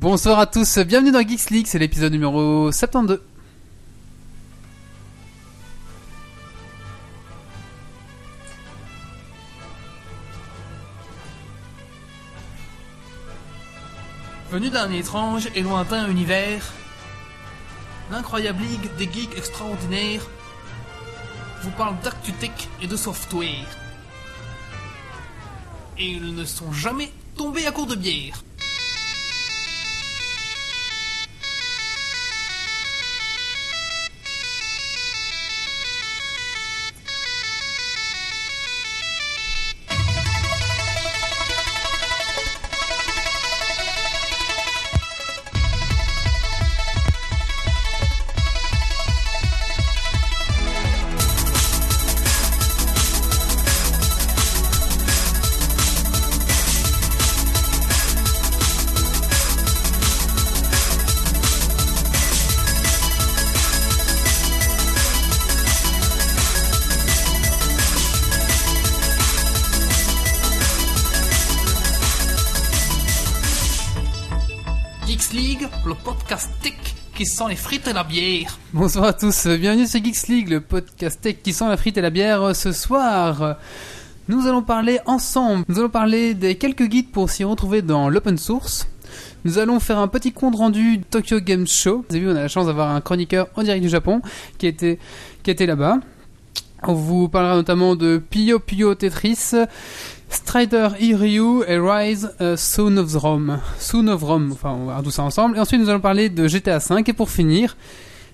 Bonsoir à tous, bienvenue dans Geeks League, c'est l'épisode numéro 72. Venu d'un étrange et lointain univers, l'incroyable ligue des geeks extraordinaires vous parle d'actu-tech et de software. Et ils ne sont jamais tombés à court de bière. Les frites et la bière. Bonsoir à tous, bienvenue sur Geeks League, le podcast tech qui sent la frite et la bière. Ce soir, nous allons parler ensemble, nous allons parler des quelques guides pour s'y retrouver dans l'open source. Nous allons faire un petit compte rendu Tokyo Game Show. Vous avez vu, on a la chance d'avoir un chroniqueur en direct du Japon qui était, qui était là-bas. On vous parlera notamment de Puyo Puyo Tetris, Strider Ryu et Rise euh, Son of Rome. Son of Rome, enfin on va voir tout ça ensemble. Et ensuite nous allons parler de GTA V et pour finir,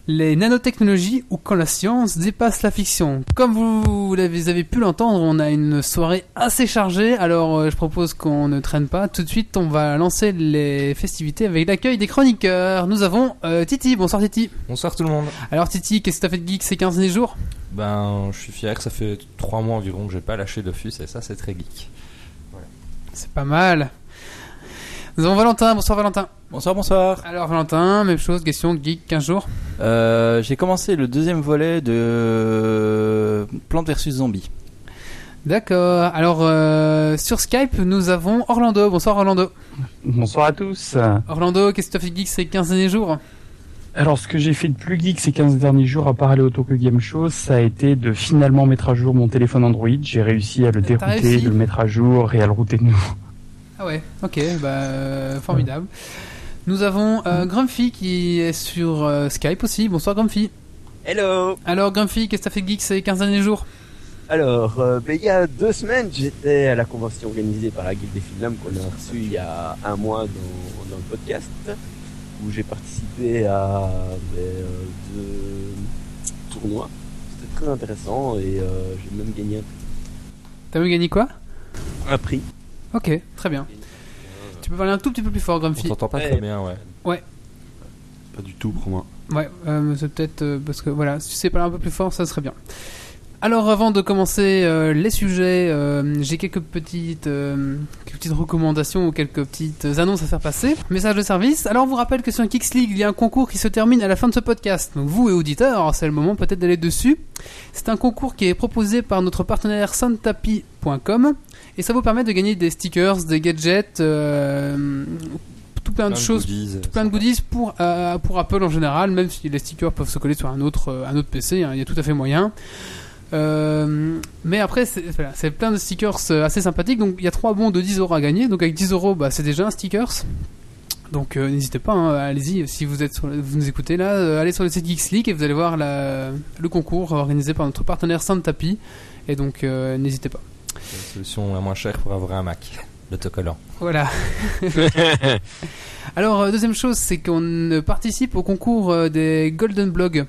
les nanotechnologies ou quand la science dépasse la fiction. Comme vous l'avez avez pu l'entendre, on a une soirée assez chargée, alors euh, je propose qu'on ne traîne pas. Tout de suite, on va lancer les festivités avec l'accueil des chroniqueurs. Nous avons euh, Titi, bonsoir Titi. Bonsoir tout le monde. Alors Titi, qu'est-ce que t'as fait de geek ces 15 derniers jours? Ben, je suis fier, ça fait 3 mois environ que j'ai pas lâché Dofus et ça c'est très geek. C'est pas mal. Nous avons Valentin, bonsoir Valentin. Bonsoir, bonsoir. Alors Valentin, même chose, question geek 15 jours. Euh, j'ai commencé le deuxième volet de Plante vs Zombie. D'accord. Alors euh, sur Skype, nous avons Orlando. Bonsoir Orlando. Bonsoir à tous. Orlando, qu'est-ce que tu as fait geek ces 15 derniers jours? Alors, ce que j'ai fait de plus geek ces 15 derniers jours, à part aller au Tokyo Game Show, ça a été de finalement mettre à jour mon téléphone Android. J'ai réussi à le dérouter, de le mettre à jour et à le router de nouveau. Ah ouais, ok, bah euh, formidable. Nous avons euh, Grumpy qui est sur euh, Skype aussi. Bonsoir Grumpy. Hello Alors Grumpy, qu'est-ce que tu as fait de geek ces 15 derniers jours? Alors, euh, ben, il y a deux semaines, j'étais à la convention organisée par la Guilde des Films qu'on a reçue il y a un mois dans, dans le podcast, où j'ai participé à ben, deux tournois. C'était très intéressant et j'ai même gagné T'as même gagné quoi? Un prix. Ok, très bien. Tu peux parler un tout petit peu plus fort On Grumpy t'entend pas Ouais. très bien, ouais. Pas du tout pour moi. Ouais, euh, mais c'est peut-être euh, parce que voilà, si tu sais parler un peu plus fort, ça serait bien. Alors avant de commencer euh, les sujets, euh, j'ai quelques petites, euh, quelques petites recommandations ou quelques petites annonces à faire passer. Message de service. Alors on vous rappelle que sur Kicks League, il y a un concours qui se termine à la fin de ce podcast. Donc vous et auditeurs, c'est le moment peut-être d'aller dessus. C'est un concours qui est proposé par notre partenaire santapi.com et ça vous permet de gagner des stickers, des gadgets, euh, tout plein, de choses goodies, tout plein de goodies pour, euh, pour Apple en général, même si les stickers peuvent se coller sur un autre, euh, un autre PC, hein, il y a tout à fait moyen. Euh, mais après, c'est voilà, plein de stickers euh, assez sympathiques. Donc il y a trois bons de 10 euros à gagner. Donc avec 10 euros, bah, c'est déjà un stickers. Donc euh, n'hésitez pas, hein, allez-y. Si vous êtes sur, vous nous écoutez là, euh, allez sur le site Geeks League et vous allez voir la, le concours organisé par notre partenaire Saint-Tapis. Et donc euh, n'hésitez pas. C'est la solution la moins chère pour avoir un Mac. L'autocollant. Voilà. Alors, euh, deuxième chose, c'est qu'on participe au concours euh, des Golden Blogs.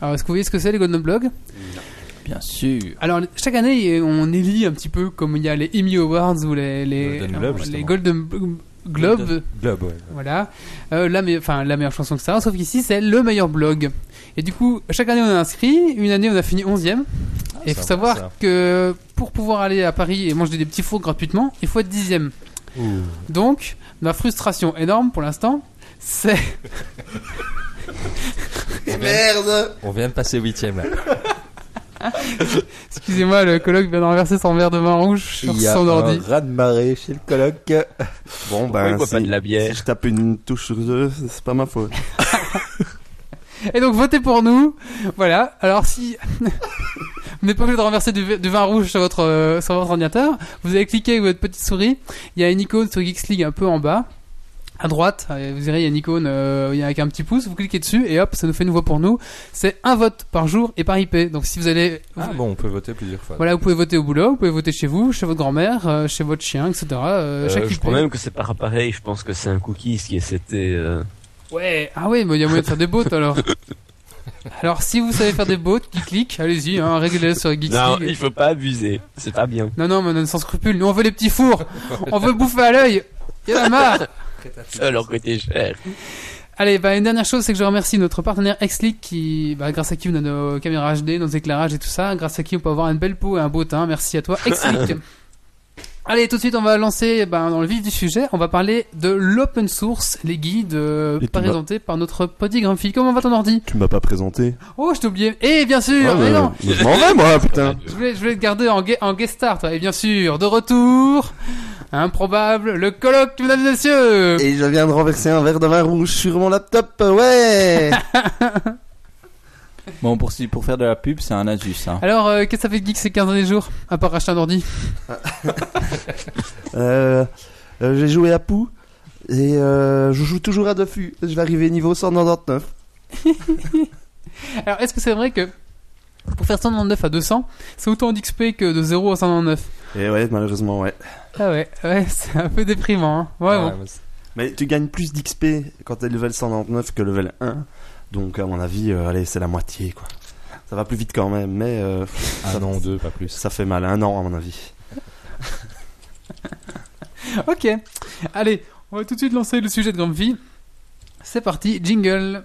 Alors, est-ce que vous voyez ce que c'est les Golden Blogs? Bien sûr. Alors, chaque année, on élit un petit peu comme il y a les Emmy Awards ou les, les, Golden Globe, les. Golden Globe, ouais. Voilà. Euh, la, me- enfin, la meilleure chanson, etc. Sauf qu'ici, c'est le meilleur blog. Et du coup, chaque année, on est inscrit. Une année, on a fini 11ème. et il faut ça va, savoir ça. que pour pouvoir aller à Paris et manger des petits fours gratuitement, il faut être dixième. Ouh. Donc, ma frustration énorme pour l'instant, c'est Et merde On vient de passer huitième là. Excusez-moi, le colloque vient de renverser son verre de vin rouge sur Il y a son ordi. un raz de marée chez le coloc. Bon, ben, boit pas si, de la bière si je tape une touche sur deux, c'est pas ma faute. Et donc votez pour nous. Voilà. Alors si vous n'êtes pas obligé de renverser du vin rouge sur votre euh, sur votre ordinateur, vous allez cliquer avec votre petite souris. Il y a une icône sur Geeks League un peu en bas. À droite, euh, vous verrez, il y a une icône euh, il y a avec un petit pouce, vous cliquez dessus et hop, ça nous fait une voix pour nous. C'est un vote par jour et par IP. Donc si vous allez... Ah bon, on peut voter plusieurs fois. Voilà, vous pouvez voter au boulot, vous pouvez voter chez vous, chez votre grand-mère, euh, chez votre chien, etc. Euh, Euh, chaque je crois même que c'est pas pareil, je pense que c'est un cookie qui est c'était. euh, Ouais, ah ouais, mais il y a moyen de faire des bots alors. Alors si vous savez faire des bots qui cliquent, allez-y, hein, réglez sur Geeks Non, League. il faut pas abuser, c'est pas bien. Non, non, mais on a sans scrupule. Nous, on veut les petits fours. on veut bouffer à l'œil. Il y en a marre. Ça leur coûtait cher. Allez, bah, une dernière chose, c'est que je remercie notre partenaire XLeak qui, bah, grâce à qui on a nos caméras HD, nos éclairages et tout ça, grâce à qui on peut avoir une belle peau et un beau teint. Merci à toi, XLeak. Allez, tout de suite, on va lancer ben, dans le vif du sujet. On va parler de l'open source, les guides euh, présentés par notre Grumpy. Comment va ton ordi? Tu m'as pas présenté. Oh, je t'ai oublié. Et bien sûr, Ah, mais mais- non. mais je m'en vais, moi, putain. Je voulais, je voulais te garder en, en guest star, toi. Et bien sûr, de retour, improbable, le colloque, mesdames et messieurs. Et je viens de renverser un verre de vin rouge sur mon laptop, ouais Bon, pour, pour faire de la pub, c'est un Asus. Hein. Alors, euh, qu'est-ce que ça fait de geek ces 15 derniers jours À part acheter un ordi? Euh, euh, J'ai joué à Pou, et euh, je joue toujours à Dofus. Je vais arriver niveau 199. Alors, est-ce que c'est vrai que pour faire 199 à 200, c'est autant d'XP que de 0 à 199 Et ouais, malheureusement, ouais. Ah ouais, ouais, c'est un peu déprimant. Hein. Ouais, Ouais, bon. mais Mais tu gagnes plus d'XP quand t'es level 199 que level 1. Donc, à mon avis, euh, allez, c'est la moitié, quoi. Ça va plus vite quand même, mais euh, un an ou deux, pas plus. ça fait mal. Un an, à mon avis. Ok, allez, on va tout de suite lancer le sujet de Grumpy. C'est parti, jingle.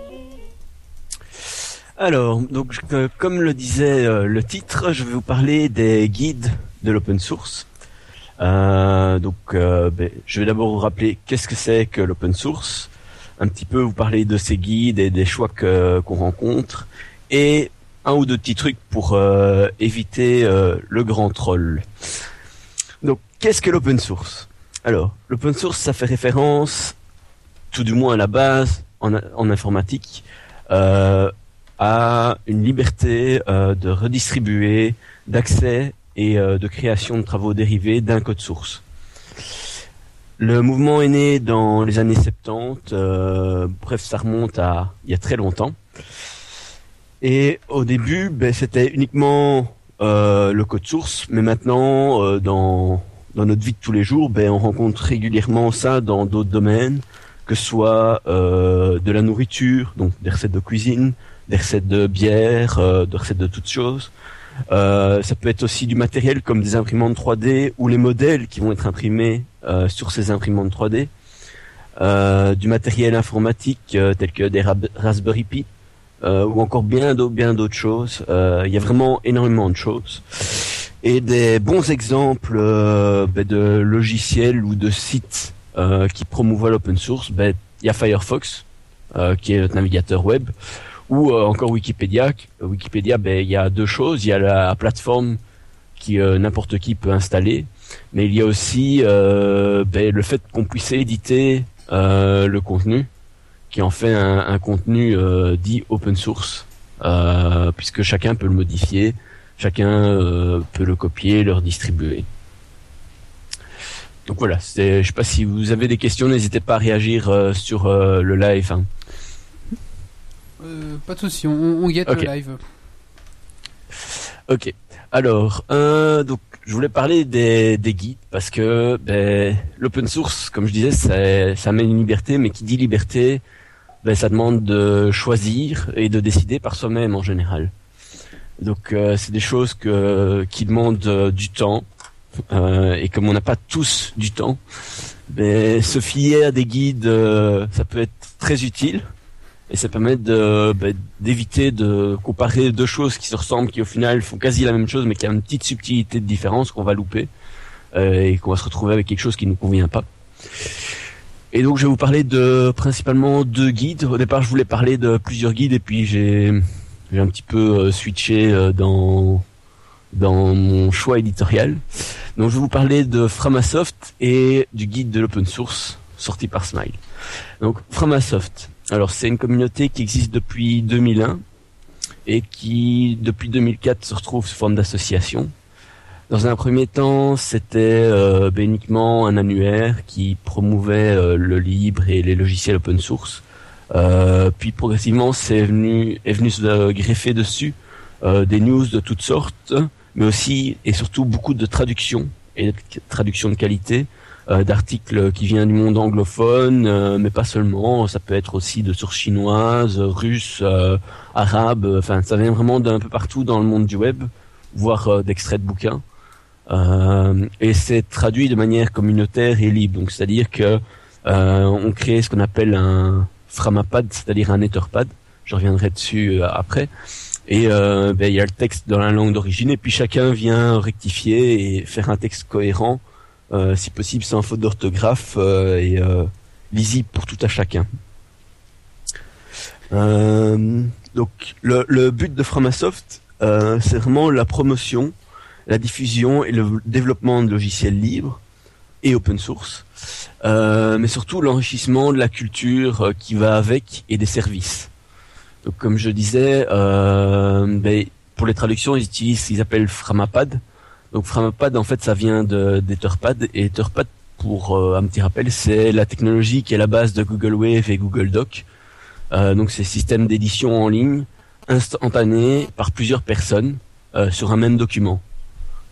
Alors, donc euh, comme le disait euh, le titre, je vais vous parler des guides de l'open source. Euh, donc, ben, je vais d'abord vous rappeler qu'est-ce que c'est que l'open source, un petit peu vous parler de ces guides et des choix qu'on rencontre, et un ou deux petits trucs pour éviter le grand troll. Donc, qu'est-ce que l'open source? Alors, l'open source, ça fait référence, tout du moins à la base, en, informatique, une liberté euh, de redistribuer, d'accès et euh, de création de travaux dérivés d'un code source. Le mouvement est né dans les années 70, euh, bref, ça remonte à il y a très longtemps. Et au début, ben, c'était uniquement le code source, mais maintenant, dans, notre vie de tous les jours, ben, on rencontre régulièrement ça dans d'autres domaines, que ce soit de la nourriture, donc des recettes de cuisine, des recettes de bière, euh, de recettes de toutes choses. Euh, ça peut être aussi du matériel comme des imprimantes 3D ou les modèles qui vont être imprimés euh, sur ces imprimantes 3D. Euh, du matériel informatique euh, tel que des Raspberry Pi euh, ou encore bien d'autres bien d'autres choses. Il y a vraiment énormément de choses et des bons exemples ben, de logiciels ou de sites qui promouvoient l'open source. Ben, Il y a Firefox qui est notre navigateur web ou euh, encore Wikipédia. Wikipédia, ben il y a deux choses. Il y a la plateforme qui euh, n'importe qui peut installer, mais il y a aussi euh, ben, le fait qu'on puisse éditer euh, le contenu, qui en fait un, un contenu euh, dit open source, euh, puisque chacun peut le modifier, chacun euh, peut le copier, le redistribuer. Donc voilà, je sais pas si vous avez des questions, n'hésitez pas à réagir euh, sur euh, le live. hein. Euh, pas de souci, on, on guette Ok. le live. Ok. Alors, euh, donc, je voulais parler des, des guides parce que ben, l'open source, comme je disais, ça, ça amène une liberté, mais qui dit liberté, ben, ça demande de choisir et de décider par soi-même en général. Donc euh, c'est des choses que qui demandent du temps Euh, et comme on n'a pas tous du temps, ben, se fier à des guides, ça peut être très utile et ça permet de ben, d'éviter de comparer deux choses qui se ressemblent, qui au final font quasi la même chose, mais qui a une petite subtilité de différence qu'on va louper euh, et qu'on va se retrouver avec quelque chose qui nous convient pas. Et donc je vais vous parler de principalement deux guides. Au départ, je voulais parler de plusieurs guides et puis j'ai j'ai un petit peu euh, switché euh, dans dans mon choix éditorial. Donc je vais vous parler de Framasoft et du guide de l'open source sorti par Smile. Donc Framasoft. Alors c'est une communauté qui existe depuis 2001 et qui depuis 2004 se retrouve sous forme d'association. Dans un premier temps, c'était euh, ben, uniquement un annuaire qui promouvait euh, le libre et les logiciels open source. Euh, puis progressivement, c'est venu est venu se greffer dessus euh, des news de toutes sortes, mais aussi et surtout beaucoup de traductions et de traductions de qualité euh, d'articles qui viennent du monde anglophone, euh, mais pas seulement. Ça peut être aussi de sources chinoises, russes, euh, arabes. Enfin, ça vient vraiment d'un peu partout dans le monde du web, voire euh, d'extraits de bouquins. Euh, et c'est traduit de manière communautaire et libre. Donc, c'est-à-dire que euh, on crée ce qu'on appelle un Framapad, c'est-à-dire un Etherpad. Je reviendrai dessus euh, après. Et euh, ben, il y a le texte dans la langue d'origine, et puis chacun vient rectifier et faire un texte cohérent, euh, si possible sans faute d'orthographe euh, et euh, lisible pour tout à chacun. Euh, donc le, but de Framasoft, euh, c'est vraiment la promotion, la diffusion et le développement de logiciels libres et open source, euh, mais surtout l'enrichissement de la culture euh, qui va avec et des services. Donc comme je disais, euh, ben, pour les traductions, ils utilisent ce qu'ils appellent Framapad. Donc Framapad, en fait, ça vient de d'Etherpad. Et Etherpad, pour euh, un petit rappel, c'est la technologie qui est la base de Google Wave et Google Doc. Euh, donc c'est système d'édition en ligne instantané par plusieurs personnes euh, sur un même document.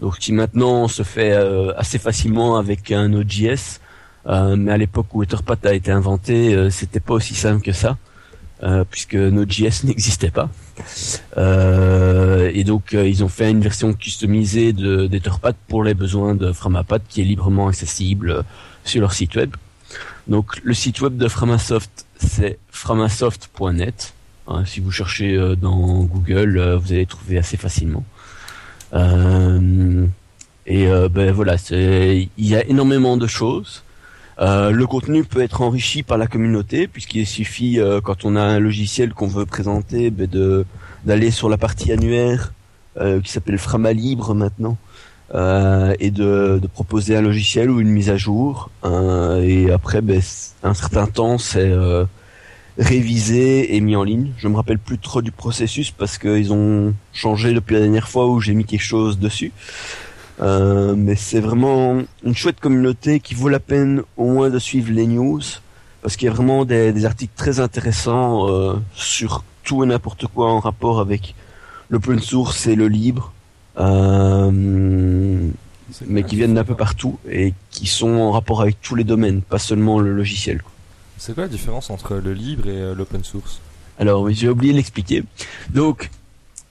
Donc qui maintenant se fait euh, assez facilement avec un Node.js, mais à l'époque où Etherpad a été inventé, c'était pas aussi simple que ça, euh, puisque Node.js n'existait pas. Euh, et donc euh, ils ont fait une version customisée de d'Etherpad pour les besoins de Framapad, qui est librement accessible euh, sur leur site web. Donc le site web de Framasoft, c'est framasoft.net. Hein, si vous cherchez euh, dans Google, vous allez trouver assez facilement. Et ben voilà, il y a énormément de choses. Euh, le contenu peut être enrichi par la communauté puisqu'il suffit euh, quand on a un logiciel qu'on veut présenter ben, de d'aller sur la partie annuaire euh, qui s'appelle Frama Libre maintenant et de, de proposer un logiciel ou une mise à jour et après ben, un certain temps c'est révisé et mis en ligne. Je me rappelle plus trop du processus parce qu'ils ont changé depuis la dernière fois où j'ai mis quelque chose dessus. Euh, mais c'est vraiment une chouette communauté qui vaut la peine au moins de suivre les news parce qu'il y a vraiment des, des articles très intéressants euh, sur tout et n'importe quoi en rapport avec l'open source et le libre, euh, mais qui viennent d'un peu partout et qui sont en rapport avec tous les domaines, pas seulement le logiciel. C'est quoi la différence entre le libre et euh, l'open source? Alors j'ai oublié de l'expliquer. Donc,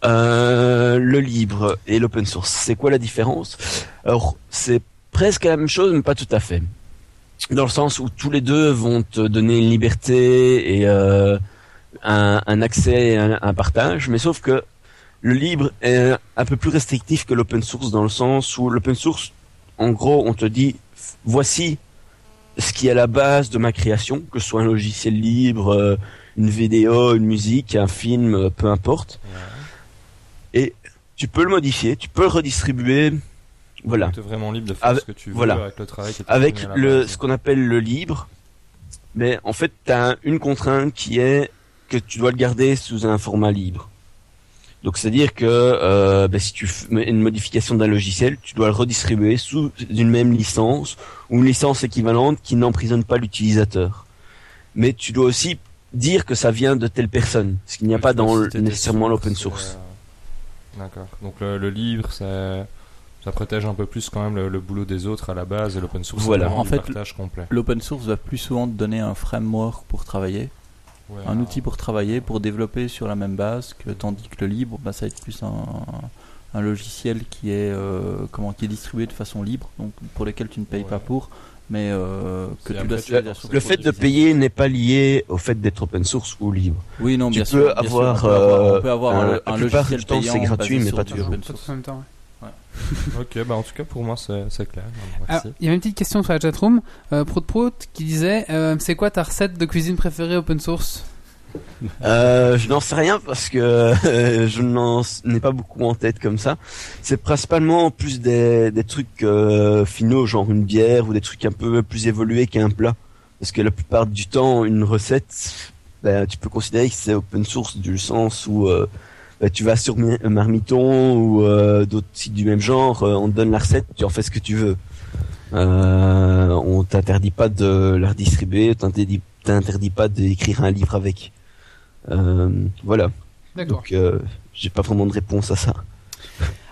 euh, le libre et l'open source, c'est quoi la différence? Alors, c'est presque la même chose, mais pas tout à fait. Dans le sens où tous les deux vont te donner une liberté et euh, un, accès et un, un partage, mais sauf que le libre est un peu plus restrictif que l'open source dans le sens où l'open source, en gros, on te dit voici ce qui est à la base de ma création, que ce soit un logiciel libre, euh, une vidéo, une musique, un film, euh, peu importe. Et tu peux le modifier, tu peux le redistribuer, voilà. Tu es vraiment libre de faire Avec- ce que tu veux voilà. avec le travail qui Avec le ce qu'on appelle le libre, mais en fait, tu as une contrainte qui est que tu dois le garder sous un format libre. Donc c'est-à-dire que euh, ben, si tu fais une modification d'un logiciel, tu dois le redistribuer sous une même licence ou une licence équivalente qui n'emprisonne pas l'utilisateur. Mais tu dois aussi dire que ça vient de telle personne, ce qu'il n'y a pas dans nécessairement l'open source. D'accord. Donc le, le libre, ça, ça protège un peu plus quand même le, le boulot des autres à la base et l'open source. Voilà. En fait. L'open source va plus souvent te donner un framework pour travailler. Ouais, un outil pour travailler, pour développer sur la même base, que tandis que le libre, bah, ça va être plus un, un logiciel qui est euh, comment qui est distribué de façon libre, donc pour lequel tu ne payes Ouais. pas pour, mais euh, que tu dois suivre Le fait de payer n'est pas lié au fait d'être open source ou libre. Oui, non, Tu bien peux sûr. bien avoir, sûr, on, peut avoir, on peut euh, avoir un- un, la un plupart logiciel du temps, payant c'est gratuit, mais pas toujours. Ok, bah en tout cas pour moi c'est clair. Il y avait une petite question sur la chatroom. Euh, Prout Prout qui disait euh, C'est quoi ta recette de cuisine préférée open source? Euh, je n'en sais rien parce que euh, je n'en n'ai pas beaucoup en tête comme ça. C'est principalement plus des, trucs euh, finaux, genre une bière ou des trucs un peu plus évolués qu'un plat. Parce que la plupart du temps, une recette, ben, tu peux considérer que c'est open source du sens où euh, ben, tu vas sur Mi- Marmiton ou d'autres sites du même genre, on te donne la recette, tu en fais ce que tu veux. On t'interdit pas de la redistribuer, t'interdit t'interdit pas d'écrire un livre avec. Euh, voilà. D'accord. Donc, euh, j'ai pas vraiment de réponse à ça.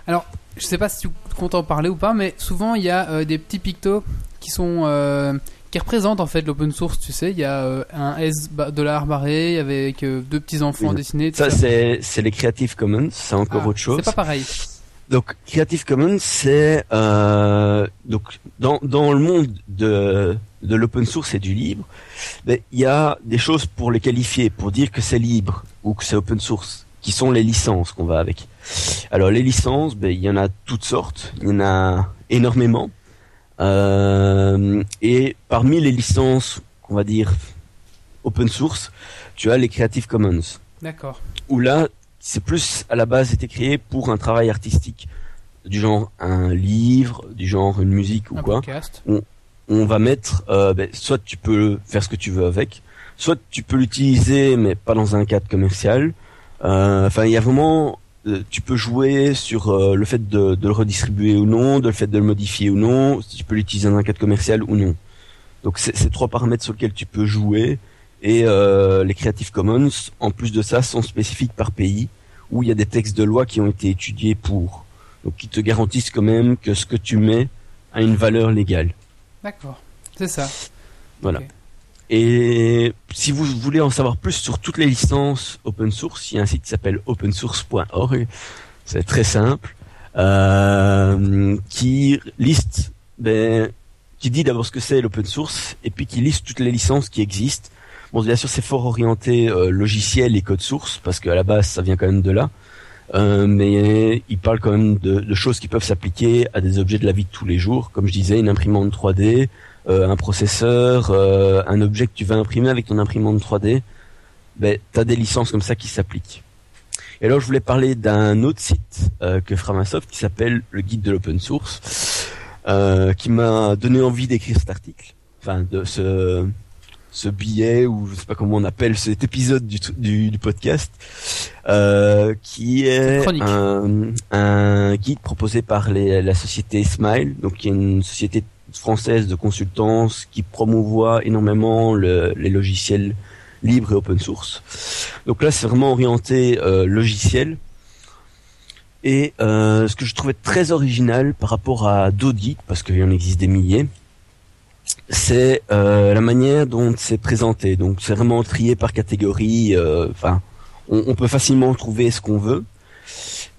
Je sais pas si tu comptes en parler ou pas, mais souvent il y a euh, des petits pictos qui sont. qui représentent en fait l'open source, tu sais. Il y a euh, un S dollar barré avec euh, deux petits enfants Oui. dessinés. Ça, c'est, c'est les Creative Commons, c'est encore Ah, autre chose. C'est pas pareil. Donc, Creative Commons, c'est euh, donc dans dans le monde de de l'open source et du libre, ben, il y a des choses pour les qualifier, pour dire que c'est libre ou que c'est open source, qui sont les licences qu'on va avec. Alors les licences, ben, il y en a toutes sortes, il y en a énormément, Euh, et parmi les licences, qu'on va dire open source, tu as les Creative Commons D'accord. où là, c'est plus à la base été créé pour un travail artistique, du genre un livre, du genre une musique ou Un quoi. podcast. On va mettre, euh, ben, soit tu peux faire ce que tu veux avec, soit tu peux l'utiliser mais pas dans un cadre commercial. Euh, Enfin, il y a vraiment, euh, tu peux jouer sur euh, le fait de, de le redistribuer ou non, de le fait de le modifier ou non. Tu peux l'utiliser dans un cadre commercial ou non. Donc c'est c'est trois paramètres sur lesquels tu peux jouer. Et euh, les Creative Commons, en plus de ça, sont spécifiques par pays, où il y a des textes de loi qui ont été étudiés pour. Donc qui te garantissent quand même que ce que tu mets a une valeur légale. D'accord. C'est ça. Voilà. Et si vous voulez en savoir plus sur toutes les licences open source, il y a un site qui s'appelle opensource.org. C'est très simple, euh, qui liste, ben, qui dit d'abord ce que c'est l'open source, et puis qui liste toutes les licences qui existent. Bon, bien sûr, c'est fort orienté euh, logiciel et code source, parce qu'à la base, ça vient quand même de là. Euh, mais il parle quand même de, de choses qui peuvent s'appliquer à des objets de la vie de tous les jours, comme je disais, une imprimante 3D, euh, un processeur, euh, un objet que tu vas imprimer avec ton imprimante 3D, ben, tu as des licences comme ça qui s'appliquent. Et alors, je voulais parler d'un autre site euh, que Framasoft qui s'appelle le guide de l'open source, euh, qui m'a donné envie d'écrire cet article, enfin de ce ce billet ou je sais pas comment on appelle cet épisode du, tr- du, du podcast, euh, qui est un, un guide proposé par les, la société Smile, donc qui est une société française de consultance qui promouvoit énormément le- les logiciels libres et open source. Donc là, c'est vraiment orienté euh, logiciel. Et euh, ce que je trouvais très original par rapport à d'autres guides, parce qu'il y en existe des milliers, c'est euh, la manière dont c'est présenté. Donc c'est vraiment trié par catégorie. euh, Enfin, on, on peut facilement trouver ce qu'on veut.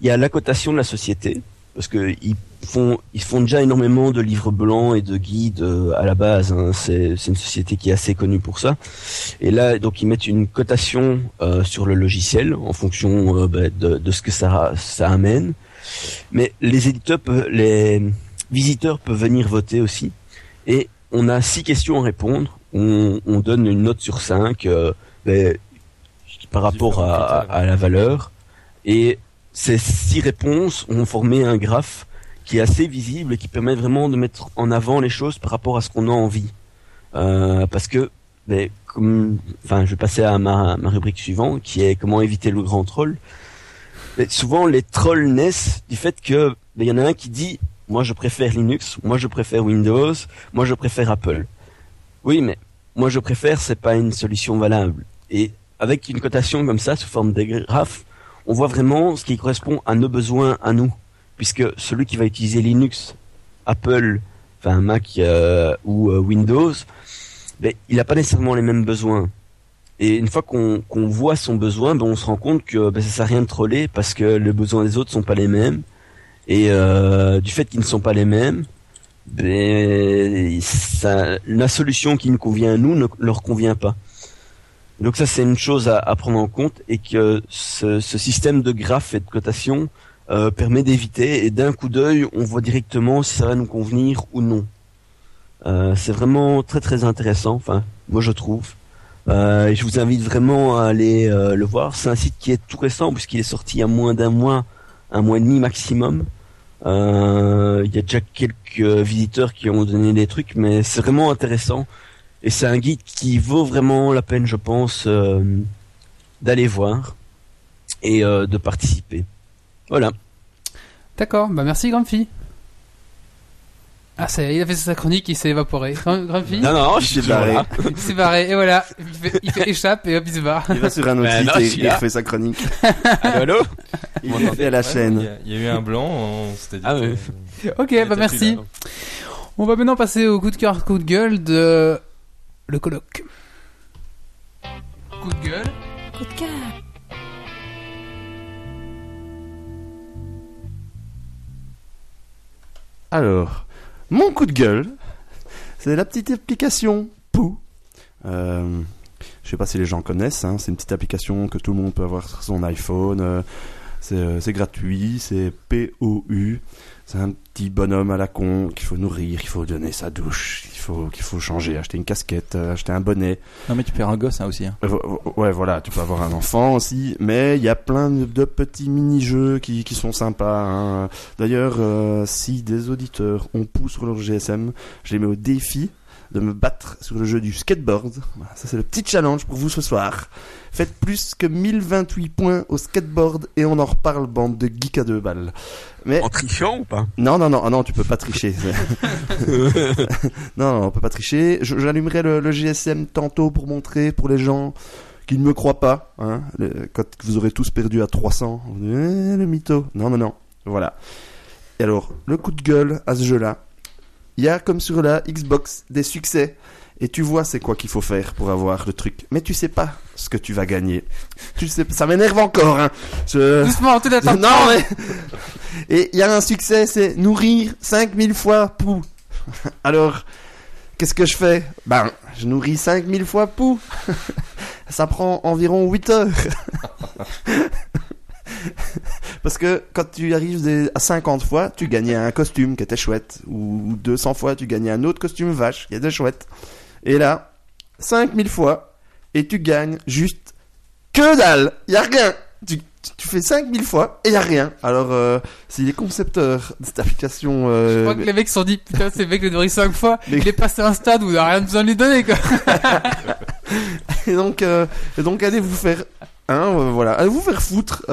Il y a la cotation de la société, parce que ils font ils font déjà énormément de livres blancs et de guides euh, à la base. hein. C'est une société qui est assez connue pour ça. Et là, donc ils mettent une cotation euh, sur le logiciel en fonction euh, bah, de, de ce que ça ça amène. Mais les éditeurs, les visiteurs peuvent venir voter aussi. Et on a six questions à répondre. On, on donne une note sur cinq euh, ben, par rapport à, à- la valeur. Et ces six réponses ont formé un graphe qui est assez visible et qui permet vraiment de mettre en avant les choses par rapport à ce qu'on a envie. Euh, parce que, ben, comme, enfin, je vais passer à ma, ma rubrique suivante, qui est comment éviter le grand troll. Mais souvent, les trolls naissent du fait que, ben, il y en a un qui dit, moi je préfère Linux, moi je préfère Windows, moi je préfère Apple. Oui, mais moi je préfère, c'est pas une solution valable. Et avec une cotation comme ça, sous forme de graphe, on voit vraiment ce qui correspond à nos besoins à nous. Puisque celui qui va utiliser Linux, Apple, enfin Mac euh, ou euh, Windows, ben, il n'a pas nécessairement les mêmes besoins. Et une fois qu'on qu'on voit son besoin, ben on se rend compte que ben, ça sert à rien de troller parce que les besoins des autres sont pas les mêmes. Et euh, du fait qu'ils ne sont pas les mêmes, ben, ça, la solution qui nous convient à nous ne leur convient pas. Donc ça c'est une chose à, prendre en compte et que ce, ce système de graphes et de cotation euh, permet d'éviter et d'un coup d'œil on voit directement si ça va nous convenir ou non. Euh, c'est vraiment très très intéressant, enfin moi je trouve. Euh, je vous invite vraiment à aller euh, le voir. C'est un site qui est tout récent puisqu'il est sorti il y a moins d'un mois, un mois et demi maximum. Euh, Il y a déjà quelques visiteurs qui ont donné des trucs, mais c'est vraiment intéressant. Et c'est un guide qui vaut vraiment la peine, je pense, euh, d'aller voir et euh, de participer. Voilà. D'accord, bah merci Grumpy. Ah, ça y est, il a fait sa chronique, il s'est évaporé. Grum- Grumpy Non, non, je suis barré. Il s'est barré, et voilà. Il fait, il fait échappe et hop, il se barre. Il va sur un autre Ben site et il refait sa chronique. Allô, allô Il est fait à la Il y, chaîne. a- il y a eu un blanc, on s'était dit. Ah. Ok, bah merci. là. On va maintenant passer au coup de cœur, coup de gueule de le colloque. Coup de gueule. Coup de cœur. Alors, mon coup de gueule, c'est la petite application Pou. Euh, je sais pas si les gens connaissent, hein, c'est une petite application que tout le monde peut avoir sur son iPhone. euh, euh, c'est gratuit, c'est P-O-U. C'est un petit bonhomme à la con qu'il faut nourrir, qu'il faut donner sa douche, qu'il faut, qu'il faut changer, acheter une casquette, euh, acheter un bonnet. Non, mais tu perds un gosse hein, aussi. hein. Ouais, voilà, tu peux avoir un enfant aussi, mais il y a plein de, de petits mini-jeux qui, qui sont sympas. hein. D'ailleurs, euh, si des auditeurs ont pouce sur leur GSM, je les mets au défi de me battre sur le jeu du skateboard. Voilà, ça, c'est le petit challenge pour vous ce soir. Faites plus que 1028 points au skateboard et on en reparle, bande de geeks à deux balles. Mais En trichant ou pas? Non, non, non, ah non, tu peux pas tricher. non, non, on peut pas tricher. J'allumerai le, le GSM tantôt pour montrer pour les gens qui ne me croient pas. Hein, le- quand vous aurez tous perdu à 300, vous dites, Eh, le mytho. Non, non, non. Voilà. Et alors, le coup de gueule à ce jeu-là, il y a comme sur la Xbox des succès. Et tu vois c'est quoi qu'il faut faire pour avoir le truc. Mais tu sais pas ce que tu vas gagner. Tu sais, ça m'énerve encore. Hein. Je... Doucement, tout attends. Non, mais. Et il y a un succès, c'est nourrir 5000 fois Pou. Alors, qu'est-ce que je fais? Ben, je nourris 5000 fois Pou. Ça prend environ 8 heures. Parce que quand tu arrives à 50 fois, tu gagnais un costume qui était chouette. Ou 200 fois, tu gagnais un autre costume vache qui était chouette. Et là, 5000 fois, et tu gagnes juste que dalle. Y a rien. Tu, tu fais 5000 fois et y a rien. Alors, euh, si les concepteurs de cette application... Je euh, crois que les mecs se sont dit, putain, ces mecs le nourrissent 5 fois, Mais- il est passé à un stade où il a rien besoin de lui donner, quoi. Et donc, euh, et donc allez vous faire, hein, voilà, allez vous faire foutre.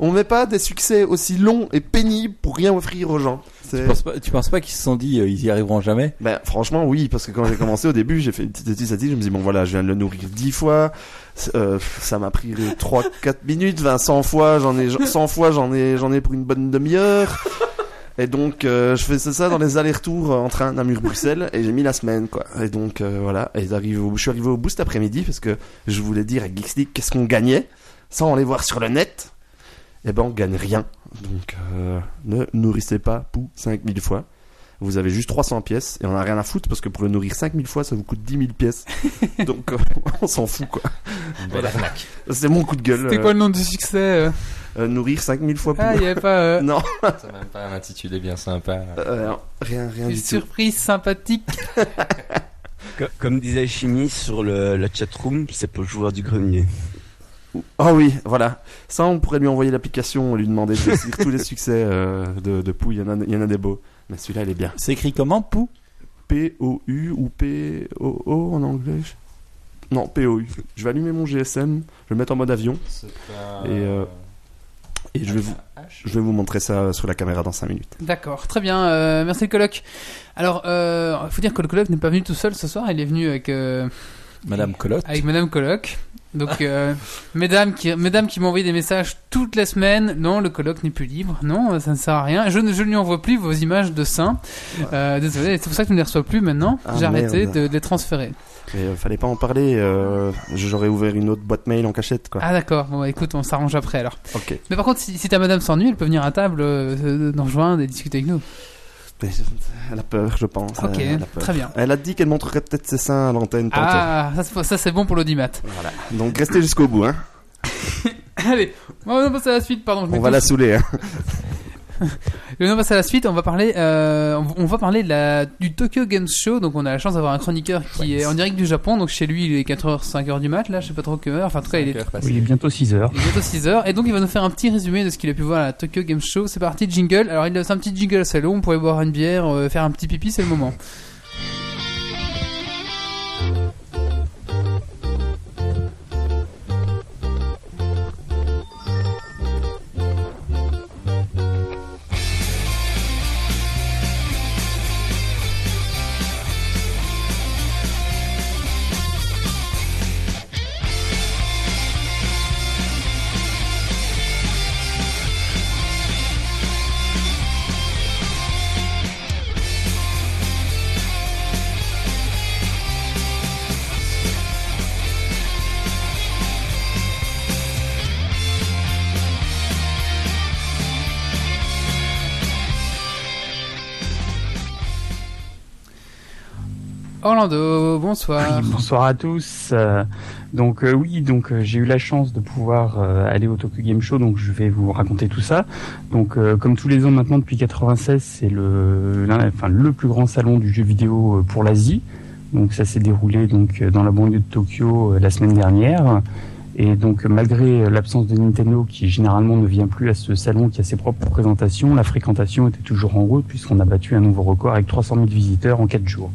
On met pas des succès aussi longs et pénibles pour rien offrir aux gens. Tu penses pas, tu penses pas qu'ils se sont dit euh, ils y arriveront jamais? Ben, franchement, oui, parce que quand j'ai commencé au début, j'ai fait une petite initiative, je me dis, bon voilà, je viens de le nourrir 10 fois, euh, ça m'a pris 3-4 minutes, 20, 100 fois, j'en ai, 100 fois, j'en ai, j'en ai pour une bonne demi-heure. Et donc, euh, je faisais ça dans les allers-retours euh, en train Namur-Bruxelles, et j'ai mis la semaine, quoi. Et donc, voilà, et au- je suis arrivé au bout cet après-midi, parce que je voulais dire à Geeks League qu'est-ce qu'on gagnait, sans aller voir sur le net? Eh ben, on gagne rien. Donc, euh, ne nourrissez pas Pou 5000 fois. Vous avez juste 300 pièces et on a rien à foutre parce que pour le nourrir 5000 fois, ça vous coûte 10 000 pièces. Donc, euh, on s'en fout, quoi. Arnaque. C'est mon coup de gueule. C'était euh, quoi le nom du succès euh euh, nourrir 5000 fois Pou. Ah, il y avait pas euh, Non, C'est même pas un intitulé bien sympa. euh, non, rien, rien une du tout. surprise sympathique Co- Comme disait Chimie sur le, la chatroom, c'est pour le joueur du grenier. Ah oui, voilà. Ça, on pourrait lui envoyer l'application, lui demander de saisir tous les succès euh, de, de Pou. Il y, en a, il y en a des beaux. Mais celui-là, il est bien. C'est écrit comment Pou? P-O-U ou P-O-O en anglais? Non, P-O-U. Je vais allumer mon GSM, je vais le mettre en mode avion C'est un- Et, euh, et je vais vous, je vais vous montrer ça sur la caméra dans 5 minutes. D'accord, très bien, euh, merci le colloque. Alors, il faut dire que le colloque n'est pas venu tout seul ce soir, il est venu avec euh, Madame Colotte. avec Madame Coloc. Donc, euh, mesdames qui, mesdames qui m'envoient des messages toutes les semaines, non, le colloque n'est plus libre, non, ça ne sert à rien. Je ne, je ne lui envoie plus vos images de seins. Euh, désolé, c'est pour ça que je ne les reçois plus maintenant. Ah, J'ai arrêté de, de les transférer. Mais euh, fallait pas en parler. Euh, J'aurais ouvert une autre boîte mail en cachette, quoi. Ah d'accord, bon écoute, on s'arrange après alors. Ok. Mais par contre, si, si ta madame s'ennuie, elle peut venir à table, euh, nous rejoindre et discuter avec nous. Elle a peur, je pense. Ok, Elle a peur. très bien. Elle a dit qu'elle montrerait peut-être ses seins à l'antenne. Ah, ça, c'est- ça c'est bon pour l'audimat. Voilà. Donc restez jusqu'au bout, hein. Allez, on va passer à la suite, pardon. je On va la saouler, hein. Et on passe à la suite, on va parler, euh, on va parler de la, du Tokyo Games Show. Donc on a la chance d'avoir un chroniqueur qui est en direct du Japon. Donc chez lui, il est 4h, 5h du mat, là, je sais pas trop quelle heure. Enfin, en tout cas, il est, Oui, il est bientôt 6 heures. il est bientôt 6h. Et donc il va nous faire un petit résumé de ce qu'il a pu voir à la Tokyo Games Show. C'est parti, jingle. Alors il laisse un petit jingle assez long, on pourrait boire une bière, euh, faire un petit pipi, c'est le moment. Bonsoir. Bonsoir à tous. Euh, donc euh, oui, donc euh, j'ai eu la chance de pouvoir aller au Tokyo Game Show, donc je vais vous raconter tout ça. Donc comme tous les ans maintenant depuis 96, c'est le enfin le plus grand salon du jeu vidéo pour l'Asie. Donc ça s'est déroulé donc dans la banlieue de Tokyo la semaine dernière. Et donc malgré l'absence de Nintendo qui généralement ne vient plus à ce salon qui a ses propres présentations, la fréquentation était toujours en route puisqu'on a battu un nouveau record avec 300 000 visiteurs en 4 jours.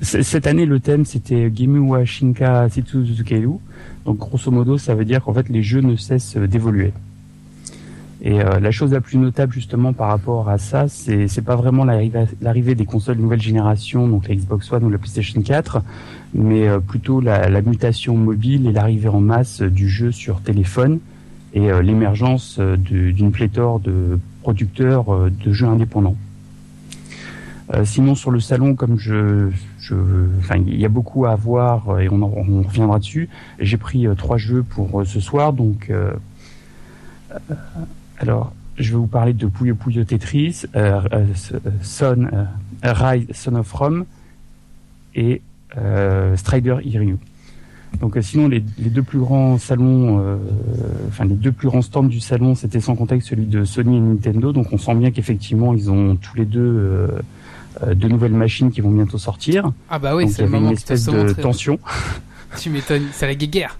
Cette année, le thème, c'était Gemu wa Shinka Setsu Zuzukeiru. Donc, grosso modo, ça veut dire qu'en fait, les jeux ne cessent d'évoluer. Et euh, la chose la plus notable, justement, par rapport à ça, c'est c'est pas vraiment l'arrivée des consoles nouvelle génération, donc la Xbox One ou la PlayStation 4, mais euh, plutôt la, mutation mobile et l'arrivée en masse du jeu sur téléphone et euh, l'émergence de- d'une pléthore de producteurs de jeux indépendants. Euh, sinon sur le salon, comme je, je, il y a beaucoup à voir euh, et on, en- reviendra dessus. J'ai pris euh, trois jeux pour ce soir, donc alors je vais vous parler de Puyo Puyo Tetris, Son, Rise Son of Rome et Strider Hiryu. Donc sinon les, deux plus grands salons, enfin les deux plus grands stands du salon, c'était sans contexte celui de Sony et Nintendo. Donc on sent bien qu'effectivement ils ont tous les deux de nouvelles machines qui vont bientôt sortir. Ah bah oui, c'est le moment une espèce de montrer. tension. Tu m'étonnes, c'est la guéguerre.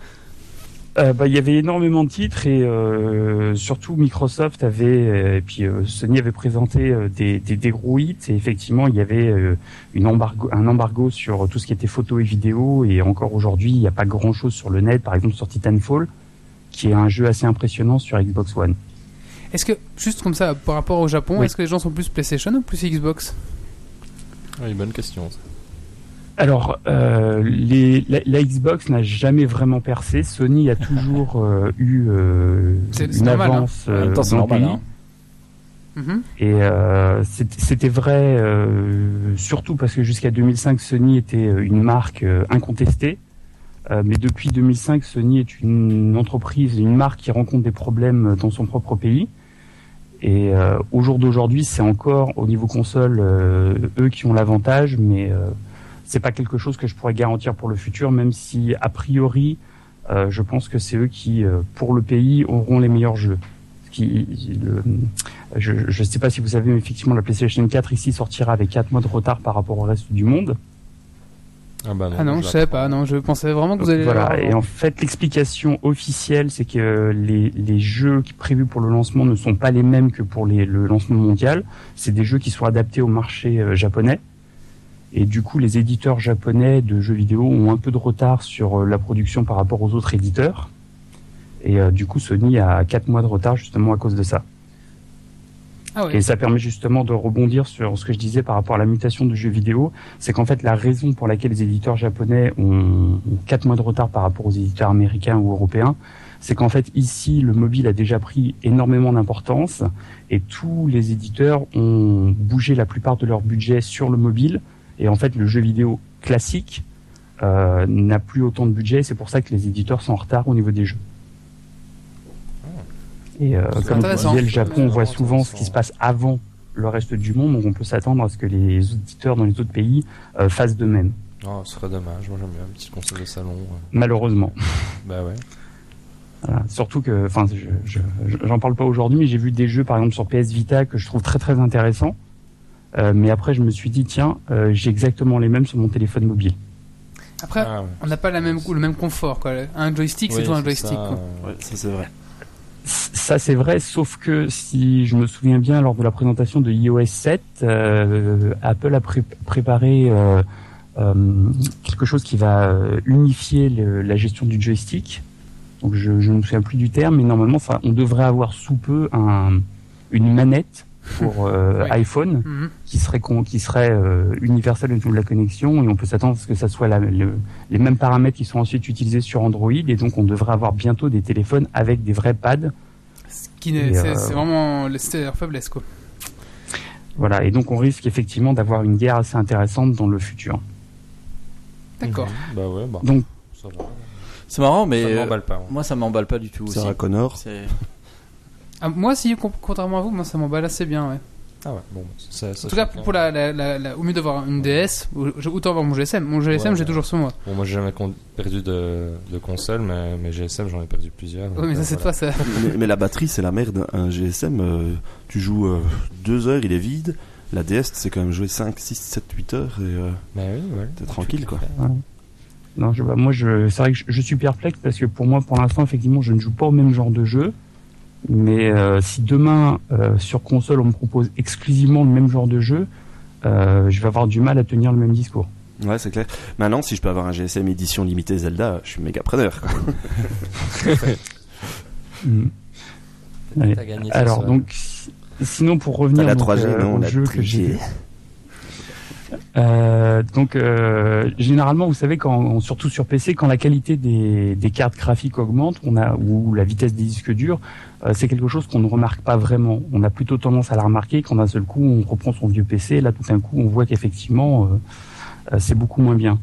Euh, bah, il y avait énormément de titres et euh, surtout Microsoft avait euh, et puis euh, Sony avait présenté euh, des, des, des gros hits et effectivement il y avait euh, une embargo, un embargo sur tout ce qui était photo et vidéo et encore aujourd'hui il n'y a pas grand chose sur le net par exemple sur Titanfall qui est un jeu assez impressionnant sur Xbox One. Est-ce que, juste comme ça, par rapport au Japon, Oui. est-ce que les gens sont plus PlayStation ou plus Xbox? Oui, bonne question. Alors, euh, les, la, la Xbox n'a jamais vraiment percé. Sony a toujours euh, eu euh, C'est- c'est une normal, hein. avance En même euh, temps, c'est dans normal. pays. hein. Mhm. Et euh, c'était vrai euh, surtout parce que jusqu'à 2005, Sony était une marque euh, incontestée. Euh, mais depuis 2005, Sony est une entreprise, une marque qui rencontre des problèmes dans son propre pays. Et euh, au jour d'aujourd'hui, c'est encore au niveau console euh, eux qui ont l'avantage, mais euh, c'est pas quelque chose que je pourrais garantir pour le futur, même si a priori, euh, je pense que c'est eux qui, euh, pour le pays, auront les meilleurs jeux. Qui, le- je ne sais pas si vous savez, mais effectivement, la PlayStation 4 ici sortira avec 4 mois de retard par rapport au reste du monde. Ah bah non, Ah non, je savais pas, non, je pensais vraiment que vous allez Voilà. Et en fait, l'explication officielle, c'est que les, les jeux qui prévus pour le lancement ne sont pas les mêmes que pour les, le lancement mondial. C'est des jeux qui sont adaptés au marché euh, japonais. Et du coup, les éditeurs japonais de jeux vidéo ont un peu de retard sur euh, la production par rapport aux autres éditeurs. Et euh, du coup, Sony a 4 mois de retard justement à cause de ça. Ah. Et ça permet justement de rebondir sur ce que je disais par rapport à la mutation du jeu vidéo. C'est qu'en fait, la raison pour laquelle les éditeurs japonais ont 4 mois de retard par rapport aux éditeurs américains ou européens, c'est qu'en fait, ici, le mobile a déjà pris énormément d'importance et tous les éditeurs ont bougé la plupart de leur budget sur le mobile. Et en fait, le jeu vidéo classique euh, n'a plus autant de budget. C'est pour ça que les éditeurs sont en retard au niveau des jeux. Et euh, comme je disais, le Japon, on voit souvent ce qui se passe avant le reste du monde, donc on peut s'attendre à ce que les auditeurs dans les autres pays euh, fassent de même, Oh, ce serait dommage. Moi, j'aime bien une petite console de salon. ouais. malheureusement. Bah ouais. Voilà. Surtout que, enfin, je, je, je- j'en parle pas aujourd'hui, mais j'ai vu des jeux, par exemple sur PS Vita, que je trouve très très intéressants. Euh, mais après, je me suis dit, tiens, euh, j'ai exactement les mêmes sur mon téléphone mobile. Après, Ah, ouais. on n'a pas la même, le même confort. Quoi. Un joystick, c'est tout un joystick. ça, quoi. euh, Ouais, ça c'est vrai. Ça, c'est vrai, sauf que si je me souviens bien, lors de la présentation de iOS 7, euh, Apple a pré- préparé euh, euh, quelque chose qui va euh, unifier le- la gestion du joystick. Donc, je, ne me souviens plus du terme, mais normalement, on devrait avoir sous peu un, une manette pour euh, Oui. iPhone Mhm. qui serait con- qui serait euh, universelle au niveau de la connexion et on peut s'attendre à ce que ça soit la- le- les mêmes paramètres qui sont ensuite utilisés sur Android et donc on devrait avoir bientôt des téléphones avec des vrais pads Ce qui c'est euh, c'est vraiment c'est leur faiblesse. Quoi. Voilà, et donc on risque effectivement d'avoir une guerre assez intéressante dans le futur. D'accord. Bah ouais, bah. Donc-. C'est marrant, mais Ça euh, m'emballe pas. moi. moi ça m'emballe pas du tout aussi. Sarah Connor. Ah, moi, si, contrairement à vous, moi, ça m'emballe assez bien. Ouais. Ah ouais, bon, ça, ça En tout cas, chacun. pour la, la, la- la- au mieux d'avoir une DS, autant avoir mon GSM. Mon GSM, Ouais, j'ai ouais. toujours sur moi. Bon, moi, j'ai jamais perdu de, de console, mais mes GSM, j'en ai perdu plusieurs. Oui, mais ça, c'est euh, toi, ça. mais, mais la batterie, c'est la merde. Un GSM, euh, tu joues euh, deux heures, il est vide. La DS, c'est quand même jouer 5, 6, 7, 8 heures et euh, Bah oui, ouais. t'es tranquille quoi. Non, je, bah, moi, je, c'est vrai que je, je suis perplexe parce que pour moi, pour l'instant, effectivement, je ne joue pas au même genre de jeu. Mais euh, si demain, euh, sur console, on me propose exclusivement le même genre de jeu, euh, je vais avoir du mal à tenir le même discours. Ouais, c'est clair. Maintenant, si je peux avoir un GSM édition limitée Zelda, je suis méga preneur. Allez. Gagné ça, Alors, donc, si- sinon, pour revenir la donc, 3G, euh, non au La jeu que j'ai 3G. Euh, donc euh, généralement, vous savez, quand, surtout sur PC, quand la qualité des, des cartes graphiques augmente, on a ou la vitesse des disques durs, c'est quelque chose qu'on ne remarque pas vraiment. On a plutôt tendance à la remarquer quand d'un seul coup on reprend son vieux PC. Là, tout d'un coup, on voit qu'effectivement, euh, euh, c'est beaucoup moins bien.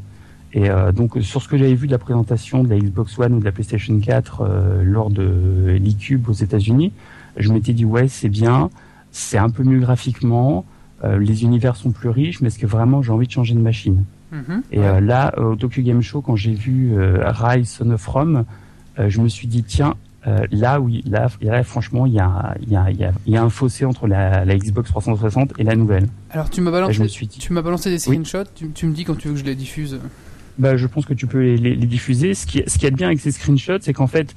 Et euh, donc sur ce que j'avais vu de la présentation de la Xbox One ou de la PlayStation 4 euh, lors de l'e-Cube aux États-Unis, je m'étais dit ouais, c'est bien, c'est un peu mieux graphiquement. Euh, les univers sont plus riches, mais est-ce que vraiment j'ai envie de changer de machine? Mhm. Et euh, là, euh, au Tokyo Game Show, quand j'ai vu euh, Rise Son of Rome, euh, je me suis dit tiens, euh, là là, là franchement, il y a, il y, a, il y, a, il y a un fossé entre la, la Xbox 360 et la nouvelle. Alors, tu m'as balancé, dit, tu m'as balancé des screenshots. Tu, tu me dis quand tu veux que je les diffuse. bah, je pense que tu peux les, les, les diffuser. Ce qui, ce qui est bien avec ces screenshots, c'est qu'en fait,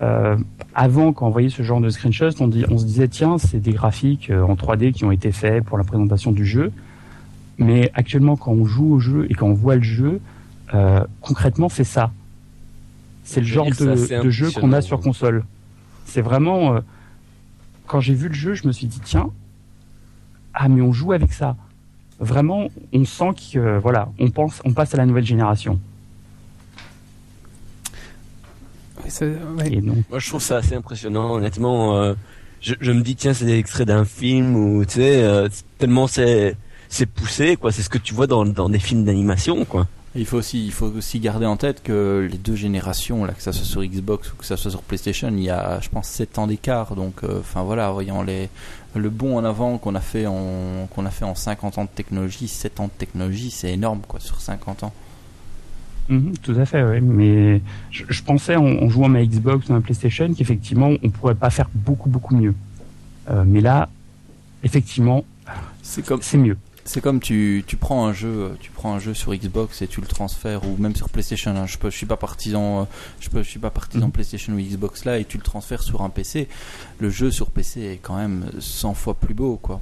euh, avant, quand on voyait ce genre de screenshots, on, dit, on se disait tiens, c'est des graphiques euh, en 3D qui ont été faits pour la présentation du jeu. Mais actuellement, quand on joue au jeu et quand on voit le jeu, euh, concrètement, c'est ça. C'est le genre de, de jeu qu'on a sur console. C'est vraiment. euh, quand j'ai vu le jeu, je me suis dit tiens, ah mais on joue avec ça. Vraiment, on sent que euh, voilà, on pense, on passe à la nouvelle génération. Ouais, ça- ouais. Et donc, Moi, je trouve ça assez impressionnant, honnêtement. euh, je, je me dis, tiens, c'est des extraits d'un film ou, tu sais, euh, c'est- tellement c'est, c'est poussé, quoi. C'est ce que tu vois dans, dans des films d'animation, quoi. Il faut aussi, il faut aussi garder en tête que les deux générations, là, que ça soit sur Xbox ou que ça soit sur PlayStation, il y a, je pense, 7 ans d'écart. Donc, euh, enfin voilà, voyons les, le bond en avant qu'on a fait en, qu'on a fait en 50 ans de technologie, 7 ans de technologie, c'est énorme, quoi, sur 50 ans. Mhm, tout à fait, oui. Mais je, je pensais en, en jouant à ma Xbox ou à ma PlayStation qu'effectivement, on pourrait pas faire beaucoup beaucoup mieux. Euh, mais là, effectivement, C'est comme, c'est mieux. C'est comme tu, tu prends un jeu, tu prends un jeu sur Xbox et tu le transfères ou même sur PlayStation. hein, je peux, je suis pas partisan, euh, je peux, je suis pas partisan Mhm. PlayStation ou Xbox là et tu le transfères sur un PC. Le jeu sur PC est quand même 100 fois plus beau, quoi.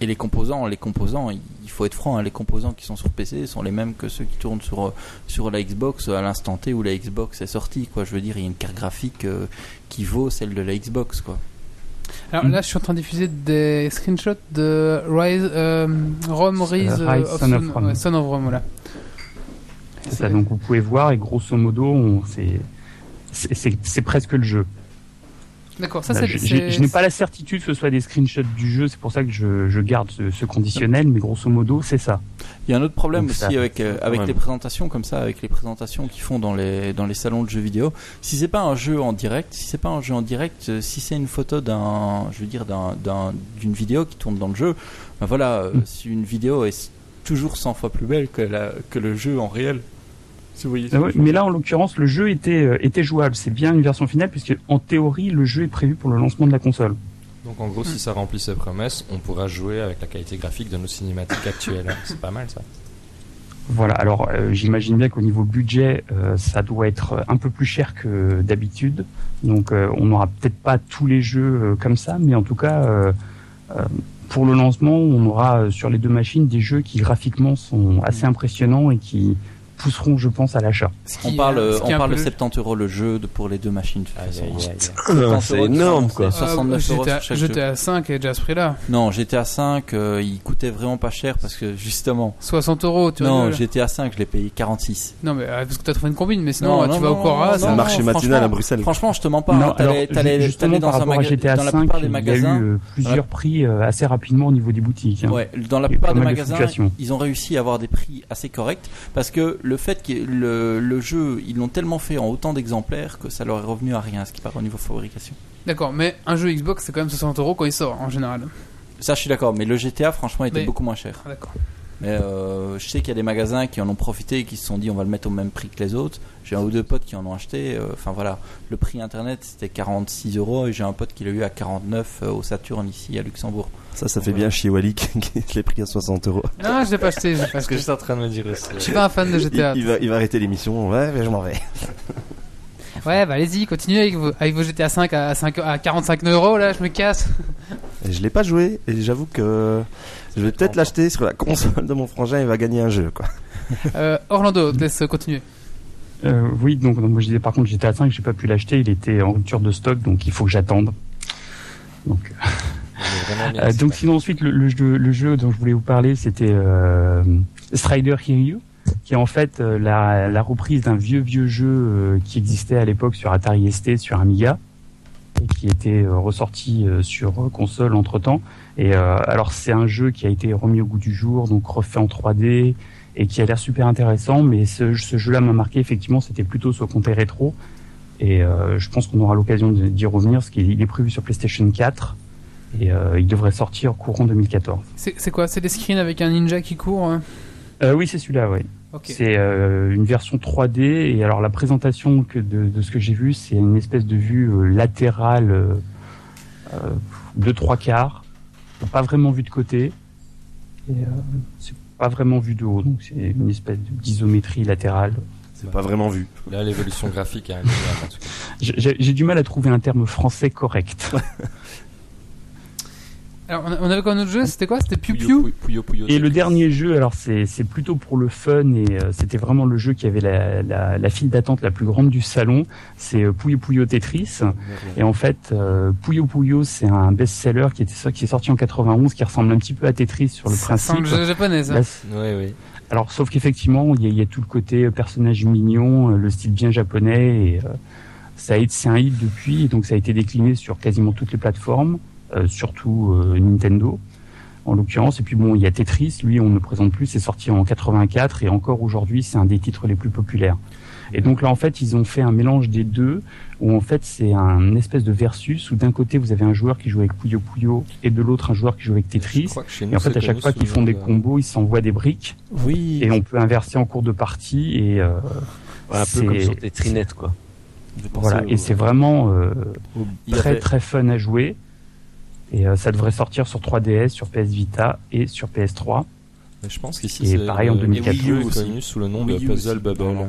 Et les composants, les composants, il faut être franc, hein, les composants qui sont sur PC sont les mêmes que ceux qui tournent sur euh, sur la Xbox à l'instant T où la Xbox est sortie, quoi. Je veux dire, il y a une carte graphique euh, qui vaut celle de la Xbox, quoi. Alors là, je suis en train de diffuser des screenshots de Rise, euh, Rome, Rise, Euh, Rise, of Son of Rome. ouais, Son of Rome, voilà. C'est ça, donc vous pouvez voir et grosso modo, on- c'est c'est- c'est c'est presque le jeu. D'accord, ça Là, c'est. je n'ai pas la certitude que ce soit des screenshots du jeu, c'est pour ça que je, je garde ce, ce conditionnel, mais grosso modo, c'est ça. Il y a un autre problème Donc, aussi avec euh, avec Ouais. les présentations comme ça, avec les présentations qu'ils font dans les dans les salons de jeux vidéo. Si c'est pas un jeu en direct, si c'est pas un jeu en direct, euh, si c'est une photo d'un, je veux dire d'un d'un- d'une vidéo qui tourne dans le jeu, ben voilà, euh, Mm. si une vidéo est toujours 100 fois plus belle que la que le jeu en réel. Si vous voyez. ce Ah ouais, mais là, en l'occurrence, le jeu était, euh, était jouable. C'est bien une version finale, puisque en théorie, le jeu est prévu pour le lancement de la console. Donc en gros, si ça remplit ses promesses, on pourra jouer avec la qualité graphique de nos cinématiques actuelles. C'est pas mal ça. Voilà, alors euh, j'imagine bien qu'au niveau budget, euh, ça doit être un peu plus cher que d'habitude. Donc euh, on n'aura peut-être pas tous les jeux euh, comme ça, mais en tout cas, euh, euh, pour le lancement, on aura euh, sur les deux machines des jeux qui graphiquement sont assez impressionnants et qui pousseront, je pense, à l'achat. ce On qui- parle, on parle de peu- 70 euros le jeu de- pour les deux machines. de. 70 c'est énorme, quoi. c'est Ah, 69 euros GTA, sur chaque jeu. GTA 5 est déjà à ce prix-là. Non, GTA 5, euh, il coûtait vraiment pas cher parce que justement. 60 euros, tu Non, rigoles. GTA 5, je l'ai payé 46. Non, mais euh, parce que t'as trouvé une combine, mais sinon Non, euh, non, tu vas non, au Cora, non, C'est ça le non, marché franchement- matinal à Bruxelles. Franchement, je te mens pas. Non, hein, t'allais- dans un rapport à maga- GTA dans la 5, plupart des il y a eu magasins. euh, plusieurs prix euh, assez rapidement au niveau des boutiques. hein. Ouais, dans la plupart des magasins, ils ont réussi à avoir des prix assez corrects parce que le fait que le, le jeu, ils l'ont tellement fait en autant d'exemplaires que ça leur est revenu à rien, ce qui part au niveau fabrication. D'accord, mais un jeu Xbox c'est quand même 60 euros quand il sort en général. Ça, je suis d'accord, mais le GTA, franchement, était Mais- beaucoup moins cher. Ah, D'accord. Mais euh, je sais qu'il y a des magasins qui en ont profité et qui se sont dit on va le mettre au même prix que les autres. J'ai un ou deux potes qui en ont acheté. euh, Enfin voilà, le prix internet c'était 46 euros et j'ai un pote qui l'a eu à 49 euh, au Saturn ici à Luxembourg. Ça, ça fait bien chier Wally qui l'ait pris à 60 euros. Non, je l'ai pas acheté, pas Parce que acheté. j'étais en train de me dire aussi. Je suis pas un fan de Il, GTA. il va, il va arrêter l'émission. Ouais, mais je m'en vais. Ouais, bah allez-y, continuez avec vos, avec vos GTA 5 à, 5, à 45 euros, là, je me casse. Et je l'ai pas joué et j'avoue que je vais peut-être l'acheter sur la console de mon frangin. Il va gagner un jeu, quoi. Euh, Orlando, laisse continuer. Euh, oui, donc, donc, moi je disais par contre GTA 5, j'ai pas pu l'acheter, il était en rupture de stock, donc il faut que j'attende. Donc, bien, euh, donc sinon ensuite le, le jeu, le jeu dont je voulais vous parler, c'était euh, Strider Hiryu, qui est en fait euh, la, reprise d'un vieux vieux jeu euh, qui existait à l'époque sur Atari ST, sur Amiga, et qui était euh, ressorti sur console entre temps. Et alors c'est un jeu qui a été remis au goût du jour, donc refait en 3D et qui a l'air super intéressant. Mais ce, jeu-là m'a marqué effectivement, c'était plutôt sur côté rétro. Et je pense qu'on aura l'occasion d'y revenir, parce qu'il il est prévu sur PlayStation 4 et il devrait sortir courant 2014. C'est c'est quoi? C'est des screens avec un ninja qui court hein? Euh, oui, c'est celui-là, oui. C'est euh, une version 3D et alors la présentation que de, de ce que j'ai vu, c'est une espèce de vue euh, latérale de trois quarts, pas vraiment vue de côté et euh, c'est pas vraiment vue de haut, donc c'est une espèce de- d'isométrie latérale. C'est pas vraiment vu. Là, l'évolution graphique. J'ai- J'ai j'ai du mal à trouver un terme français correct. Alors, on avait quoi un autre jeu? C'était quoi? C'était Piu Piu? Puyo, Puyo, Puyo, Et le dernier jeu, alors c'est c'est plutôt pour le fun et euh, c'était vraiment le jeu qui avait la, la, la file d'attente la plus grande du salon. C'est euh, Puyo Puyo Tetris. Et en fait, euh, Puyo Puyo, c'est un best-seller qui était ça, qui est sorti en 91, qui ressemble un petit peu à Tetris sur le Ça sent principe. le jeu japonais, ça. Là, c'est- Oui, oui. alors, sauf qu'effectivement, il y, a- il y a tout le côté euh, personnage mignon, le style bien japonais, et euh, ça a été, c'est un hit depuis, donc ça a été décliné sur quasiment toutes les plateformes, surtout euh, Nintendo, en l'occurrence. Et puis bon, il y a Tetris, lui, on ne le présente plus, c'est sorti en 84, et encore aujourd'hui, c'est un des titres les plus populaires. Et donc là, en fait, ils ont fait un mélange des deux, où en fait, c'est un espèce de versus, où d'un côté, vous avez un joueur qui joue avec Puyo Puyo, et de l'autre, un joueur qui joue avec Tetris. nous, Et en fait, à chaque fois qu'ils font des de- combos, ils s'envoient des briques Oui. et on peut inverser en cours de partie et euh, Ouais, un peu c'est- comme sur Tetrinet, quoi. Je pensais voilà au- et c'est vraiment euh, très avait- très fun à jouer et euh, ça devrait sortir sur 3DS, sur PS Vita et sur PS3. Mais je pense qu'ici, Et c'est pareil en le- 2004 le jeu est aussi. connu sous le nom Wii de Puzzle aussi. Bubble. Non,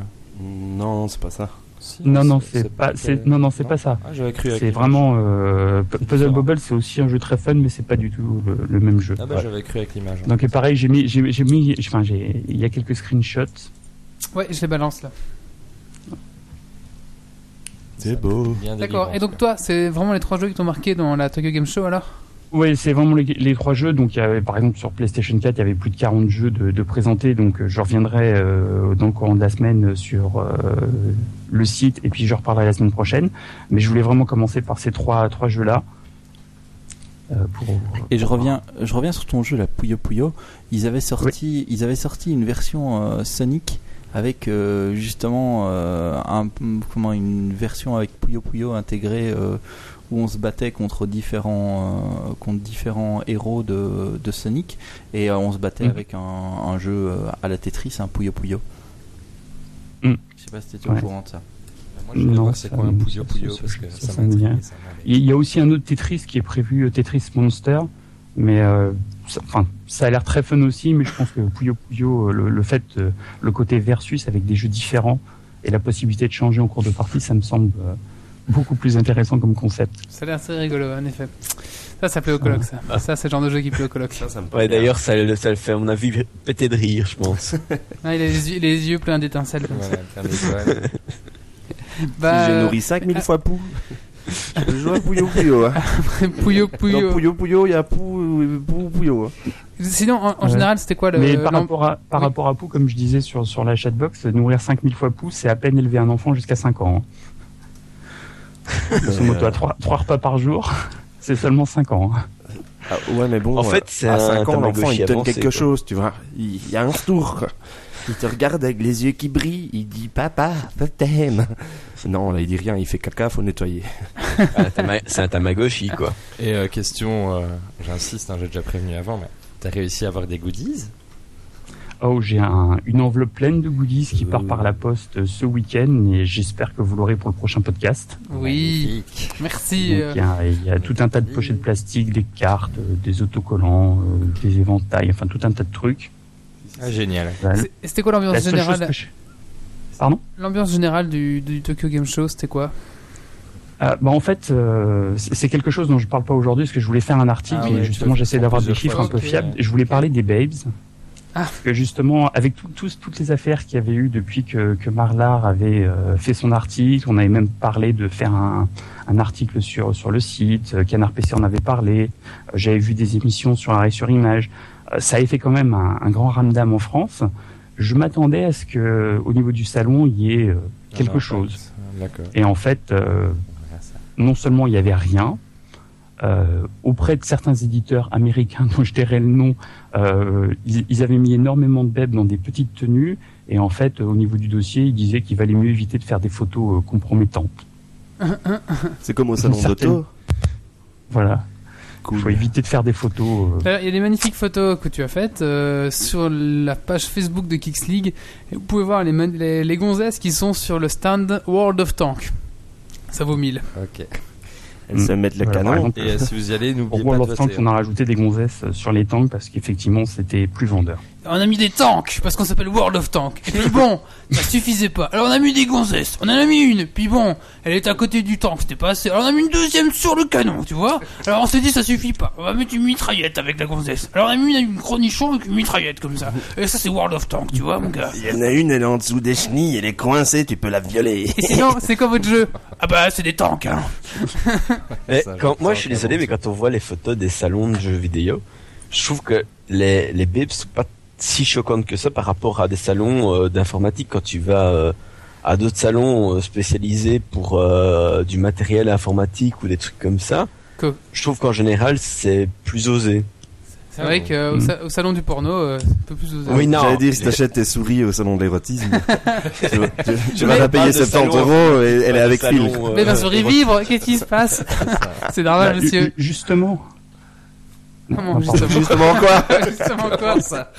Non, c'est pas ça. Si, Non non c'est pas c'est non non c'est pas ça. Ah, j'avais cru avec C'est l'image. vraiment euh, Puzzle. Bobble c'est aussi un jeu très fun mais c'est pas du tout le, le même jeu. Ah bah Ouais. j'avais cru avec l'image. Donc et pareil j'ai mis j'ai j'ai mis enfin j'ai il y a quelques screenshots. Ouais, je les balance là. C'était beau. Bien D'accord. Et donc toi, c'est vraiment les trois jeux qui t'ont marqué dans la Tokyo Game Show alors? Oui, c'est vraiment les, les trois jeux. Donc, il y avait, par exemple, sur PlayStation 4, il y avait plus de 40 jeux de, de présentés. Donc, euh, je reviendrai euh, dans le courant de la semaine sur euh, le site et puis je reparlerai la semaine prochaine. Mais je voulais vraiment commencer par ces trois, trois jeux-là. Euh, pour, Et je reviens, je reviens sur ton jeu, la Puyo Puyo. Ils avaient sorti, ils avaient sorti une version euh, Sonic avec euh, justement euh, un, comment une version avec Puyo Puyo intégrée euh, où on se battait contre différents euh, contre différents héros de, de Sonic et euh, on se battait Mhm. avec un, un jeu à la Tetris, un Puyo Puyo. Mhm. Je sais pas si t'étais Ouais. au courant de ça. Moi, je voulais Non, c'est quoi un Puyo Puyo ça- parce que ça- ça ça. Il y a aussi un autre Tetris qui est prévu, Tetris Monster, mais euh, ça, enfin, ça a l'air très fun aussi, mais je pense que Puyo Puyo, euh, le, le fait, euh, le côté versus avec des jeux différents et la possibilité de changer en cours de partie, ça me semble euh, beaucoup plus intéressant comme concept. Ça a l'air assez rigolo, en effet. Ça, ça plaît au coloc, ça. Ça, c'est le genre de jeu qui plaît au coloc. Ça, ça me Ouais, d'ailleurs, ça, le- ça le fait, à mon avis, péter de rire, je pense. Ah, il a les yeux, les yeux pleins d'étincelles comme Voilà, ça. Bah, J'ai nourri 5000 fois Pou. Je joue à Puyo Puyo. Hein. Pouyo Dans Pouyo. Puyo Puyo, il y a Pou, Pou Puyo. hein. Sinon, en, en Ouais. général, c'était quoi le. mais par rapport à, par oui. rapport à Pou, comme je disais sur, sur la chatbox, nourrir 5000 fois Pou, c'est à peine élever un enfant jusqu'à 5 ans. Hein. Grosso modo, à 3, repas par jour, c'est seulement 5 ans. hein. Ah, ouais, mais bon, En euh, fait, c'est à un 5 ans, l'enfant, il donne avancé, quelque quoi. chose, tu vois. Il il y a un tour. quoi. Il te regarde avec les yeux qui brillent. Il dit Papa, je t'aime. Non, là, il dit rien. Il fait caca, faut nettoyer. Ah, C'est un Tamagotchi, quoi. Et euh, question, euh, j'insiste, hein, j'ai déjà prévenu avant, mais t'as réussi à avoir des goodies? Oh, j'ai un, une enveloppe pleine de goodies qui part par la poste euh, ce week-end et j'espère que vous l'aurez pour le prochain podcast. Oui, merci. Donc, il, y a, il y a tout un tas de pochettes plastiques, des cartes, des autocollants, des éventails, enfin tout un tas de trucs. Ah, génial. Voilà. C'était quoi La l'ambiance générale? que je- Pardon L'ambiance générale du, du Tokyo Game Show, c'était quoi Ah, bah en fait, euh, c'est quelque chose dont je parle pas aujourd'hui parce que je voulais faire un article Ah et ouais, tu justement j'essaie d'avoir des chiffres fois. un peu fiables. Je voulais parler des babes. Ah. Parce que justement, avec tout- toutes les affaires qu'il y avait eu depuis que, que Marlar avait euh, fait son article, on avait même parlé de faire un, un article sur, sur le site, euh, Canard PC en avait parlé, euh, j'avais vu des émissions sur Arrêt sur Image. Euh, ça avait fait quand même un, un grand ramdam en France. Je m'attendais à ce que au niveau du salon, il y ait euh, quelque Ah, chose. D'accord. Et en fait, euh, non seulement il n'y avait rien, euh, auprès de certains éditeurs américains dont je tairai le nom, euh, ils, ils avaient mis énormément de bebs dans des petites tenues, et en fait, euh, au niveau du dossier, ils disaient qu'il valait mieux éviter de faire des photos euh, compromettantes. C'est comme au salon Certaine- d'auto. Voilà, il Cool. faut éviter de faire des photos. euh, Alors, Il y a des magnifiques photos que tu as faites euh, sur la page Facebook de Kicks League. Et vous pouvez voir les, man- les, les gonzesses qui sont sur le stand World of Tank. Ça vaut 1000. Ok. Elles se mettent le voilà, canon. exemple, Et euh, si vous y allez, n'oubliez pas World de of voter. on a rajouté des gonzesses sur les tanks parce qu'effectivement, c'était plus vendeur. On a mis des tanks, parce qu'on s'appelle World of Tank. Et puis bon, ça suffisait pas. Alors on a mis des gonzesses, on en a mis une, puis bon, elle était à côté du tank, c'était pas assez. Alors on a mis une deuxième sur le canon, tu vois. Alors on s'est dit ça suffit pas, on va mettre une mitraillette avec la gonzesse. Alors on a mis une, une chronichon avec une mitraillette comme ça. Et ça c'est World of Tank, tu vois mon gars. Il y en a une, elle est en dessous des chenilles, elle est coincée, tu peux la violer. Et sinon, c'est quoi votre jeu? Ah bah c'est des tanks, hein. Mais Ça, quand, je- moi, je suis désolé, mais quand on voit les photos des salons de jeux vidéo, je trouve que les, les bibs sont pas si choquantes que ça par rapport à des salons euh, d'informatique quand tu vas euh, à d'autres salons euh, spécialisés pour euh, du matériel informatique ou des trucs comme ça. Que- Je trouve qu'en général, c'est plus osé. C'est vrai qu'au sa- au salon du porno, euh, c'est un peu plus osé. Oui, non. J'allais dire, si t'achètes tes souris au salon de l'érotisme, tu, vas- tu- tu vas Mais la pas payer de 70 salon, euros et elle est avec euh, Mais ma souris vibre, qu'est-ce qui se passe? C'est normal, Bah, monsieur. ju- Justement, Comment, justement Justement quoi Justement quoi, ça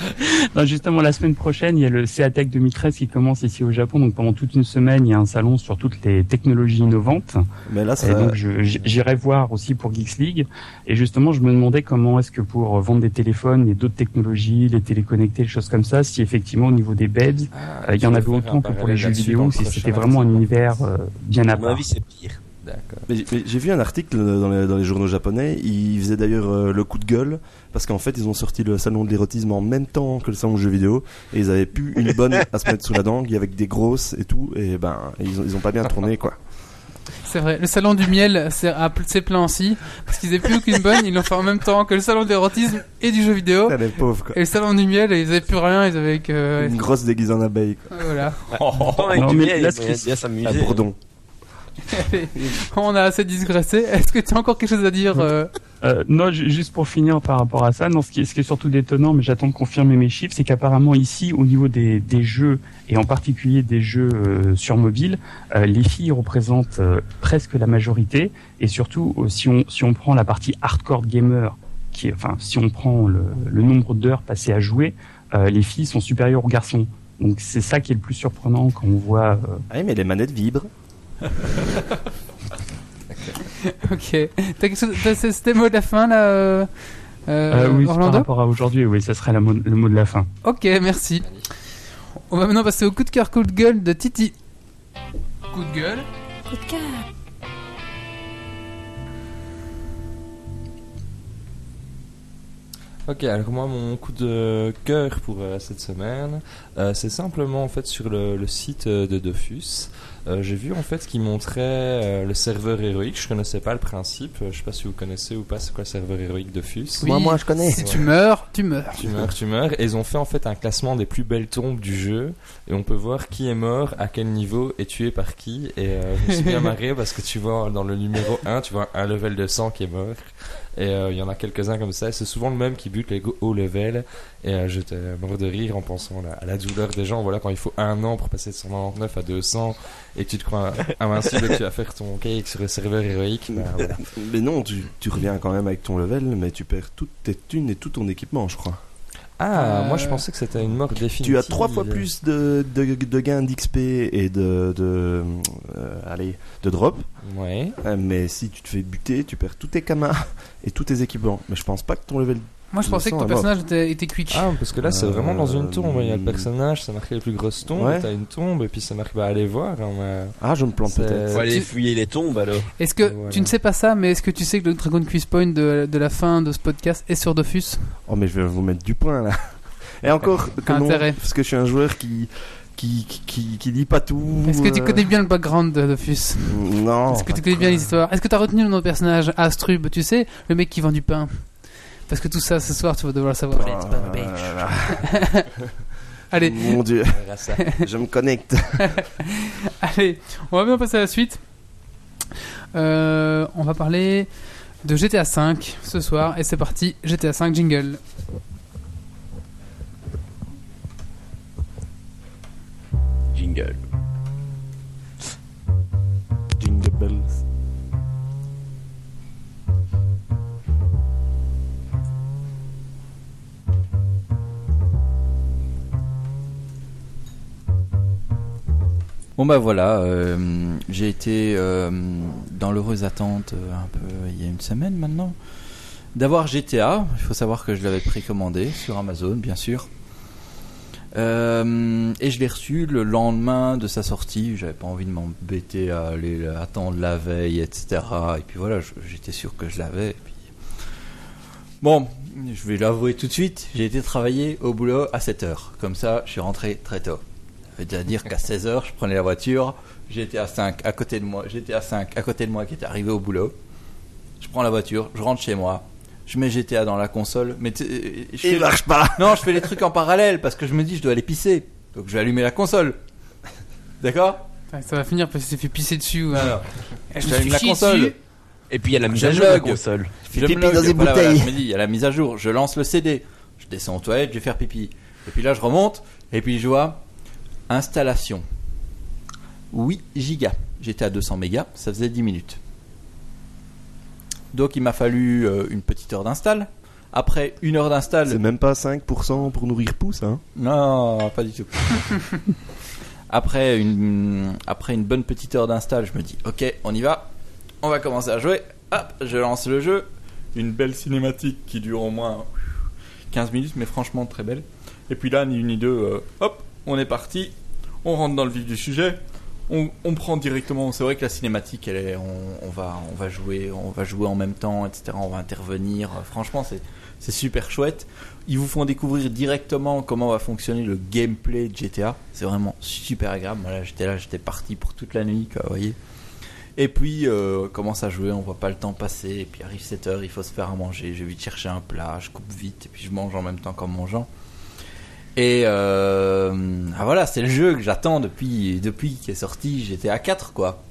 Non, justement, la semaine prochaine, il y a le CEATEC 2013 qui commence ici au Japon. Donc, pendant toute une semaine, il y a un salon sur toutes les technologies innovantes. Mais là, Et ça... donc, je- j- j'irai voir aussi pour Geeks League. Et justement, je me demandais comment est-ce que pour vendre des téléphones et d'autres technologies, les téléconnectés, les choses comme ça, si effectivement, au niveau des beds, Ah, euh, il y en avait autant que pour les jeux vidéo, si c'était vraiment un univers euh, bien à À mon part. avis, c'est pire. D'accord. Mais j'ai- mais J'ai vu un article dans les, dans les journaux japonais, ils faisaient d'ailleurs euh, le coup de gueule, parce qu'en fait ils ont sorti le salon de l'érotisme en même temps que le salon de jeux vidéo, et ils avaient plus une bonne à se mettre sous la dent, avec des grosses et tout, et ben ils ont, ils ont pas bien tourné quoi. C'est vrai, le salon du miel c'est plein aussi, parce qu'ils avaient plus aucune bonne, ils l'ont fait en même temps que le salon de l'érotisme et du jeu vidéo. Ah, les pauvres, quoi. Et le salon du miel, ils avaient plus rien, ils avaient que... Une grosse déguise en abeille, quoi. Voilà. Avec Non, du miel, là, il bien À s'amuser. On a assez digressé. Est-ce que tu as encore quelque chose à dire euh, Euh, non, ju- juste pour finir par rapport à ça, non, ce, qui est, ce qui est surtout détonnant, mais j'attends de confirmer mes chiffres, c'est qu'apparemment ici, au niveau des, des jeux, et en particulier des jeux euh, sur mobile, euh, les filles représentent euh, presque la majorité, et surtout, euh, si, on, si on prend la partie hardcore gamer, qui est, enfin, si on prend le, le nombre d'heures passées à jouer, euh, les filles sont supérieures aux garçons. Donc c'est ça qui est le plus surprenant quand on voit... euh, Ah oui, mais les manettes vibrent. Ok. T'as C'était le mot de la fin, là euh, euh, euh, oui, par Orlando rapport à aujourd'hui, oui, ça serait la mo- le mot de la fin. Ok, merci. On va maintenant passer au coup de cœur, coup de gueule de Titi. Coup de gueule Coup de cœur. Ok, alors moi mon coup de cœur pour euh, cette semaine, euh, c'est simplement en fait sur le, le site de Dofus. Euh, J'ai vu en fait qu'il montrait euh, le serveur héroïque. Je connaissais pas le principe. Euh, Je sais pas si vous connaissez ou pas c'est quoi le serveur héroïque Dofus. Oui, Moi, moi, je connais. Si tu meurs, tu meurs. Tu meurs, tu meurs. Et ils ont fait en fait un classement des plus belles tombes du jeu. Et on peut voir qui est mort, à quel niveau, et tué par qui. Et euh, je me suis bien marré parce que tu vois dans le numéro 1, tu vois un level de sang qui est mort. Et euh, il y en a quelques-uns comme ça. C'est souvent le même qui bute les hauts level. Et euh, j'étais mort de rire en pensant à la, douleur des gens. Voilà, quand il faut un an pour passer de 199 à 200 et tu te crois invincible et tu vas faire ton cake sur le serveur héroïque. voilà. Mais non, tu, tu reviens quand même avec ton level, mais tu perds toutes tes thunes et tout ton équipement, je crois. Ah, Euh, moi je pensais que c'était une mort définitive. Tu as trois fois plus de, de, de gains d'XP et de, de, euh, allez, de drop. Ouais. Euh, Mais si tu te fais buter, tu perds tous tes kamas et tous tes équipements. Mais je pense pas que ton level. Moi, je pensais que ton personnage était, était quick. Ah, parce que là, c'est Euh, vraiment dans une tombe. Il y a le personnage, ça marque les plus grosses tombes. Ouais. T'as une tombe, et puis ça marque, bah, allez voir. hein, mais- Ah, je me plante C'est- peut-être. Faut aller Tu- fouiller les tombes alors. Est-ce que Voilà. tu ne sais pas ça, mais est-ce que tu sais que le Dragon Quiz Point de, de la fin de ce podcast est sur Dofus? Oh, mais je vais vous mettre du point là. Et encore, que non, intérêt. parce que je suis un joueur qui. Qui, qui, qui, qui lit pas tout. Est-ce que tu euh, connais bien le background de Dofus? Non. Est-ce que tu connais bien quoi. l'histoire? Est-ce que tu as retenu le nom de personnage? Astrub Tu sais, le mec qui vend du pain. Parce que tout ça, ce soir, tu vas devoir le savoir. Oh. Allez, Mon dieu, je me connecte. allez, on va bien passer à la suite. Euh, on va parler de GTA V ce soir. Et c'est parti, GTA V. Jingle. Jingle Bon bah voilà, euh, j'ai été euh, dans l'heureuse attente euh, un peu il y a une semaine maintenant d'avoir GTA. Il faut savoir que je l'avais précommandé sur Amazon, bien sûr. Et je l'ai reçu le lendemain de sa sortie. J'avais pas envie de m'embêter à aller attendre la veille, etc. Et puis voilà, j'étais sûr que je l'avais. Bon, je vais l'avouer tout de suite. J'ai été travailler au boulot à 7 heures. Comme ça, je suis rentré très tôt. Ça veut déjà dire qu'à 16h, je prenais la voiture, j'étais à 5 à côté de moi, j'étais à 5 à côté de moi qui était arrivé au boulot. Je prends la voiture, je rentre chez moi, je mets GTA dans la console, mais tu- euh, je fais- Il marche pas. non, je fais les trucs en parallèle parce que je me dis je dois aller pisser. Donc je vais allumer la console. D'accord? Ça va finir parce qu'il s'est fait pisser dessus. ouais. Alors, j'allume suis la console. dessus. Et puis il y a la mise à jour de la console. Je pipi dans des voilà, voilà, bouteilles. je me dis, il y a la mise à jour, je lance le CD, je descends aux toilettes, je vais faire pipi. Et puis là, je remonte, et puis je vois installation. 8 gigas. J'étais à 200 mégas, ça faisait 10 minutes. Donc il m'a fallu euh, une petite heure d'install. Après une heure C'est d'install, même pas 5% pour nourrir pouce, hein. non, pas du tout. après, une, après une bonne petite heure d'install, je me dis, ok, on y va, on va commencer à jouer. Hop, je lance le jeu. Une belle cinématique qui dure au moins 15 minutes, mais franchement très belle. Et puis là, ni une ni deux, euh, hop, on est parti, on rentre dans le vif du sujet. On, prend directement. C'est vrai que la cinématique, on, va, jouer, on va jouer en même temps, etc. On va intervenir. Franchement, c'est, super chouette. Ils vous font découvrir directement comment va fonctionner le gameplay de GTA. C'est vraiment super agréable. J'étais là, j'étais parti pour toute la nuit. Et puis, euh, commence à jouer, on voit pas le temps passer. Et puis arrive 7 heures, il faut se faire à manger. Je vais vite chercher un plat, je coupe vite. Et puis je mange en même temps qu'en mangeant. Et euh, ah voilà, c'est le jeu que j'attends depuis, depuis qu'il est sorti. J'étais à 4, quoi.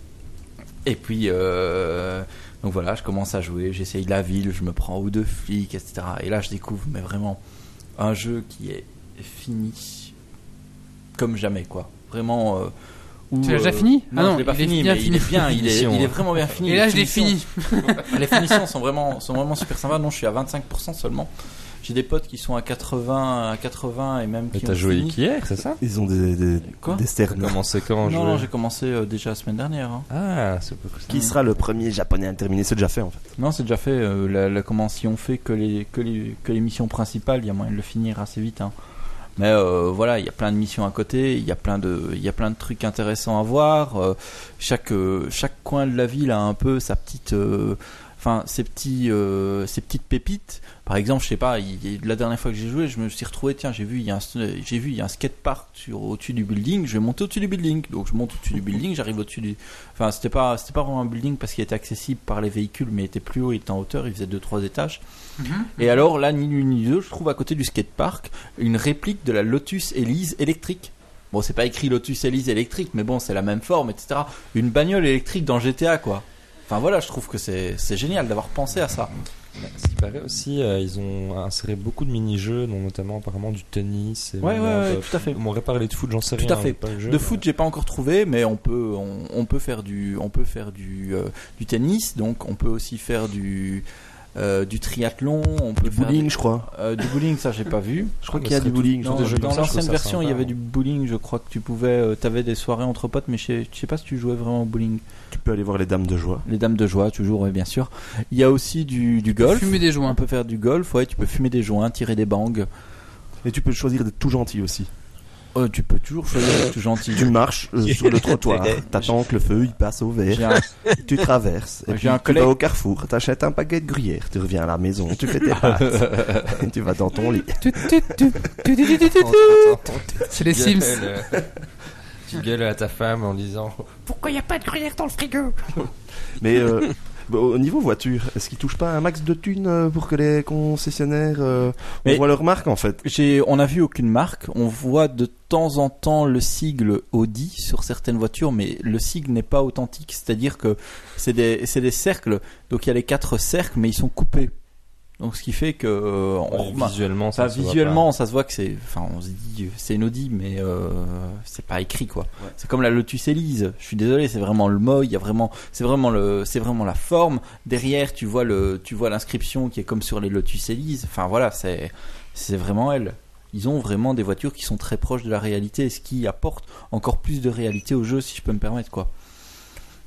Et puis, euh, donc voilà, je commence à jouer. J'essaye la ville, je me prends ou deux flics, etc. Et là, je découvre, mais vraiment, un jeu qui est fini comme jamais, quoi. Vraiment. euh, où, Tu l'as déjà euh, fini Non, Ah non, je l'ai pas il est fini, bien mais il fini. est bien, il est, il est ouais. vraiment bien fini. Et là, je l'ai fini. les finitions sont vraiment, sont vraiment super sympas. Non, je suis à 25% seulement. J'ai des potes qui sont à 80, à 80 et même Mais qui t'as ont joué fini. qu'hier, c'est ça Ils ont des, des, Quoi des T'as commencé quand Non, non, j'ai commencé euh, déjà la semaine dernière. hein. Ah, c'est ça. Qui sera le premier japonais à terminer C'est déjà fait en fait. Non, c'est déjà fait. euh, la, la- comment si on fait que les que les que les missions principales, il y a moyen de le finir assez vite. hein. Mais euh, voilà, il y a plein de missions à côté, il y a plein de il y a plein de trucs intéressants à voir. euh, chaque euh, chaque coin de la ville a un peu sa petite euh, enfin ses petits euh, ses petites pépites. Par exemple, je sais pas, il- la dernière fois que j'ai joué, je me suis retrouvé tiens, j'ai vu il y a un j'ai vu il y a un skatepark sur au-dessus du building, je vais monter au-dessus du building. Donc je monte au-dessus du building, j'arrive au-dessus du Enfin, c'était pas, c'était pas vraiment un building parce qu'il était accessible par les véhicules, mais il était plus haut, il était en hauteur, il faisait 2-3 étages. Et alors, là, ni l'une ni deux, je trouve à côté du skatepark une réplique de la Lotus Elise électrique. Bon, c'est pas écrit Lotus Elise électrique, mais bon, c'est la même forme, etc. Une bagnole électrique dans GTA, quoi. Enfin voilà, je trouve que c'est génial d'avoir pensé à ça. Ce qui paraît aussi, euh, ils ont inséré beaucoup de mini-jeux, dont notamment apparemment du tennis. Et Ouais, ouais, euh, tout à fait. On m'aurait parlé de foot, j'en sais Tout rien. à fait. j'ai pas le jeu, De mais- foot, j'ai pas encore trouvé, mais on peut, on, on peut faire du, on peut faire du, euh, du tennis, donc on peut aussi faire du, euh, du triathlon, on peut faire Bowling, du, je crois. euh, du bowling, ça j'ai pas vu. Je crois mais qu'il y a du bowling. Non, des jeux dans l'ancienne version, il y avait du bowling, je crois que tu pouvais, euh, t'avais des soirées entre potes, mais je sais, je sais pas si tu jouais vraiment au bowling. Tu peux aller voir les dames de joie. Les dames de joie, toujours, ouais, bien sûr. Il y a aussi du, du golf. Fumer des On joints. peut faire du golf, ouais, tu peux fumer des joints, tirer des bangs. Et tu peux choisir d'être tout gentil aussi. Euh, tu peux toujours choisir d'être gentil. Tu marches euh, sur le trottoir, t'attends que le feu il passe au vert, un, tu traverses, et J'ai puis un tu collègue- vas au carrefour, t'achètes un paquet de gruyère, tu reviens à la maison, tu fais tes pâtes, et tu vas dans ton lit. Tu- tu- tu- tu- tu- tu- tu- tu- Attends, attends, attends, C'est les tu Sims. gueules, euh, Tu gueules à ta femme en disant Pourquoi y a pas de gruyère dans le frigo? Mais euh, au niveau voiture, est-ce qu'ils touchent pas un max de thunes euh, pour que les concessionnaires euh, on voit leur marque en fait? on a vu aucune marque. On voit de temps en temps le sigle Audi sur certaines voitures, mais le sigle n'est pas authentique. C'est-à-dire que c'est des, c'est des cercles. Donc il y a les quatre cercles, mais ils sont coupés. Donc ce qui fait que euh, on Ouais, remarque- visuellement, ça se voit visuellement, ça se voit que c'est. Enfin, on se dit, c'est une Audi, mais euh, c'est pas écrit quoi. C'est comme la Lotus Elise. Je suis désolé, c'est vraiment le mot. Il y a vraiment, c'est vraiment le, c'est vraiment la forme. Derrière, tu vois le, tu vois l'inscription qui est comme sur les Lotus Elise. Enfin voilà, c'est, c'est vraiment elle. Ils ont vraiment des voitures qui sont très proches de la réalité, ce qui apporte encore plus de réalité au jeu, si je peux me permettre quoi.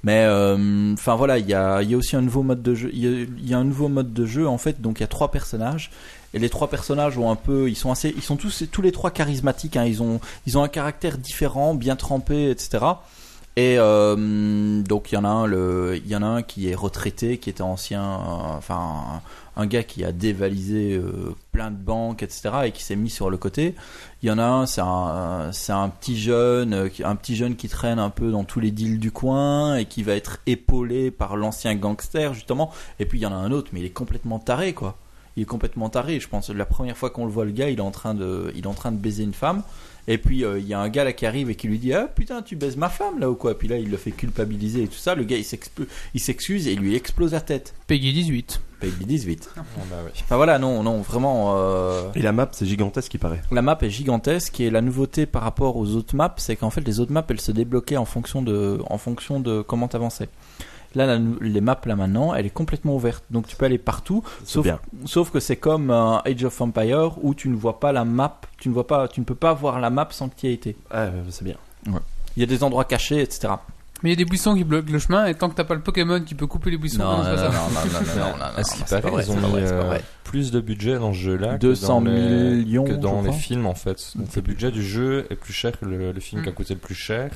Mais euh, enfin voilà, il y a, y a aussi un nouveau mode de jeu. Il y, a, il y a un nouveau mode de jeu en fait. Donc il y a trois personnages et les trois personnages ont un peu, ils sont assez, ils sont tous tous les trois charismatiques. Hein, ils ont ils ont un caractère différent, bien trempé, etc. Et euh, donc il y en a un, le, il y en a un qui est retraité, qui était ancien, euh, enfin un, gars qui a dévalisé euh, plein de banques, etc. et qui s'est mis sur le côté. Il y en a un, c'est un, un petit jeune, euh, un petit jeune qui traîne un peu dans tous les deals du coin et qui va être épaulé par l'ancien gangster justement. Et puis il y en a un autre, mais il est complètement taré quoi. Il est complètement taré. Je pense la première fois qu'on le voit, le gars, il est en train de, il est en train de baiser une femme. Et puis euh, il y a un gars là qui arrive et qui lui dit ah putain tu baises ma femme là ou quoi. Puis là il le fait culpabiliser et tout ça. Le gars il s'expl- il s'excuse et il lui explose la tête. Peggy 18. Peggy 18. Ah bah oui. Enfin voilà non non vraiment. euh, Et la map c'est gigantesque il paraît. la map est gigantesque et la nouveauté par rapport aux autres maps, c'est qu'en fait les autres maps elles se débloquaient en fonction de, en fonction de comment t'avançais. Là, la les maps là maintenant, elle est complètement ouverte, donc tu peux aller partout. Sauf, bien. sauf que c'est comme un Age of Empire où tu ne vois pas la map, tu ne vois pas, tu ne peux pas voir la map sans que tu y aies été. Euh, c'est bien. Il y a des endroits cachés, etc. Mais il y a des buissons qui bloquent le chemin et tant que t'as pas le Pokémon qui peut couper les buissons, Non, non, c'est pas ça. non, non, non, non, non, non, À ce qui paraît, ils ont mis euh, plus de budget dans ce jeu-là 200 que dans les, millions, que dans je les films en fait. Donc le budget du jeu est plus cher que le, le film qui a Mm. coûté le plus cher.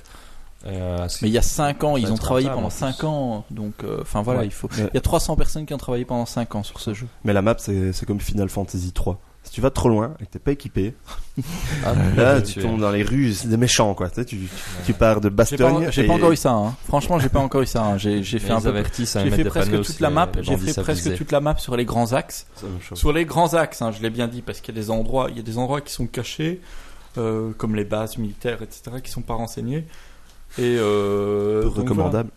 Euh, Mais il y a 5 ans, ils ont travaillé rentable, pendant en plus. 5 ans, donc euh, enfin voilà, Ouais. il faut. Ouais. Il y a 300 personnes qui ont travaillé pendant 5 ans sur ce jeu. Mais la map c'est comme Final Fantasy 3. Si tu vas trop loin et que t'es pas équipé, Ah, là tu tu es- tombes dans les rues, c'est des méchants quoi. Tu, sais, tu, tu pars de J'ai pas, Bastogne. j'ai et- pas encore eu ça. Hein. Franchement, j'ai pas encore eu ça. hein. J'ai fait un peu. avertissent à J'ai fait presque toute la map. J'ai fait presque toute la map sur les grands axes. Sur les grands axes, hein, je l'ai bien dit, parce qu'il y a des endroits, il y a des endroits qui sont cachés, euh, comme les bases militaires, etc., qui sont pas renseignés. Et euh, donc recommandable.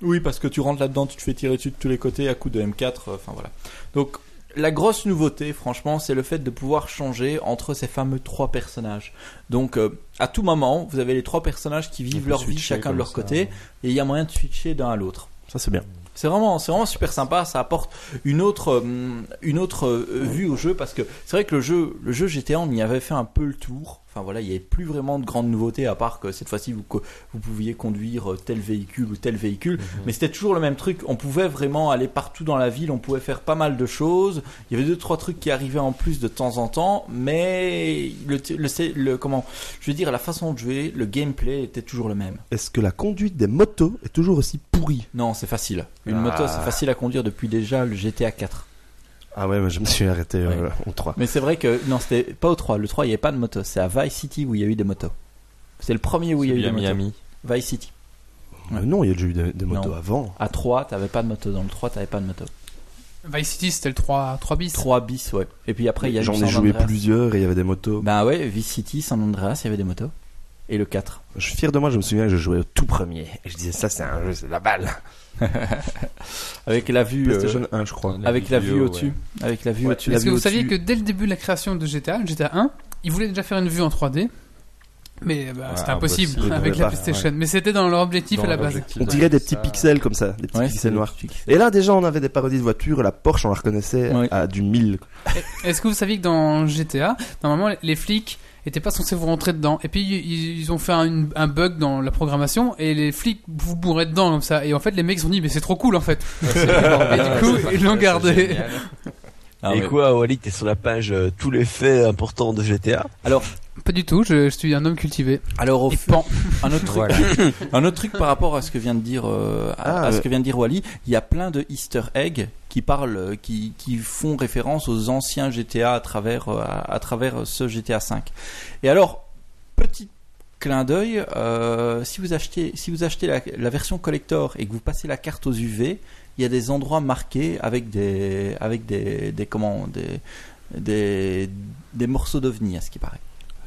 voilà. Oui, parce que tu rentres là-dedans, tu te fais tirer dessus de tous les côtés à coups de M4. euh, Enfin voilà. Donc la grosse nouveauté, franchement, c'est le fait de pouvoir changer entre ces fameux trois personnages. Donc euh, à tout moment, vous avez les trois personnages qui vivent leur vie chacun de leur ça. côté, et il y a moyen de switcher d'un à l'autre. Ça c'est bien. C'est vraiment, c'est vraiment super sympa. Ça apporte une autre, hum, une autre euh, vue au jeu parce que c'est vrai que le jeu, le jeu GTA, on y avait fait un peu le tour. Enfin voilà, il n'y avait plus vraiment de grandes nouveautés à part que cette fois-ci vous, pouviez conduire euh, tel véhicule ou tel véhicule. Mais c'était toujours le même truc. On pouvait vraiment aller partout dans la ville. On pouvait faire pas mal de choses. Il y avait deux trois trucs qui arrivaient en plus de temps en temps, mais le, le, le- comment, je veux dire, la façon de jouer, le gameplay était toujours le même. Est-ce que la conduite des motos est toujours aussi pourrie? Non, c'est facile. Une Ah. moto, c'est facile à conduire depuis déjà le GTA 4. Ah ouais, mais je me suis arrêté euh, au 3. Mais c'est vrai que non, c'était pas au 3. Le 3, il n'y avait pas de moto. C'est à Vice City où il y a eu des motos. C'est le premier où il y a eu des à motos. Miami. Vice City. Euh, non, il y a déjà eu des, des motos Non. avant. À 3, t'avais pas de moto. Dans le 3, t'avais pas de moto. Vice City, c'était le 3, 3 bis. 3 bis, ouais. Et puis après, il y a eu J'en ai joué Andreas. plusieurs et il y avait des motos. Bah ouais, Vice City, San Andreas, il y avait des motos. Et le 4. Je suis fier de moi, je me souviens que je jouais au tout premier. Et je disais, ça c'est un jeu, c'est la balle. Avec la vue. euh, PlayStation 1, je crois. avec la vue au-dessus. ouais. Avec la vue Ouais, au-dessus. vue que vous saviez que dès le début de la création de GTA, le GTA 1, ils voulaient déjà faire une vue en 3D mais bah, Ouais, c'était impossible, avec la pas, PlayStation. Mais c'était dans leur objectif Dans à la base. On dirait des petits ça- pixels comme ça, des petits Ouais, pixels noirs. Et là déjà on avait des parodies de voitures, la Porsche on la reconnaissait Ouais. à du 1000. Est-ce que vous saviez que dans GTA, normalement, les flics étaient pas censés vous rentrer dedans Et puis ils, ils ont fait un, un bug dans la programmation et les flics vous bourraient dedans comme ça. Et en fait, les mecs se sont dit, mais c'est trop cool en fait. et du coup, ils l'ont gardé. Ah et ouais. quoi, Wally, t'es sur la page euh, tous les faits importants de GTA Pas du tout, je, je suis un homme cultivé. Alors au pan. un autre truc, Voilà. un autre truc par rapport à ce que vient de dire euh, à, Ah, à ce que vient de dire Wally, il y a plein de Easter eggs qui parlent, euh, qui, qui font référence aux anciens GTA à travers euh, à, à travers ce GTA 5. Et alors petit clin d'œil, euh, si vous achetez si vous achetez la, la version collector et que vous passez la carte aux UV, il y a des endroits marqués avec des avec des des comment des des, des morceaux d'ovnis à ce qui paraît.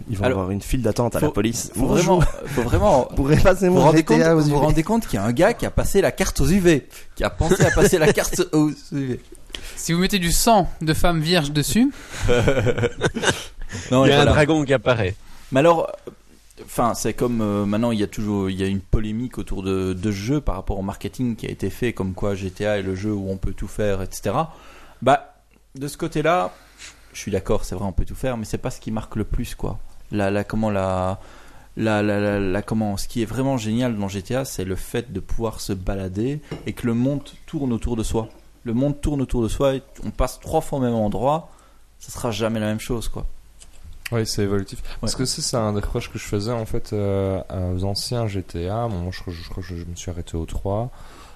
Ils vont Alors, avoir une file d'attente à la police. Faut vraiment, faut vraiment Pour passer vous vous mon rendez compte, GTA aux vous rendez compte qu'il y a un gars qui a passé la carte aux UV, qui a pensé à passer la carte aux UV. Si vous mettez du sang de femmes vierges dessus, Non, Il y a un dragon qui apparaît. Mais alors, enfin, c'est comme euh, maintenant, il y a toujours, il y a une polémique autour de, de ce jeu par rapport au marketing qui a été fait, comme quoi GTA est le jeu où on peut tout faire, etc. Bah, de ce côté-là, je suis d'accord, c'est vrai, on peut tout faire, mais c'est pas ce qui marque le plus, quoi. La, la, comment la, la, la, la, la- comment, ce qui est vraiment génial dans GTA, c'est le fait de pouvoir se balader et que le monde tourne autour de soi. Le monde tourne autour de soi, et on passe trois fois au même endroit, ça sera jamais la même chose, quoi. Oui, c'est évolutif. Parce que ça, c'est un des reproches que je faisais en fait euh, aux anciens GTA. Bon, moi, je, crois- je que je me suis arrêté au 3.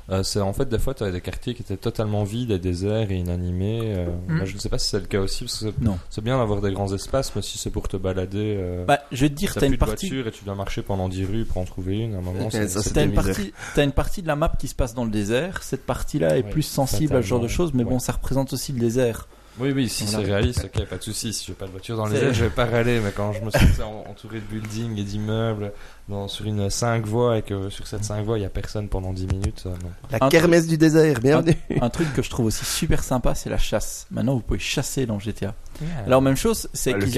Euh, c'est en fait des fois tu avais des quartiers qui étaient totalement vides et déserts et inanimés. euh, Mm. moi, je ne sais pas si c'est le cas aussi parce que c'est- Non. c'est bien d'avoir des grands espaces, mais si c'est pour te balader, euh, Bah, je vais te dire, t'as t'as plus une de partie, voiture et tu dois marcher pendant 10 rues pour en trouver une. À un moment, c'est- T'as une, partie, t'as une partie de la map qui se passe dans le désert. Cette partie-là est Ouais, plus sensible à ce genre de choses, mais bon, ça représente aussi le désert. Oui, oui, si Voilà. c'est réaliste, ok, pas de souci. Si j'ai pas de voiture dans les airs, je vais pas râler. Mais quand je me suis en- entouré de buildings et d'immeubles dans, sur une 5 voies et que sur cette 5 voies il y a personne pendant 10 minutes, non. La Un kermesse du désert, bienvenue. Un truc que je trouve aussi super sympa, c'est la chasse. Maintenant, vous pouvez chasser dans GTA. Alors, même chose, c'est Ah, le ont-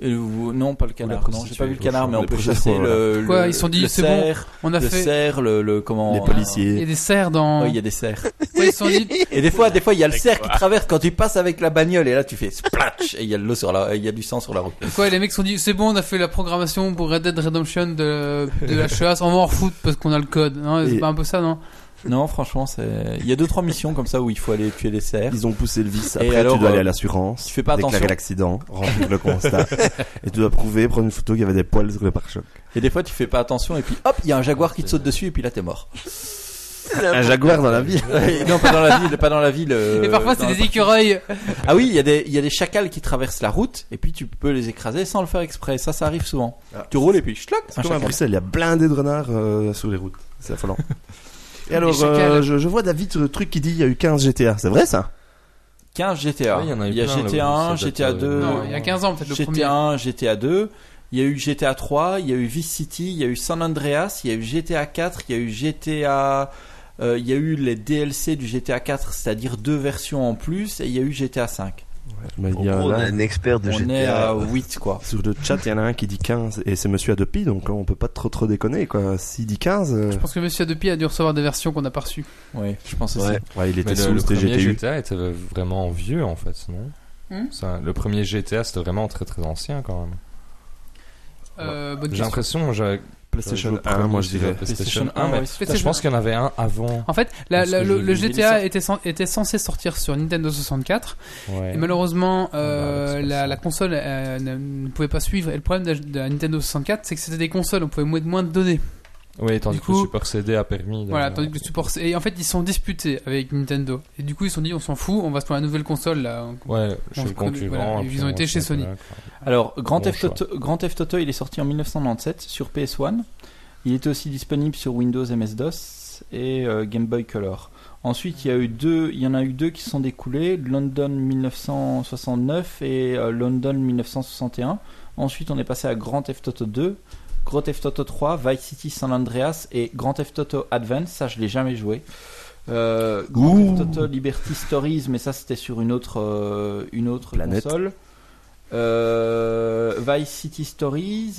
vous- Non, pas le canard. Non, j'ai pas vu le canard, mais on peut chasser le, le. Quoi, ils sont dit, le c'est bon, cerf, on a le fait. cerf, le, le comment. Les euh, Il y policiers. a des cerfs dans. ouais, il y a des cerfs. Ouais, ils se sont dit, Et des fois, des fois, il y a le cerf qui traverse quand tu passes avec la bagnole et là tu fais splatch et il y a de l'eau sur la, il y a du sang sur la route. Quoi, les mecs se sont dit, c'est bon, on a fait la programmation pour Red Dead Redemption de, de la chasse, on va en foutre parce qu'on a le code. Non, c'est Et- pas un peu ça, non? Non, franchement, c'est. Il y a deux trois missions comme ça où il faut aller tuer des cerfs. Ils ont poussé le vice. Et Après, alors, tu dois aller euh, à l'assurance, tu fais pas déclarer attention. l'accident, remplir le constat. et tu dois prouver, prendre une photo qu'il y avait des poils sur le pare-choc. Et des fois, tu fais pas attention et puis hop, il y a un jaguar qui te saute dessus et puis là t'es mort. Un jaguar dans la ville. non, pas dans la ville, pas dans la ville. euh, Et parfois, dans c'est des partie- écureuils. Ah oui, il y a des, il y a des chacals qui traversent la route et puis tu peux les écraser sans le faire exprès. Ça, ça arrive souvent. Ah. Tu roules et puis schlock, un Comme à chacal. Bruxelles, il y a blindé de renards euh, sur les routes. C'est affolant. Et alors, euh, je, je vois David sur le truc qui dit il y a eu 15 GTA. C'est vrai ça 15 GTA. Il y en a eu il y a plein, là, GTA où 1, ça date, GTA euh, 2. Non, il y a 15 ans, peut-être le premier. GTA 1, GTA 2. Il y a eu GTA 3, il y a eu Vice City, il y a eu San Andreas, il y a eu GTA 4, il y a eu GTA. euh, il y a eu les DLC du GTA 4, c'est-à-dire deux versions en plus, et il y a eu GTA 5. Mais il y gros, on a- a un expert de On GTA. est à 8, quoi. Sur le chat, il y en a un qui dit 15 et c'est Monsieur Adopi, donc on peut pas trop trop déconner quoi. S'il dit 15, euh, Je pense que Monsieur Adopi a dû recevoir des versions qu'on n'a pas reçues. Oui, je pense aussi. Ouais. ouais, il était Mais le, sous, le c'était premier GTU. GTA était vraiment vieux en fait, non Hmm Ça, Le premier GTA c'était vraiment très très ancien quand même. Euh, J'ai l'impression, PlayStation je joue au 1, moi je dirais. PlayStation 1, PlayStation 1, mais je pense qu'il y en avait un avant. En fait, la- la- le, le GTA était, cen- était censé sortir sur Nintendo 64 Ouais. et malheureusement euh, Ah bah, c'est pas la, console euh, ne, ne pouvait pas suivre. Et le problème de, de la Nintendo 64, c'est que c'était des consoles, on pouvait moins, moins de données. Oui, tandis Du que coup- le Super CD a permis. de- Voilà, tandis que le support. Et en fait, ils sont disputés avec Nintendo. Et du coup, ils se sont dit, on s'en fout, on va se prendre la nouvelle console là. Ouais, chez On le se connaît- concurrent. voilà, ils ont on été chez Sony. là. Alors, Grand Bon Theft Auto, il est sorti en 1997 sur PS1. Il était aussi disponible sur Windows MS-DOS et euh, Game Boy Color. Ensuite, il y, a eu deux, il y en a eu deux qui sont découlés, London 1969 et euh, London 1961. Ensuite, on est passé à Grand Theft Auto 2, Grand Theft Auto 3, Vice City San Andreas et Grand Theft Auto Advance. Ça, je l'ai jamais joué. Euh, Grand. Theft Auto Liberty Stories, mais ça, c'était sur une autre, euh, une autre Planète. console. Euh, Vice City Stories,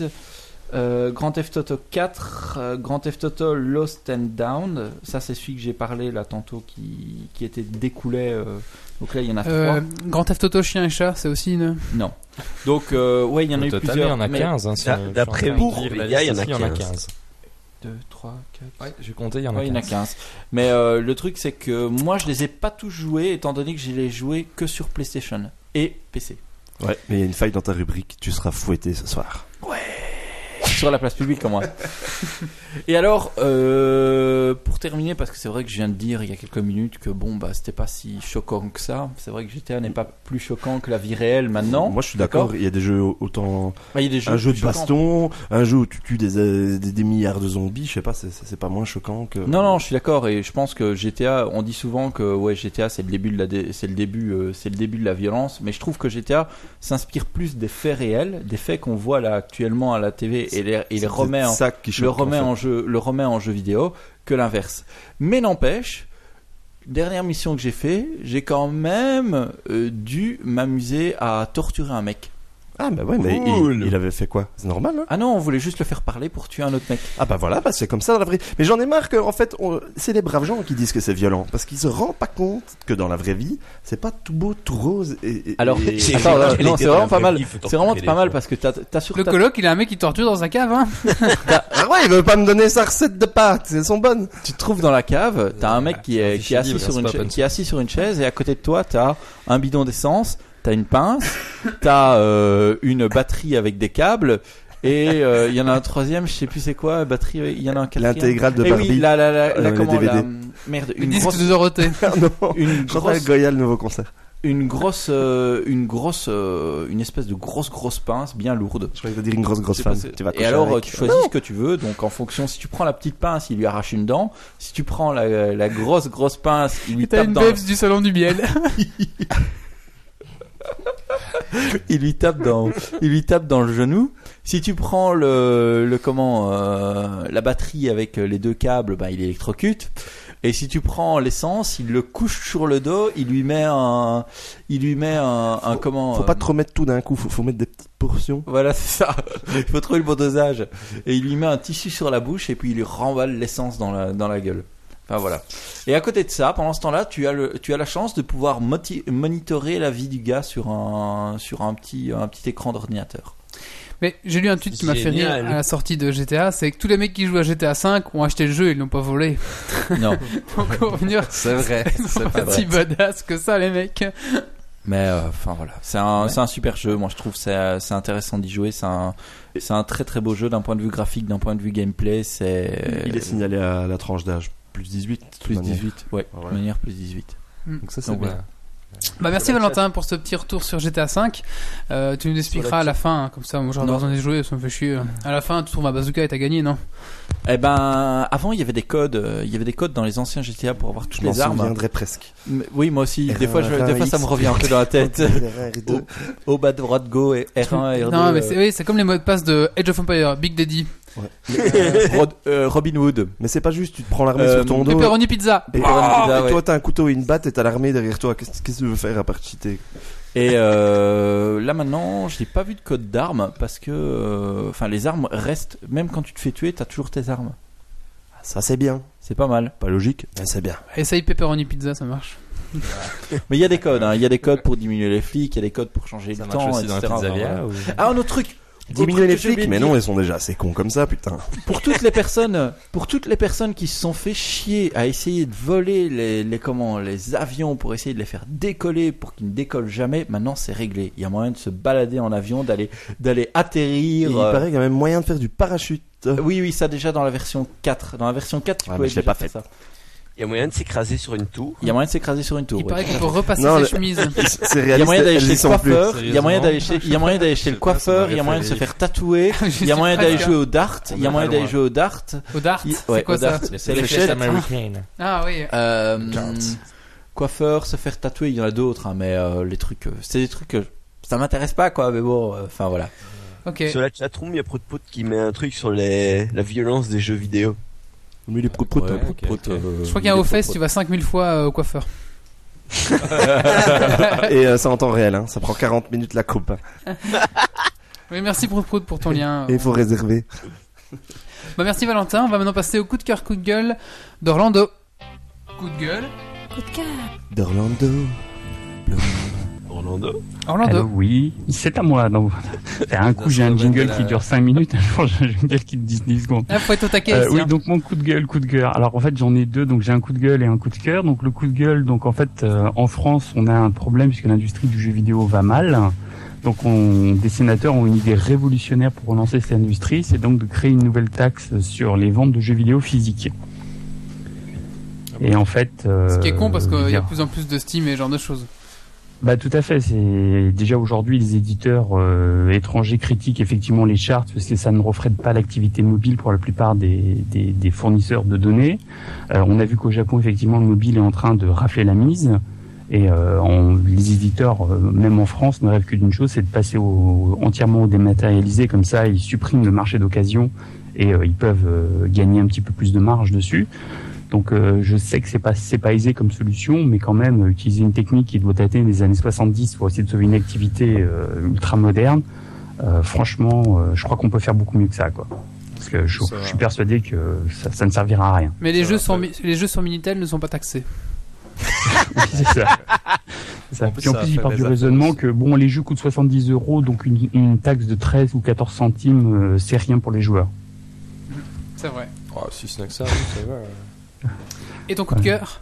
euh, Grand Theft Auto 4, euh, Grand Theft Auto Lost and Down. Ça, c'est celui que j'ai parlé là tantôt qui, qui était découlé. euh, donc là, il y en a Euh, trois. Grand Theft Auto Chien et Chat, c'est aussi une. Non. Donc, euh, ouais, il y en a eu plusieurs. il y en a mais 15. Hein, d'après la les gars, il y en a liste ici, 15. 2, 3, 4. Ouais, j'ai compté, il y en a Ouais, il y en a 15. 15. Mais euh, le truc, c'est que moi, je les ai pas tous joués, étant donné que je les ai joués que sur PlayStation et PC. Ouais, mais il y a une faille dans ta rubrique, tu seras fouetté ce soir. Sur la place publique comme moi. Et alors, euh, pour terminer, parce que c'est vrai que je viens de dire il y a quelques minutes que bon, bah, c'était pas si choquant que ça. C'est vrai que GTA n'est pas plus choquant que la vie réelle maintenant. Moi je suis d'accord, il y a des jeux autant. Bah, il y a des jeux un jeu de baston, un jeu où tu tues des, euh, des, des milliards de zombies, je sais pas, c'est- pas moins choquant que. Non, non, je suis d'accord et je pense que GTA, on dit souvent que ouais, GTA c'est le début de la, dé- c'est le début, euh, c'est le début de la violence, mais je trouve que GTA s'inspire plus des faits réels, des faits qu'on voit là actuellement à la TV et les, et les C'est remet en, ça qui le choque, remet en en jeu, le remet en jeu vidéo que l'inverse. Mais n'empêche, dernière mission que j'ai fait, j'ai quand même euh, dû m'amuser à torturer un mec. Ah bah ouais, mais Cool. il, il avait fait quoi? C'est normal, hein Ah non, on voulait juste le faire parler pour tuer un autre mec. Ah bah voilà, bah c'est comme ça dans la vraie. Mais j'en ai marre que en fait, on- c'est les braves gens qui disent que c'est violent, parce qu'ils se rendent pas compte que dans la vraie vie, c'est pas tout beau, tout rose. Et, et- Alors, et- c'est vraiment pas mal. C'est vraiment pas mal parce que t'as, sur Le coloc, il a un mec qui torture dans sa cave, hein. ah ouais, il veut pas me donner sa recette de pâtes, elles sont bonnes. tu te trouves dans la cave, t'as un mec qui est, qui est assis libre, sur une qui est assis sur une chaise et à côté de toi t'as un bidon d'essence, t'as une pince, t'as euh, une batterie avec des câbles et euh, il y en a un troisième, je sais plus c'est quoi, batterie, il y en a un quatrième. L'intégrale de Eh Barbie. oui, la, la, la, la, Euh, les comment, DVD. la- merde, Le une disque grosse, de Dorothée. non, une grosse, Goya, le nouveau concert. une grosse, euh, une grosse, euh, une espèce de grosse grosse pince bien lourde. Je croyais que dire une grosse grosse vas et alors, avec. tu choisis ce que tu veux. Donc, en fonction, si tu prends la petite pince, il lui arrache une dent. Si tu prends la, la grosse, grosse pince, il lui T'as tape une dans, Babs du salon du miel. il lui tape dans, il lui tape dans le genou. Si tu prends le, le comment, euh, la batterie avec les deux câbles, bah, il électrocute. Et si tu prends l'essence, il le couche sur le dos, il lui met un, il lui met un, un comment. Faut euh, pas trop mettre tout d'un coup, faut, faut mettre des petites portions. Voilà, c'est ça. Il faut trouver le bon dosage. Et il lui met un tissu sur la bouche et puis il lui remballe l'essence dans la, dans la gueule. Enfin voilà. Et à côté de ça, pendant ce temps-là, tu as le, tu as la chance de pouvoir monitorer la vie du gars sur un, sur un petit, un petit écran d'ordinateur. Mais j'ai lu un tweet qui m'a fait rire à la sortie de GTA, c'est que tous les mecs qui jouent à GTA 5 ont acheté le jeu et ils l'ont pas volé. Non. Donc C'est vrai, ils c'est sont pas si badass que ça les mecs. Mais euh, enfin voilà, c'est un, c'est un super jeu. Moi je trouve c'est c'est intéressant d'y jouer. C'est un, c'est un très très beau jeu d'un point de vue graphique, d'un point de vue gameplay. C'est Il est signalé à la tranche d'âge. Plus 18. de toute Plus manière. 18, ouais, Voilà. de manière plus 18. Donc ça, c'est bien. voilà. Bah merci Valentin pour ce petit retour sur GTA V. Euh, tu nous expliqueras à la fin, hein, comme ça, moi j'aurais besoin de jouer, ça me fait chier. À la fin, tu trouves ma bazooka et t'as gagné, non? Eh ben, avant, il y avait des codes, euh, il y avait des codes dans les anciens GTA pour avoir toutes Je les armes. souviendrai presque. Mais- Oui, moi aussi. Des fois, je, R1, des fois, ça me revient un peu dans la tête. R2. Au bas de droite, go et R1 et R2. Non, mais euh, c'est oui, c'est comme les mots de passe de Age of Empire, Big Daddy, Rod- euh, Robin Hood. Mais c'est pas juste, tu te prends l'armée Euh, sur ton dos. Pepperoni Pizza. Et, Pepperoni Ah, pizza, et ouais. toi, t'as un couteau et une batte et t'as l'armée derrière toi. Qu'est-ce qu'est-ce que tu veux faire à part cheater Et euh, là maintenant, je n'ai pas vu de code d'armes parce que, euh, enfin, les armes restent. Même quand tu te fais tuer, t'as toujours tes armes. Ça, c'est bien. C'est pas mal. Pas logique, mais c'est bien. Essaye Pepperoni Pizza, ça marche. Mais il y a des codes. hein. Il y a des codes pour diminuer les flics. Il y a des codes pour changer Ça le marche temps, aussi dans etc. la pizzeria Enfin, voilà. ou- Ah, un autre truc. Diminuer les flics, mais dire. non, ils sont déjà assez cons comme ça, putain. pour toutes les personnes, pour toutes les personnes qui se sont fait chier à essayer de voler les, les comment, les avions pour essayer de les faire décoller pour qu'ils ne décollent jamais, maintenant c'est réglé. Il y a moyen de se balader en avion, d'aller, d'aller Et atterrir. il euh, paraît qu'il y a même moyen de faire du parachute. Oui, oui, ça déjà dans la version 4. Dans la version 4, tu Ah, mais je l'ai déjà pas faire fait. ça. Il y a moyen de s'écraser sur une tour. Il y a moyen de s'écraser sur une tour. Il ouais. paraît qu'on peut repasser Non, ses chemises. C'est Il y a réaliste, moyen d'aller chez le coiffeur, il y a moyen d'aller chez, il y a moyen d'aller chez le coiffeur, il y a moyen de se faire tatouer, il y a moyen d'aller jouer au dart, il y a moyen d'aller jouer au dart. Au dart, c'est quoi ça C'est fléchettes. américaines. Ah oui. Euh, coiffeur, se faire tatouer, il y en a d'autres, hein, mais euh, les trucs, euh, c'est des trucs que ça m'intéresse pas, quoi. Mais bon, euh, enfin voilà. Ok. Sur la chatroom, il y a Prout qui met un truc sur les... la violence des jeux vidéo. Mais il est prout prout. Ouais, prout, prout, ok. euh, Je crois qu'il y a un fest, tu vas 5000 fois euh, au coiffeur. Et euh, c'est en temps réel, hein. ça prend 40 minutes la coupe. Oui, merci Prout Prout pour ton lien. Et il faut réserver. Bah merci Valentin, on va maintenant passer au coup de cœur, coup de gueule d'Orlando. Coup de gueule. D'Orlando. Orlando. Orlando. Allô, oui, c'est à moi. Donc, un coup, j'ai un jingle qui dure 5 minutes, un jour, j'ai un jingle qui dure 10 secondes. Ah, faut être au taquet Euh, oui, hein. donc mon coup de gueule, coup de cœur. Alors en fait, j'en ai deux, donc j'ai un coup de gueule et un coup de cœur. Donc le coup de gueule, donc en fait, euh, en France, on a un problème puisque l'industrie du jeu vidéo va mal. Donc on, des sénateurs ont une idée révolutionnaire pour relancer cette industrie, c'est donc de créer une nouvelle taxe sur les ventes de jeux vidéo physiques. Et en fait, euh, Ce qui est con parce qu'il y a de plus en plus de Steam et ce genre de choses. Bah tout à fait. C'est déjà aujourd'hui les éditeurs euh, étrangers critiquent effectivement les charts parce que ça ne reflète pas l'activité mobile pour la plupart des, des, des fournisseurs de données. Euh, on a vu qu'au Japon effectivement le mobile est en train de rafler la mise et euh, les éditeurs, euh, même en France, ne rêvent que d'une chose, c'est de passer au, entièrement au dématérialisé. Comme ça, ils suppriment le marché d'occasion et euh, ils peuvent euh, gagner un petit peu plus de marge dessus. Donc euh, je sais que c'est pas c'est pas aisé comme solution, mais quand même euh, utiliser une technique qui doit dater des années 70 pour essayer de sauver une activité euh, ultra moderne, euh, franchement, euh, je crois qu'on peut faire beaucoup mieux que ça, quoi. Parce que je, suis persuadé que ça, ça ne servira à rien. Mais les Ça jeux, Mi- les jeux sur Minitel ne sont pas taxés. Oui, c'est ça. Ça. En plus, Puis en plus, il part du raisonnement que bon, les jeux coûtent 70 euros, donc une, une taxe de 13 ou 14 centimes, euh, c'est rien pour les joueurs. C'est vrai. Oh, si ce n'est que ça, oui, ça va. Et ton coup de cœur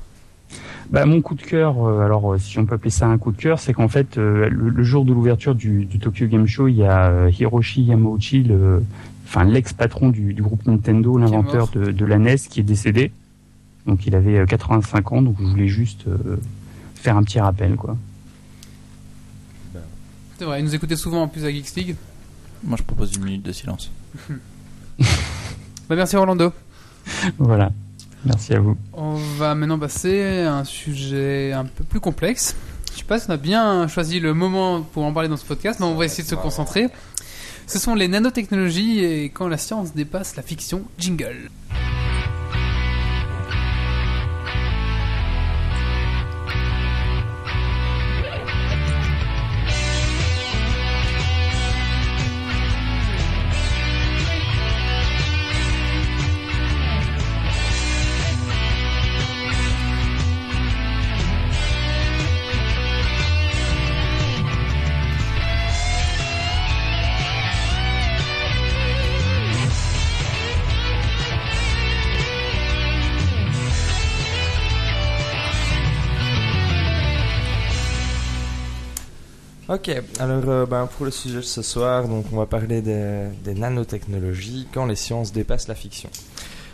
Bah, mon coup de cœur, euh, alors euh, si on peut appeler ça un coup de cœur, c'est qu'en fait, euh, le, le jour de l'ouverture du, du Tokyo Game Show, il y a euh, Hiroshi Yamauchi, le, enfin l'ex-patron du, du groupe Nintendo, l'inventeur de, de la NES, qui est décédé. Donc il avait euh, 85 ans, donc je voulais juste euh, faire un petit rappel, quoi. C'est vrai, il nous écoutait souvent en plus à Geeks League. Moi, je propose une minute de silence. Bah merci Orlando. Voilà. Merci à vous. On va maintenant passer à un sujet un peu plus complexe. Je sais pas si on a bien choisi le moment pour en parler dans ce podcast, mais on va essayer de se concentrer. Ce sont les nanotechnologies et quand la science dépasse la fiction. Jingle. Ok, alors euh, ben, pour le sujet de ce soir, donc on va parler des, nanotechnologies quand les sciences dépassent la fiction.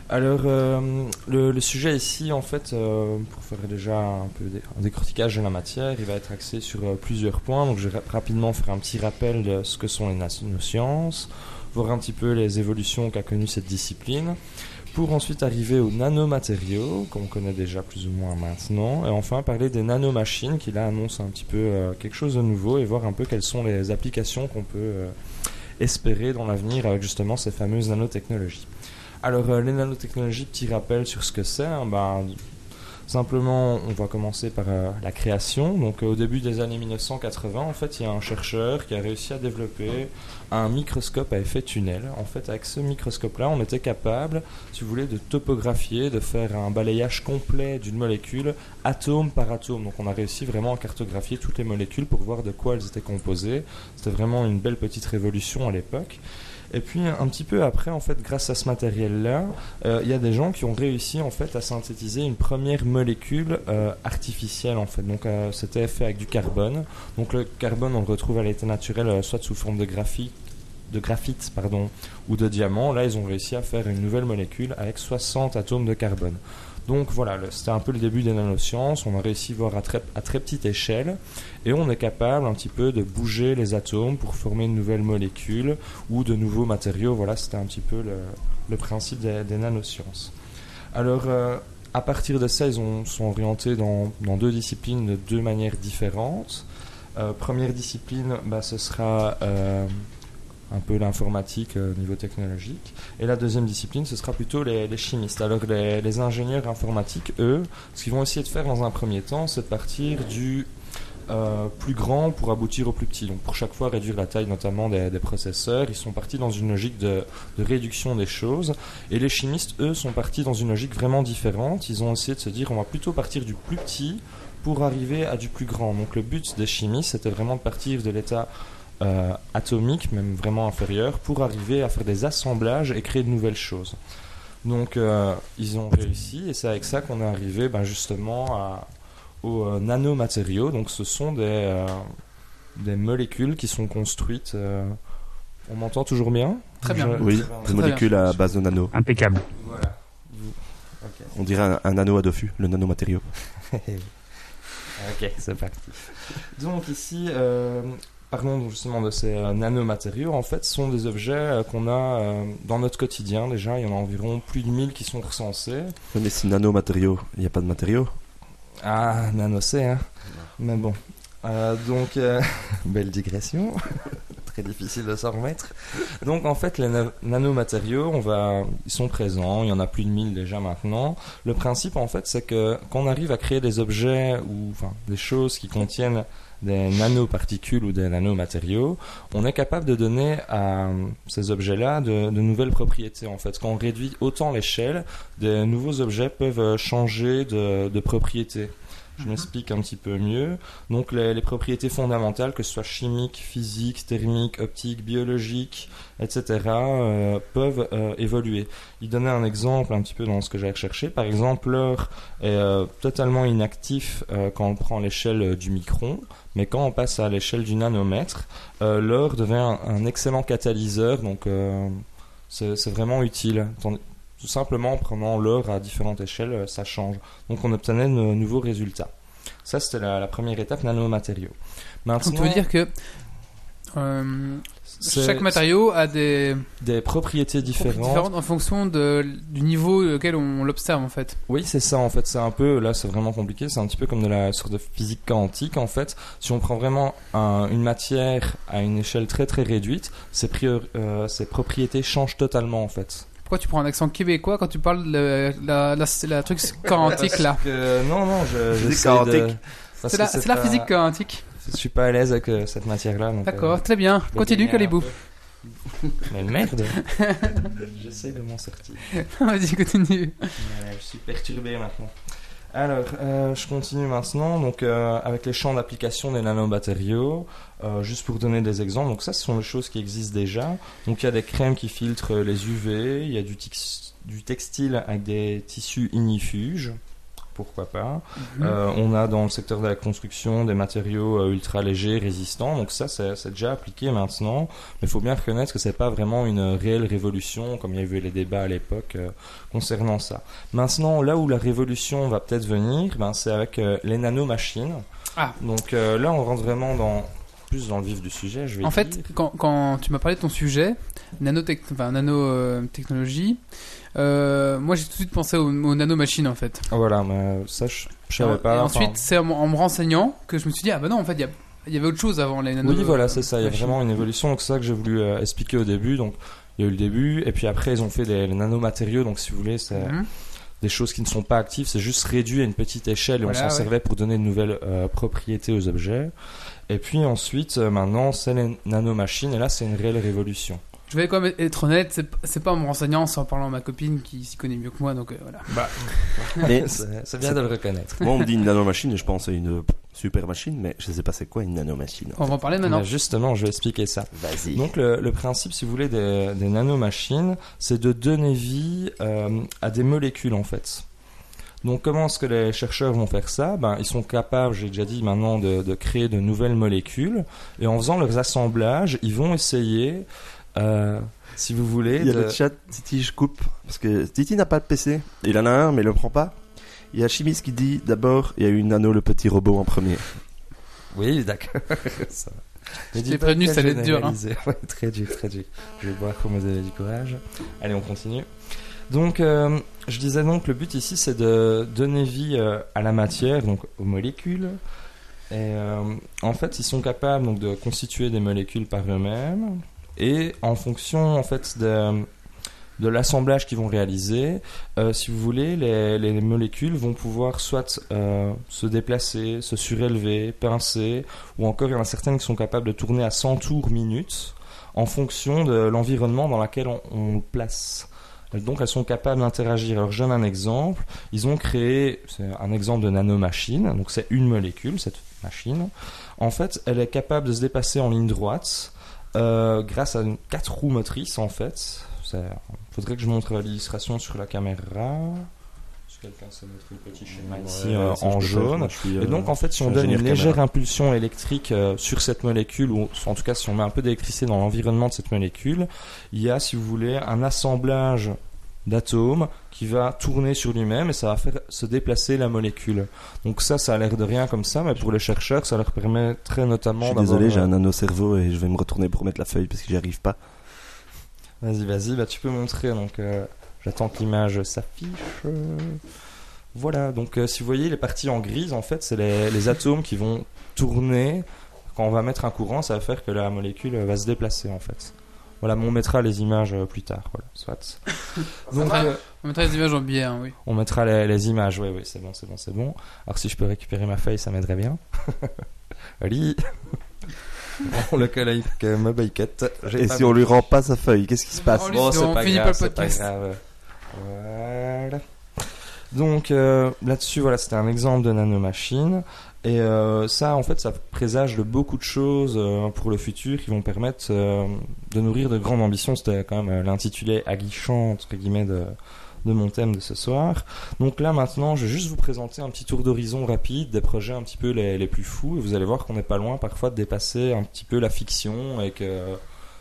Alors, euh, le, sujet ici, en fait, euh, pour faire déjà un peu un décortiquage de la matière, il va être axé sur euh, plusieurs points. Donc, je vais ra- rapidement faire un petit rappel de ce que sont les nanosciences, voir un petit peu les évolutions qu'a connues cette discipline, pour ensuite arriver aux nanomatériaux, qu'on connaît déjà plus ou moins maintenant, et enfin parler des nanomachines, qui là annoncent un petit peu euh, quelque chose de nouveau, et voir un peu quelles sont les applications qu'on peut euh, espérer dans l'avenir avec justement ces fameuses nanotechnologies. Alors, euh, les nanotechnologies, petit rappel sur ce que c'est. hein, ben, simplement, on va commencer par euh, la création. Donc, euh, au début des années 1980, en fait, il y a un chercheur qui a réussi à développer un microscope à effet tunnel. En fait, avec ce microscope-là, on était capable, si vous voulez, de topographier, de faire un balayage complet d'une molécule, atome par atome. Donc, on a réussi vraiment à cartographier toutes les molécules pour voir de quoi elles étaient composées. C'était vraiment une belle petite révolution à l'époque. Et puis un petit peu après, en fait, grâce à ce matériel-là, euh, il y a des gens qui ont réussi en fait à synthétiser une première molécule euh, artificielle en fait. Donc euh, c'était fait avec du carbone. Donc le carbone, on le retrouve à l'état naturel, soit sous forme de graphite, de graphite pardon, ou de diamant. Là, ils ont réussi à faire une nouvelle molécule avec 60 atomes de carbone. Donc voilà, c'était un peu le début des nanosciences. On a réussi à voir à très, petite échelle et on est capable un petit peu de bouger les atomes pour former une nouvelle molécule ou de nouveaux matériaux. Voilà, c'était un petit peu le, principe des, nanosciences. Alors, euh, à partir de ça, ils ont, sont orientés dans, dans deux disciplines de deux manières différentes. Euh, première discipline, bah, ce sera euh, un peu l'informatique euh, au niveau technologique. Et la deuxième discipline, ce sera plutôt les, chimistes. Alors les, les ingénieurs informatiques, eux, ce qu'ils vont essayer de faire dans un premier temps, c'est de partir du euh, plus grand pour aboutir au plus petit. Donc pour chaque fois réduire la taille notamment des, des processeurs. Ils sont partis dans une logique de, de réduction des choses. Et les chimistes, eux, sont partis dans une logique vraiment différente. Ils ont essayé de se dire on va plutôt partir du plus petit pour arriver à du plus grand. Donc le but des chimistes, c'était vraiment de partir de l'état euh, atomique, même vraiment inférieur, pour arriver à faire des assemblages et créer de nouvelles choses. Donc euh, ils ont réussi et c'est avec ça qu'on est arrivé ben, justement à, aux euh, nanomatériaux. Donc ce sont des, euh, des molécules qui sont construites. euh, on m'entend toujours bien? Très bien. Je- Oui, très des bien. molécules à base de nano. Impeccable. Voilà. On dirait un, un nano à Dofu, le nanomatériau. Ok, c'est parti. Donc ici, euh, parlons justement de ces euh, nanomatériaux. En fait, ce sont des objets euh, qu'on a euh, dans notre quotidien. Déjà, il y en a environ plus de 1000 qui sont recensés. Oui, Mais si nanomatériaux, il n'y a pas de matériaux? Ah, nano c'est, hein. Mais bon. Euh, donc, euh, belle digression. Très difficile de s'en remettre. Donc, en fait, les na- nanomatériaux, on va, ils sont présents. Il y en a plus de 1000 déjà maintenant. Le principe, en fait, c'est que quand on arrive à créer des objets ou enfin, des choses qui contiennent des nanoparticules ou des nanomatériaux, on est capable de donner à euh, ces objets-là de, de nouvelles propriétés. En fait, quand on réduit autant l'échelle, des nouveaux objets peuvent euh, changer de, de propriété. Je m'explique un petit peu mieux. Donc les, propriétés fondamentales, que ce soit chimiques, physiques, thermiques, optiques, biologiques, etc., euh, peuvent euh, évoluer. Il donnait un exemple un petit peu dans ce que j'ai recherché. Par exemple, l'or est euh, totalement inactif quand on prend l'échelle du micron, mais quand on passe à l'échelle du nanomètre, l'or devient un, un excellent catalyseur, donc c'est vraiment utile. Tout simplement en prenant l'or à différentes échelles, euh, ça change. Donc on obtenait de nouveaux résultats. Ça, c'était la, la première étape, nanomatériaux. Maintenant, tu veux dire que euh, chaque matériau a des des propriétés différentes. différentes en fonction de, du niveau auquel on l'observe en fait. Oui, c'est ça en fait. C'est un peu, là c'est vraiment compliqué, c'est un petit peu comme de la sorte de physique quantique en fait. Si on prend vraiment un- une matière à une échelle très très réduite, ses, euh, ses propriétés changent totalement en fait. Pourquoi tu prends un accent québécois quand tu parles de la, la, la, la truc quantique là non, non, je, quantique. parce C'est la, c'est la pas- physique quantique. Je suis pas à l'aise avec euh, cette matière-là. D'accord, euh, très bien. je Continue, peu. Mais merde J'essaie de m'en sortir. Vas-y, continue. Voilà, je suis perturbé maintenant. Alors, euh, je continue maintenant. Donc, euh, avec les champs d'application des nanomatériaux, euh, juste pour donner des exemples. Donc, ça, ce sont des choses qui existent déjà. Donc, il y a des crèmes qui filtrent les UV. Il y a du, du textile avec des tissus ignifuges pourquoi pas. Mhm. Euh, on a dans le secteur de la construction des matériaux euh, ultra légers, résistants, donc ça c'est déjà appliqué maintenant, mais il faut bien reconnaître que c'est pas vraiment une réelle révolution, comme il y avait les débats à l'époque euh, concernant ça. Maintenant, là où la révolution va peut-être venir, ben, c'est avec les nanomachines. Ah. Donc là, on rentre vraiment dans plus dans le vif du sujet. Je vais En fait, quand, quand tu m'as parlé de ton sujet, nanotech, enfin, nanotechnologie, euh, moi j'ai tout de suite pensé aux, aux nanomachines en fait. voilà, mais ça je, je savais pas. et enfin, ensuite, c'est en, en me renseignant que je me suis dit, ah bah non, en fait, il y, a- il y avait autre chose avant les nano. Oui, voilà, c'est ça. Il y a vraiment une évolution. Donc c'est ça que j'ai voulu euh, expliquer au début. Donc il y a eu le début, et puis après ils ont fait des les nanomatériaux. Donc si vous voulez, c'est Mhm. des choses qui ne sont pas actives. C'est juste réduit à une petite échelle, et Voilà, on s'en ouais. servait pour donner de nouvelles euh, propriétés aux objets. Et puis ensuite, euh, maintenant, c'est les nanomachines, et là c'est une réelle révolution. Je vais quand même être honnête, c'est pas en me renseignant, c'est en parlant à ma copine qui s'y connaît mieux que moi, donc euh, voilà. Mais C'est bien de le reconnaître. moi, on me dit une nanomachine et je pense à une super machine, mais je sais pas c'est quoi une nanomachine. On va en parler maintenant. Bah, justement, je vais expliquer ça. Vas-y. Donc le, le principe, si vous voulez, des, des nanomachines, c'est de donner vie euh, à des molécules en fait. Donc comment est-ce que les chercheurs vont faire ça? Ben ils sont capables, j'ai déjà dit maintenant, de, de créer de nouvelles molécules et en faisant leurs assemblages, ils vont essayer, euh, si vous voulez, Il y a de... le chat, Titi, je coupe. Parce que Titi n'a pas de PC. Il en a un, mais il le prend pas. Il y a Chimis qui dit d'abord, il y a eu Nano le petit robot en premier. Oui, d'accord. Mais t'ai prévenu, ça allait être dur, hein. Ouais, très dur, très dur. Je vais boire pour me donner du courage. Allez, on continue. Donc, euh, je disais donc, le but ici, c'est de donner vie euh, à la matière, donc aux molécules. Et euh, en fait, ils sont capables donc de constituer des molécules par eux-mêmes. Et en fonction, en fait, de, de l'assemblage qu'ils vont réaliser, euh, si vous voulez, les, les molécules vont pouvoir soit euh, se déplacer, se surélever, pincer, ou encore il y en a certaines qui sont capables de tourner à 100 tours minutes en fonction de l'environnement dans lequel on, le place. Donc elles sont capables d'interagir. Alors je donne un exemple. Ils ont créé, un exemple de nanomachine, donc c'est une molécule, cette machine. En fait, elle est capable de se déplacer en ligne droite euh, grâce à une, quatre roues motrices en fait. Il faudrait que je montre l'illustration sur la caméra. Si quelqu'un sait mettre le petit schéma ici euh, en faire. jaune. Suis, Et euh, donc en fait, si on donne une légère caméra. impulsion électrique euh, sur cette molécule, ou en tout cas si on met un peu d'électricité dans l'environnement de cette molécule, il y a, si vous voulez, un assemblage d'atomes qui va tourner sur lui-même et ça va faire se déplacer la molécule. Donc ça, ça a l'air de rien comme ça, mais pour les chercheurs, ça leur permettrait Je notamment suis d'avoir... désolé, j'ai euh, un nano cerveau et je vais me retourner pour mettre la feuille parce que j'y arrive pas. Vas-y, vas-y, bah tu peux montrer. Donc, euh, j'attends que l'image s'affiche. Euh, Voilà. Donc, euh, si vous voyez les parties en grise, en fait, c'est les, les atomes qui vont tourner. Quand on va mettre un courant, ça va faire que la molécule euh, va se déplacer, en fait. Voilà, mais on mettra les images euh, plus tard. Voilà, soit. Donc, euh, On mettra les images en biais, hein, oui. on mettra les, les images. Oui, oui, c'est bon, c'est bon, c'est bon. Alors, si je peux récupérer ma feuille, ça m'aiderait bien. Ali. on le colle avec euh, ma baïquette. Et pas si on lui rend pas sa feuille, qu'est-ce qui se passe Oh, Bon, c'est- c'est on pas finit grave, pas le c'est pas podcast. grave. Voilà. Donc euh, là-dessus, voilà, c'était un exemple de nanomachine. Et euh, ça, en fait, ça présage de beaucoup de choses euh, pour le futur qui vont permettre euh, de nourrir de grandes ambitions. C'était quand même euh, l'intitulé aguichant, entre guillemets, de, de mon thème de ce soir. Donc là, maintenant, je vais juste vous présenter un petit tour d'horizon rapide des projets un petit peu les, les plus fous. Et vous allez voir qu'on n'est pas loin parfois de dépasser un petit peu la fiction et que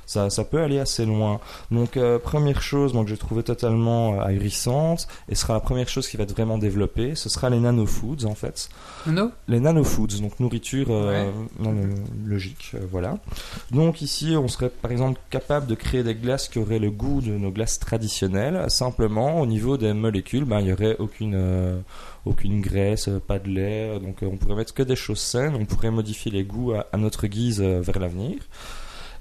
ça, ça peut aller assez loin. Donc euh, première chose moi, que j'ai trouvé totalement euh, ahurissante et sera la première chose qui va être vraiment développée, ce sera les nanofoods en fait. Nano? Les nanofoods, donc nourriture euh, nanologique, euh, voilà. Donc ici, on serait par exemple capable de créer des glaces qui auraient le goût de nos glaces traditionnelles. Simplement, au niveau des molécules, ben, il n'y aurait aucune, aucune graisse, pas de lait. Donc on pourrait mettre que des choses saines. On pourrait modifier les goûts à, à notre guise vers l'avenir.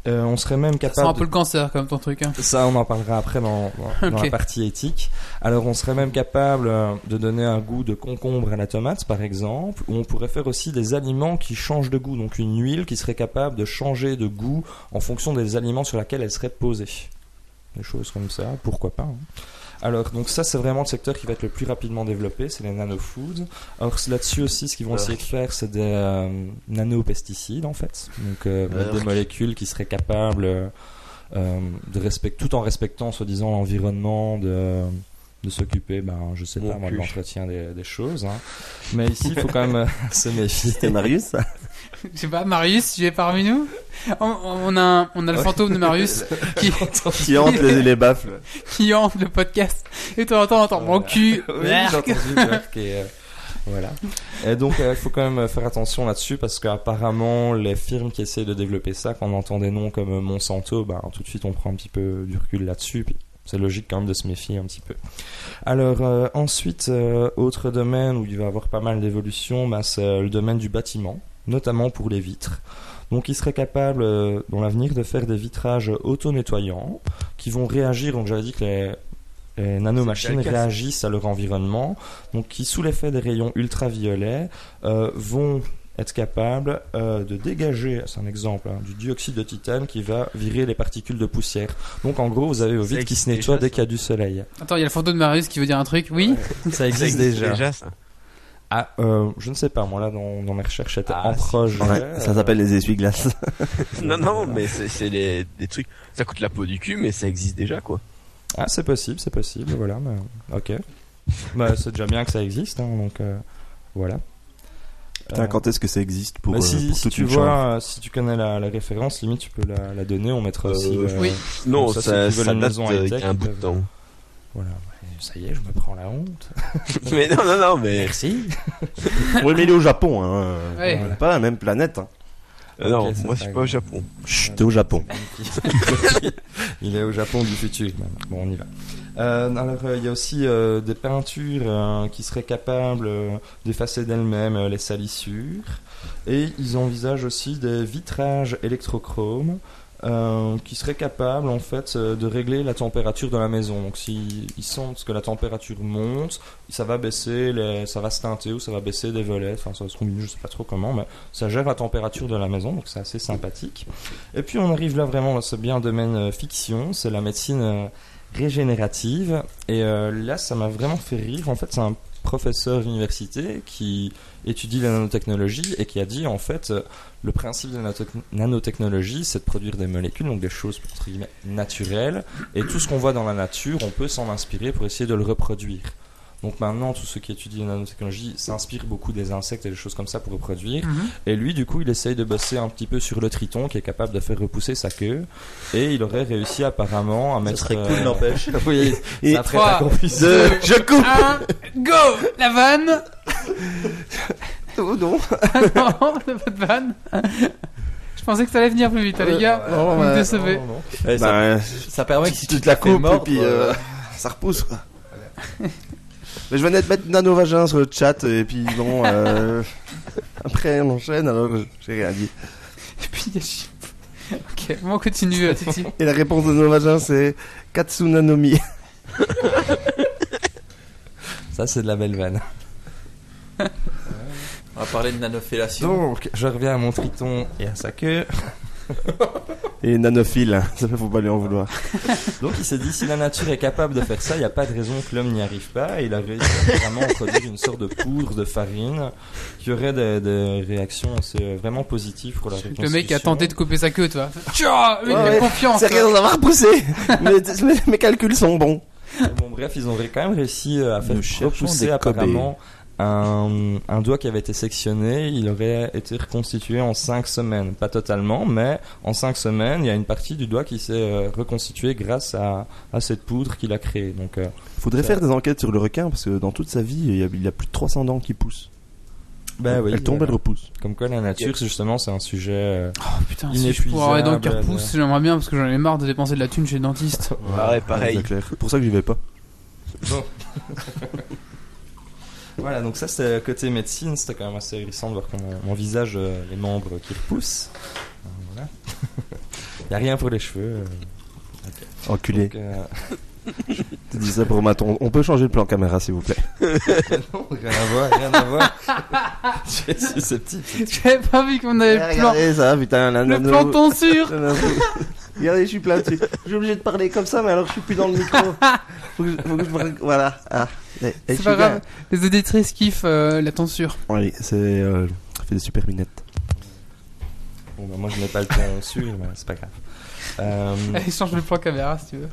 Euh, on serait même Ça sent capable. un peu le cancer, comme ton truc. Hein. Ça, on en parlera après dans, dans, la partie éthique. Alors, on serait même capable euh, de donner un goût de concombre à la tomate, par exemple, ou on pourrait faire aussi des aliments qui changent de goût. Donc, une huile qui serait capable de changer de goût en fonction des aliments sur lesquels elle serait posée. Des choses comme ça, pourquoi pas. hein. Alors, donc ça, c'est vraiment le secteur qui va être le plus rapidement développé, c'est les nanofoods. C'est là-dessus aussi, ce qu'ils vont essayer de faire, c'est des euh, nanopesticides, en fait. Donc, euh, mettre des molécules qui seraient capables euh, de respect, tout en respectant, soi-disant, l'environnement, de, de s'occuper, ben, je sais pas, moi, de l'entretien des, des choses. hein. Mais ici, il faut quand même euh, se méfier. C'était Marius, ça? Je sais pas, Marius, tu es parmi nous on, on a, un- on a le fantôme de Marius qui, Qui hante les, les baffles. qui hante le podcast. Et de temps en temps, on entend mon cul. Oui, j'ai entendu Berk et, euh, voilà. Et donc, euh, il faut quand même faire attention là-dessus parce qu'apparemment, les firmes qui essayent de développer ça, quand on entend des noms comme Monsanto, ben, tout de suite, on prend un petit peu du recul là-dessus. Puis c'est logique quand même de se méfier un petit peu. Alors, euh, ensuite, euh, autre domaine où il va y avoir pas mal d'évolution, ben, c'est le domaine du bâtiment, notamment pour les vitres. Donc, il serait capable, euh, dans l'avenir, de faire des vitrages auto-nettoyants qui vont réagir. Donc, j'avais dit que les, les nanomachines réagissent à leur environnement, donc qui, sous l'effet des rayons ultraviolets, euh, vont être capables euh, de dégager, c'est un exemple, hein, du dioxyde de titane qui va virer les particules de poussière. Donc en gros, vous avez vos vitres qui se nettoient dès qu'il y a du soleil. Attends, il y a le fantôme de Marius qui veut dire un truc. Oui Ça Ça existe déjà. ça. Ah, euh, je ne sais pas, moi là dans, dans mes recherches, c'était Ah, en si. projet. Ouais, ça euh, s'appelle les essuie-glaces. Non, non, mais c'est les- des trucs. Ça coûte la peau du cul, mais ça existe déjà, quoi. Ah, c'est possible, c'est possible, voilà. Mais, ok. Bah, c'est déjà bien que ça existe, hein, donc euh, voilà. Putain, Euh, quand est-ce que ça existe pour, bah, euh, si, pour si toute tu une vois, euh, si tu connais la, la référence, limite tu peux la, la donner, on mettra aussi. Oui. Non, ça, ça, qui ça, une date maison euh, il high-tech, y a un bout de temps. Voilà, ouais, ça y est, je me prends la honte. mais non, non, non, mais. Merci. Oui, mais il est au Japon, hein. Ouais. On est Pas la même planète. Hein. Euh, non, moi je suis pas au. Japon. Chut, t'es au Japon. il est au Japon du futur. Bon, on y va. Euh, alors, euh, il y a aussi euh, des peintures euh, qui seraient capables euh, d'effacer d'elles-mêmes euh, les salissures. Et ils envisagent aussi des vitrages électrochromes euh, qui seraient capables en fait euh, de régler la température de la maison. Donc, s'ils ils sentent que la température monte, ça va baisser, ça va se teinter ou ça va baisser des volets. Enfin, ça se combiner, je sais pas trop comment, mais ça gère la température de la maison, donc c'est assez sympathique. Et puis on arrive là vraiment dans ce bien domaine euh, fiction, c'est la médecine régénérative. Et là, ça m'a vraiment fait rire. En fait, c'est un professeur d'université qui étudie la nanotechnologie et qui a dit en fait le principe de la nanote- nanotechnologie c'est de produire des molécules donc des choses entre guillemets naturelles. Et tout ce qu'on voit dans la nature on peut s'en inspirer pour essayer de le reproduire donc maintenant tous ceux qui étudient la nanotechnologie s'inspirent beaucoup des insectes et des choses comme ça pour reproduire Mhm. et lui, du coup, il essaye de bosser un petit peu sur le triton qui est capable de faire repousser sa queue. Et il aurait réussi apparemment à mettre. serait cool, euh, n'empêche. oui, Et ça qu'on puisse- Deux, je coupe Un, go La vanne Oh non Non, t'as pas de vanne. Je pensais que ça allait venir plus vite, hein, les gars. non, Vous me ouais, décevez. Non, non, non. Eh, ça, Bah, ça permet que si tu te la coupes et puis euh, euh, ça repousse quoi. Mais je venais de mettre nanovagin sur le chat et puis bon euh, après on enchaîne alors j'ai rien dit. Et puis, il y a Chip. Ok, on continue, euh, Titi. Et la réponse de nanovagin c'est Katsunanomi. Ça, c'est de la belle vanne. on va parler de nanofellation. Donc, je reviens à mon triton et à sa queue. Et nanophile, hein, ça faut pas lui en vouloir. Donc, il s'est dit si la nature est capable de faire ça, il n'y a pas de raison que l'homme n'y arrive pas. Et il a réussi à vraiment produire une sorte de poudre de farine qui aurait des, des réactions assez, vraiment positives pour la Le mec a tenté de couper sa queue, toi. Ouais, il a confiance. C'est rien d'en avoir poussé. mes calculs sont bons. Bon, bref, ils ont quand même réussi euh, à faire repousser apparemment un, un doigt qui avait été sectionné. Il aurait été reconstitué en 5 semaines. Pas totalement, mais en 5 semaines, il y a une partie du doigt qui s'est euh, reconstituée grâce à, à cette poudre qu'il a créée. Donc, euh, Faudrait Ça- faire des enquêtes sur le requin parce que dans toute sa vie il y a, il y a plus de 300 dents qui poussent. bah oui, elle tombe, elle repousse. Comme quoi, la nature, justement, c'est un sujet. euh, Oh putain, si je pouvais avoir les dents qui repoussent, j'aimerais bien parce que j'en ai marre de dépenser de la thune chez le dentiste. Pareil, pareil. c'est clair. C'est pour ça que j'y vais pas. Voilà, donc ça c'était côté médecine, c'était quand même assez hérissant de voir qu'on envisage euh, les membres qui repoussent. Euh, Voilà. Il n'y a rien pour les cheveux. euh, Enculé. donc, euh, Tu dis ça pour ma ton- On peut changer le plan caméra s'il vous plaît. non, rien à voir, rien à voir. Tu es susceptible. J'avais pas vu qu'on avait le plan. Regardez ça, putain, la Le la nano- Regardez, je suis plein dessus. Je suis obligé de parler comme ça, mais alors je suis plus dans le micro. Faut que je, faut que je me- Voilà. Ah. Eh, eh, je C'est suis pas bien. grave, les auditrices kiffent euh, la tonsure. Allez, c'est. Euh, ça fait des super minettes. Bon, bah, moi je n'ai pas le temps sûr, mais c'est pas grave. Euh, Allez, change le plan caméra si tu veux.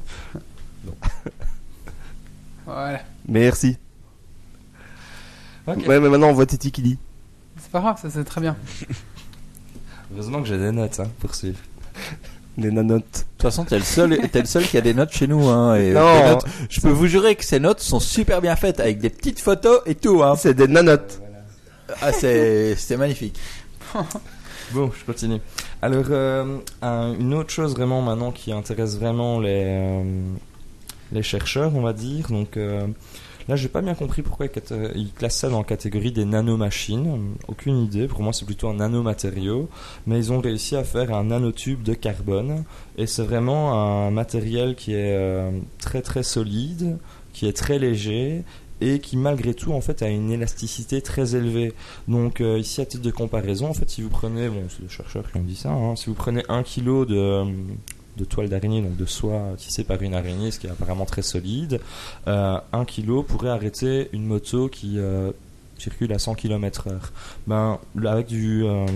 Voilà. Merci. Ok. Ouais, mais maintenant on voit Titi qui dit. C'est pas grave, ça c'est très bien. Heureusement que j'ai des notes hein, pour suivre. Les nanotes. De toute façon, t'es le seul, t'es le seul qui a des notes chez nous, hein. Et Non. notes- je peux vous jurer que ces notes sont super bien faites avec des petites photos et tout, hein. C'est des nanotes. Ah, c'est, c'est magnifique. Bon, je continue. Alors, euh, un- une autre chose vraiment maintenant qui intéresse vraiment les, euh, les chercheurs, on va dire. Donc euh, là, j'ai pas bien compris pourquoi ils ils classent ça dans la catégorie des nanomachines. Aucune idée. Pour moi, c'est plutôt un nanomatériau. Mais ils ont réussi à faire un nanotube de carbone. Et c'est vraiment un matériel qui est euh, très très solide, qui est très léger et qui malgré tout en fait a une élasticité très élevée. Donc euh, ici à titre de comparaison, en fait si vous prenez, bon c'est les chercheurs qui ont dit ça, hein, si vous prenez un kilo de, de toile d'araignée, donc de soie tissée par une araignée, ce qui est apparemment très solide, euh, un kilo pourrait arrêter une moto qui euh, circule à 100 km heure. Ben, avec du euh,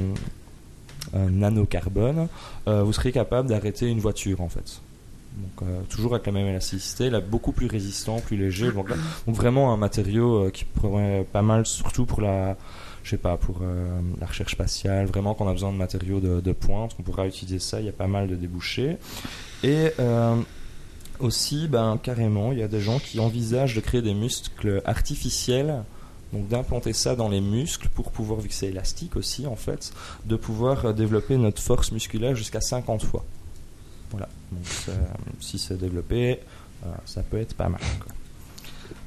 nanocarbone, vous serez capable d'arrêter une voiture en fait. Donc, toujours avec la même élasticité, là beaucoup plus résistant, plus léger. Donc, vraiment un matériau qui pourrait pas mal, surtout pour la, je sais pas, pour euh, la recherche spatiale. Vraiment, qu'on a besoin de matériaux de, de pointe, on pourra utiliser ça. Il y a pas mal de débouchés. Et euh, aussi, ben carrément, il y a des gens qui envisagent de créer des muscles artificiels. Donc d'implanter ça dans les muscles pour pouvoir, vu que c'est élastique aussi en fait, de pouvoir euh, développer notre force musculaire jusqu'à 50 fois. Voilà. Donc si c'est développé, ça peut être pas mal. quoi.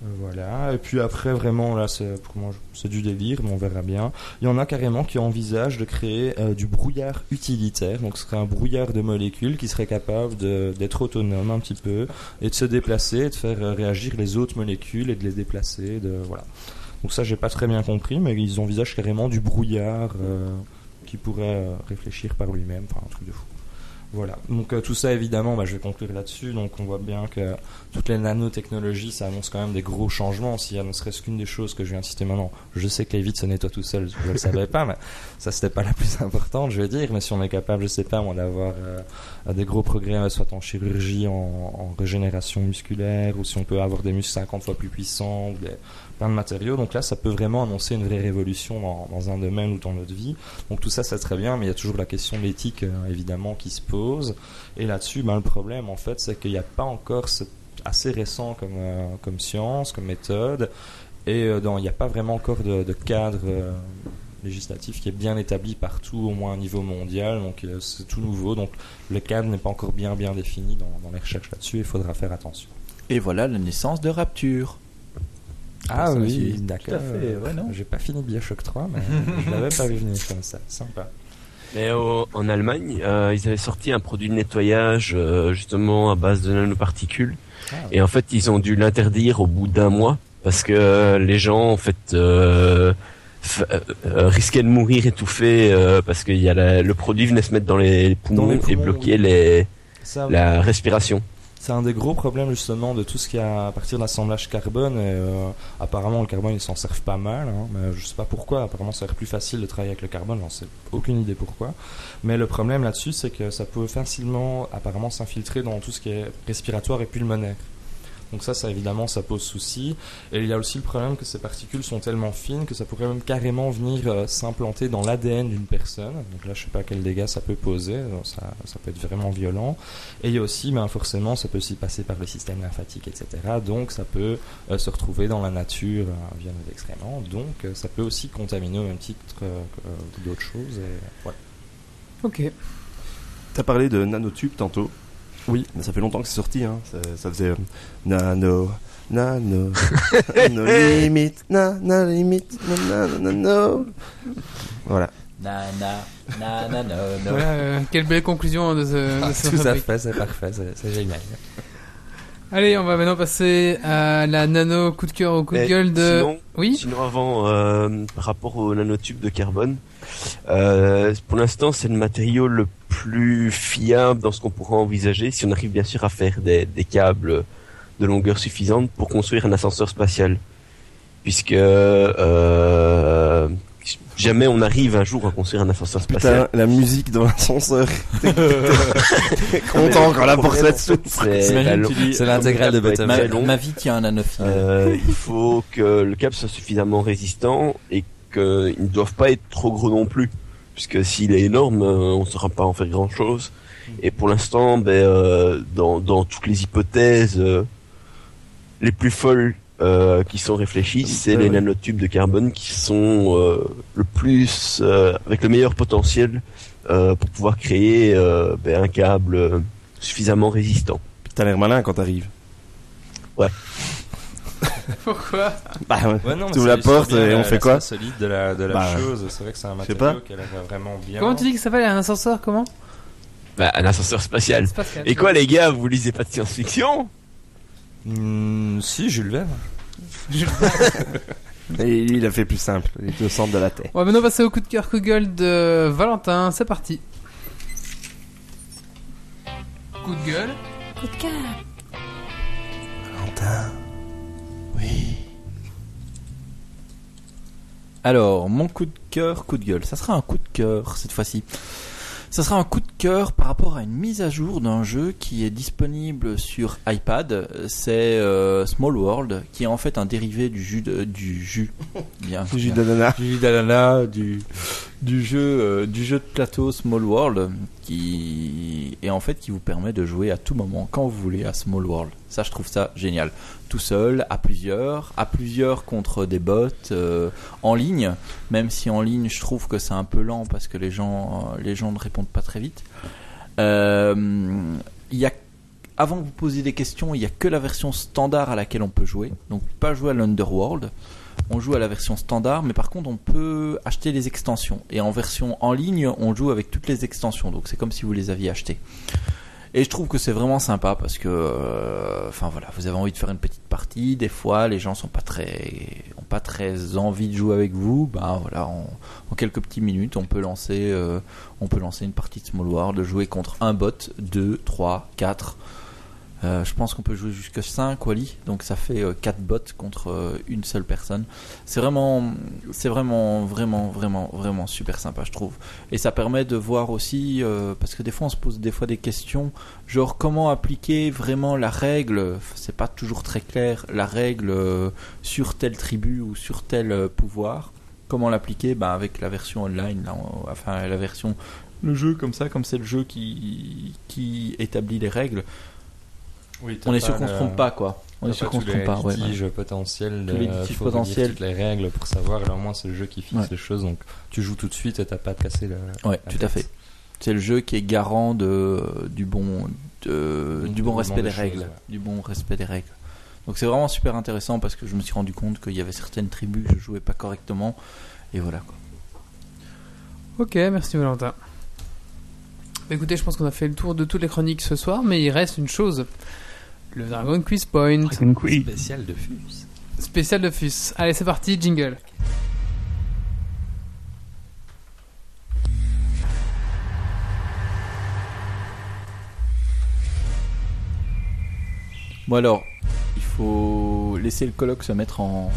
Voilà. Et puis après, vraiment, là, c'est du délire, mais on verra bien. Il y en a carrément qui envisagent de créer euh, du brouillard utilitaire. Donc, ce serait un brouillard de molécules qui serait capable d'être autonome un petit peu et de se déplacer, de faire euh, réagir les autres molécules et de les déplacer. De voilà. Donc ça, j'ai pas très bien compris, mais ils envisagent carrément du brouillard euh, qui pourrait réfléchir par lui-même. Enfin, un truc de fou. Voilà. Donc euh, tout ça, évidemment, bah, je vais conclure là-dessus. Donc on voit bien que toutes les nanotechnologies, ça annonce quand même des gros changements. S'il y a ne serait-ce qu'une des choses que je vais insister maintenant, je sais que les vitres se nettoient tout seul, je ne le savais pas, mais ça c'était pas la plus importante, je vais dire. Mais si on est capable, je sais pas, moi, d'avoir euh, des gros progrès, euh, soit en chirurgie, en, en régénération musculaire, ou si on peut avoir des muscles 50 fois plus puissants, ou des, de matériaux. Donc là, ça peut vraiment annoncer une vraie révolution dans, un domaine ou dans notre vie. Donc tout ça, c'est très bien, mais il y a toujours la question de l'éthique, euh, évidemment, qui se pose. Et là-dessus, ben, le problème, en fait, c'est qu'il n'y a pas encore assez récent comme, euh, comme science, comme méthode, et euh, il n'y a pas vraiment encore de, cadre législatif qui est bien établi partout, au moins à niveau mondial, donc c'est tout nouveau, donc le cadre n'est pas encore bien bien défini dans, dans les recherches là-dessus, il faudra faire attention. Et voilà la naissance de Rapture. Ah oui, d'accord. Tout à fait, ouais, non J'ai pas fini Bioshock 3, mais je l'avais pas vu venir comme ça, sympa. Mais au- en Allemagne, euh, ils avaient sorti un produit de nettoyage euh, justement à base de nanoparticules. Ah, Et en fait, ils ont dû l'interdire au bout d'un mois parce que euh, les gens, en fait, euh, f- euh, euh, risquaient de mourir étouffés euh, parce que y a la- le produit venait se mettre dans les poumons, Dans les et bloquer les, Ça, la respiration. C'est un des gros problèmes justement de tout ce qui est à partir de l'assemblage carbone. Et, euh, apparemment, le carbone, ils s'en servent pas mal. Hein, mais je sais pas pourquoi. Apparemment, ça a l'air plus facile de travailler avec le carbone. J'en sais aucune idée pourquoi. Mais le problème là-dessus, c'est que ça peut facilement, apparemment, s'infiltrer dans tout ce qui est respiratoire et pulmonaire. Donc ça, ça évidemment, ça pose souci. Et il y a aussi le problème que ces particules sont tellement fines que ça pourrait même carrément venir euh, s'implanter dans l'ADN d'une personne. Donc là, je sais pas quel dégâts ça peut poser. Donc ça, ça peut être vraiment violent. Et il y a aussi, ben, forcément, ça peut aussi passer par le système lymphatique, etc. Donc ça peut euh, se retrouver dans la nature euh, via nos excréments. Donc euh, ça peut aussi contaminer au même titre euh, que euh, d'autres choses. Et, voilà. Ok. T'as parlé de nanotube tantôt. Oui. Mais ça fait longtemps que c'est sorti, hein. Ça, ça faisait euh, nano, nano, nano limite, nano limite, nano, nano. Voilà. Na na na na na na. Voilà, euh, quelle belle conclusion de ce, de ce Tout à fait, c'est parfait, c'est génial. Allez, on va maintenant passer à la nano coup de cœur au coup de Mais gueule de. sinon- oui. Sinon, avant, euh, rapport au nanotube de carbone, euh, pour l'instant, c'est le matériau le plus fiable dans ce qu'on pourra envisager si on arrive bien sûr à faire des, des câbles de longueur suffisante pour construire un ascenseur spatial. Puisque euh, jamais on arrive un jour à construire un ascenseur spatial. Putain, la musique dans l'ascenseur. Content quand la porte s'ouvre. C'est l'intégrale de Ma, Beethoven. long. ma vie tient un anophile. Euh, il faut que le câble soit suffisamment résistant et qu'ils ne doivent pas être trop gros non plus. Puisque s'il est énorme, euh, on ne saura pas en faire grand chose. Et pour l'instant, ben, euh, dans, dans toutes les hypothèses euh, les plus folles euh, qui sont réfléchies, c'est Ouais, les ouais. nanotubes de carbone qui sont euh, le plus, euh, avec le meilleur potentiel pour pouvoir créer ben, un câble suffisamment résistant. T'as l'air malin quand t'arrives. Pourquoi Bah ouais. Non, mais la porte et la- on fait la quoi solide de la, de la Bah, chose. C'est vrai que c'est un je sais matériau pas. qui a l'air vraiment bien. Comment tu dis que ça s'appelle un ascenseur Comment Ben, un ascenseur spatial. Spatial. Et quoi les gars, vous lisez pas de science-fiction Hmm, Si, Jules Verne. Et il a fait plus simple, les deux centres de la Terre. On va maintenant passer au coup de cœur, coup de gueule de Valentin. C'est parti. Coup de gueule. Coup de cœur. Alors, mon coup de cœur, coup de gueule. Ça sera un coup de cœur cette fois-ci. Ça sera un coup de cœur par rapport à une mise à jour d'un jeu qui est disponible sur iPad. C'est euh, Small World, qui est en fait un dérivé du jus de- du jus. Bien. Du jus d'ananas. du jus d'ananas, du, du jeu, euh, du jeu de plateau Small World, qui et en fait qui vous permet de jouer à tout moment quand vous voulez à Small World. Ça, je trouve ça génial. Tout seul, à plusieurs, à plusieurs contre des bots, euh, en ligne. Même si en ligne, je trouve que c'est un peu lent parce que les gens, euh, les gens ne répondent pas très vite. Euh, y a avant que vous posiez des questions, il n'y a que la version standard à laquelle on peut jouer. Donc pas jouer à l'Underworld. On joue à la version standard, mais par contre on peut acheter les extensions. Et en version en ligne, on joue avec toutes les extensions. Donc c'est comme si vous les aviez achetées. Et je trouve que c'est vraiment sympa parce que, euh, enfin voilà, vous avez envie de faire une petite partie. Des fois, les gens sont pas très, ont pas très envie de jouer avec vous. Ben voilà, en, quelques petites minutes, on peut lancer, euh, on peut lancer une partie de Small World, jouer contre un bot, deux, trois, quatre. Euh, je pense qu'on peut jouer jusqu'à 5 Wally, donc ça fait 4 bots contre euh, une seule personne. C'est vraiment, c'est vraiment, vraiment, vraiment, vraiment super sympa, je trouve. Et ça permet de voir aussi, euh, parce que des fois on se pose des fois des questions, genre comment appliquer vraiment la règle, c'est pas toujours très clair, la règle euh, sur telle tribu ou sur tel euh, pouvoir. Comment l'appliquer? Ben, Avec la version online, là, enfin la version, le jeu comme ça, comme c'est le jeu qui, qui établit les règles. Oui, On est sûr qu'on se trompe pas, quoi. On est sûr qu'on se trompe pas. ouais, ouais. litiges potentiels, Tous les euh, litiges faut potentiels. toutes les règles pour savoir. Là, au moins, c'est le jeu qui fixe Ouais. les choses. Donc, tu joues tout de suite et t'as pas à te casser la. Ouais, la tout tête. à fait. C'est le jeu qui est garant de, du bon, de- Du du bon respect des des choses, règles. ouais. Du bon respect des règles. Donc c'est vraiment super intéressant parce que je me suis rendu compte qu'il y avait certaines tribus que je jouais pas correctement. Et voilà quoi. Ok, merci Valentin. Bah, écoutez, je pense qu'on a fait le tour de toutes les chroniques ce soir, mais il reste une chose. Le Dragon Quiz Point, Dragon Quiz. Spécial de fus. spécial de FUS. Allez, c'est parti, jingle. Bon alors, il faut laisser le colloque se mettre en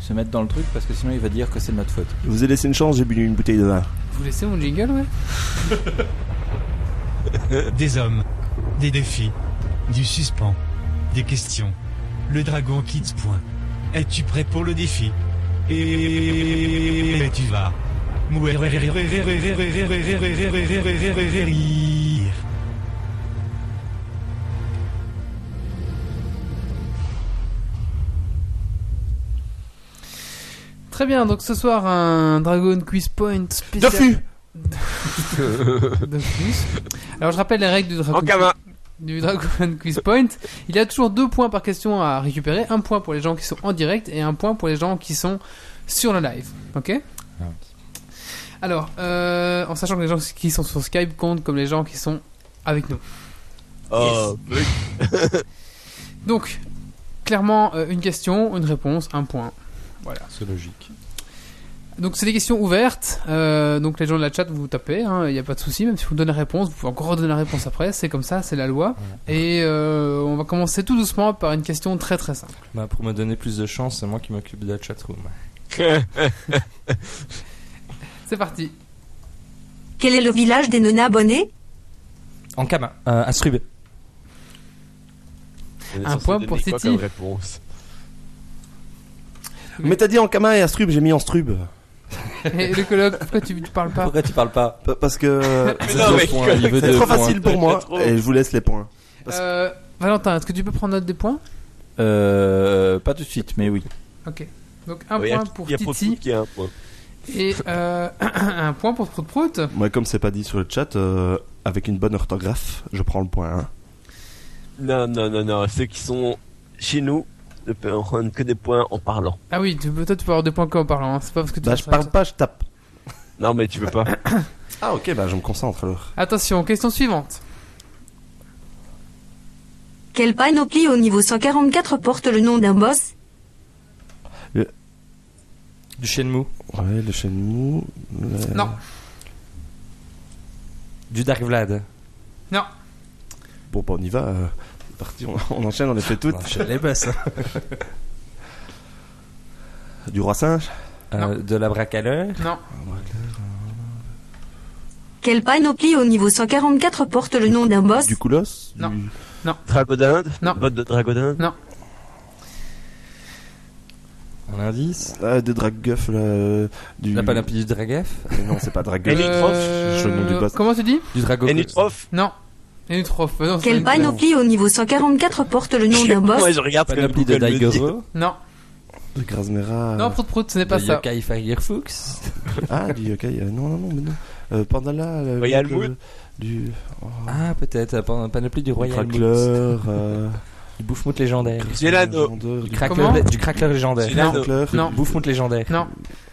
se mettre dans le truc parce que sinon il va dire que c'est de notre faute. Je vous ai laissé une chance, j'ai bu une bouteille de vin. Vous laissez mon jingle, ouais? Des hommes, des défis, du suspens, des questions. Le dragon quitte point. Es-tu prêt pour le défi? Et tu vas. Très bien, donc ce soir, un Dragon Quiz Point spécial. Alors, je rappelle les règles du Dragon En gamin. Du Dragon Quiz Point. Il y a toujours deux points par question à récupérer. Un point pour les gens qui sont en direct et un point pour les gens qui sont sur le live. Ok Ah. Alors, euh, en sachant que les gens qui sont sur Skype comptent comme les gens qui sont avec nous. Oh, Donc, clairement, euh, une question, une réponse, un point. Voilà. C'est logique. Donc c'est des questions ouvertes. Euh, donc les gens de la chat, vous tapez, il n'y a pas de souci. Même si vous donnez la réponse, vous pouvez encore redonner la réponse après. C'est comme ça, c'est la loi. Et euh, on va commencer tout doucement par une question très très simple. Bah, pour me donner plus de chance, c'est moi qui m'occupe de la chatroom. C'est parti. Quel est le village des non-abonnés En Kama, euh, Astrub. On est Un point pour Titi. Mais t'as dit en Kama et Astrub, j'ai mis en Strub. Et le colloque, pourquoi tu, tu parles pas Pourquoi tu parles pas Pa- Parce que Mais non, mais points, il veut c'est deux trop points. facile pour moi et je vous laisse les points. Parce- euh, Valentin, est-ce que tu peux prendre note des points? Euh, Pas tout de suite, mais oui. Ok. Donc un Ouais, y a- point pour y a Prout Titi qui a un point. et euh, un point pour Prout Prout. Moi, comme c'est pas dit sur le chat, euh, avec une bonne orthographe, je prends le point. hein. Non, non, non, non. Ceux qui sont chez nous ne prennent que des points en parlant. Ah oui, tu peux, toi tu peux avoir deux points qu'en parlant. hein. C'est pas parce que tu Bah, je parle pas, je tape. Non, mais tu veux pas. Ah, ok, bah, je me concentre alors. Attention, question suivante. Quelle panoplie au niveau 144 porte le nom d'un boss? Du Shenmue. Ouais, le Shenmue. le- Non. Du Dark Vlad. Non. Bon, bah, on y va. C'est parti, on, on enchaîne, on les fait toutes. Non, je les boss. Du roi singe Euh, de la bracaleur. Non. Quelle panoplie au niveau 144 porte le nom d'un boss Du Koulos Non. du- Dragodinde Non. Botte de Dragodinde Un indice. Ah, de Dragguff, là. Du... La panoplie du. Mais Non, c'est pas Dragguff. Enitrof, Euh, je le nom du boss. Comment tu dis? Du Drago. Enitrof Non. Euh, non, c'est Quelle panoplie au niveau 144 porte le nom d'un boss Moi, je regarde Panoplie de. Daigoro. Non. De Grasmera. Non, Prout Prout, ce n'est pas de ça. Yokai Firefox. Ah, du yokai. euh, non, non, non, mais non. Euh, Pandala. le- Royal le- Moon. Du. oh, Ah, peut-être. euh, pan- Panoplie du Royal euh, Du Bouffe-Mout légendaire. Du Du crackler, Comment du crackler légendaire. Crackler. Non. Bouffe-Mout légendaire. Non.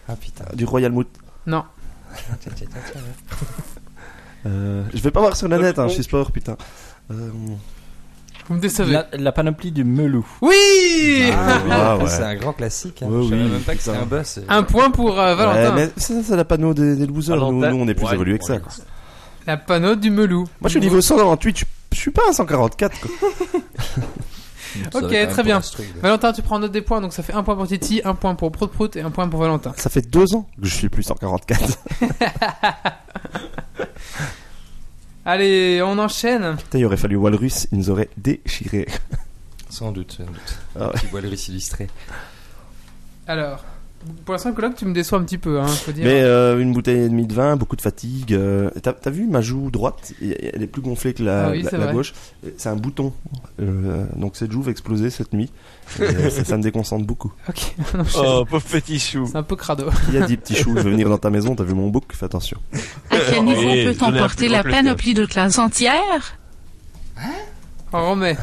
Ah putain. Du Royal Moot. Non. Euh, je vais pas voir sur la net, hein, je suis sport, putain. Euh, Vous me décevez. La, la panoplie du melou. Oui Ah, ouais. C'est un grand classique. Hein. Ouais, je savais oui, même pas que c'était un boss. Un point pour euh, Valentin. Ouais, mais ça, c'est la panneau des, des losers. Nous, on est plus Ouais, évolué que ça. quoi. La panneau du melou. Moi, je suis niveau 198, je, suis pas à 144. Quoi. Ok, très bien. Valentin, tu prends note des points, donc ça fait un point pour Titi, un point pour Prout Prout et un point pour Valentin. Ça fait deux ans que je suis plus 144. Allez, on enchaîne. Putain, il aurait fallu Walrus, il nous aurait déchiré. Sans doute, sans doute. Ah ouais. Petit Walrus illustré. Alors, pour l'instant, colloque, tu me déçois un petit peu, hein, faut dire. Mais euh, une bouteille et demie de vin, beaucoup de fatigue. euh, T'as t'as vu ma joue droite? Elle est plus gonflée que la, Ah oui, la- c'est la vrai. gauche. C'est un bouton. Euh, donc cette joue va exploser cette nuit. Et, ça, ça me déconcentre beaucoup. Ok, on enchaîne. Oh, pauvre petit chou. C'est un peu crado. Il y a dit petit chou, je veux venir dans ta maison, t'as vu mon bouc, fais attention. À quel niveau Oui, peut-on porter la panoplie de classe entière On remet.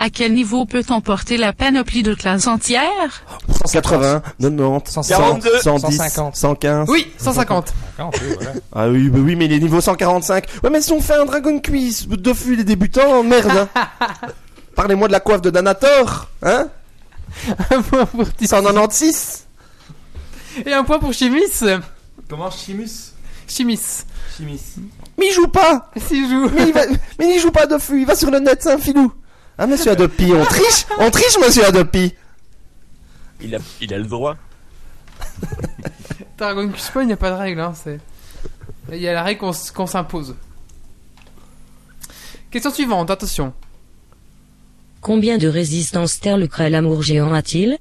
À quel niveau peut-on porter la panoplie de classe entière? 180, 90, 100, 42, 110, 150. 115. Oui, 150. Ah oui, bah oui, mais il est niveau 145. Ouais, mais si on fait un Dragon Quiz de fût les débutants, merde. hein. Parlez-moi de la coiffe de Danator, hein un point pour Titi. 196. Et un point pour Chimis. Comment Chimus? Chimis. Chimis. Mais il joue pas. S'il joue. Mais il, va, mais il joue pas de fût, il va sur le net, c'est un filou. Ah, monsieur Adopi, on triche, on triche, monsieur Adopi. Il a, il a le droit. Dragon Quest il n'y a pas de règle. Hein, c'est... Il y a la règle qu'on, s'impose. Question suivante, attention. Combien de résistance terre le crêle amour géant a-t-il?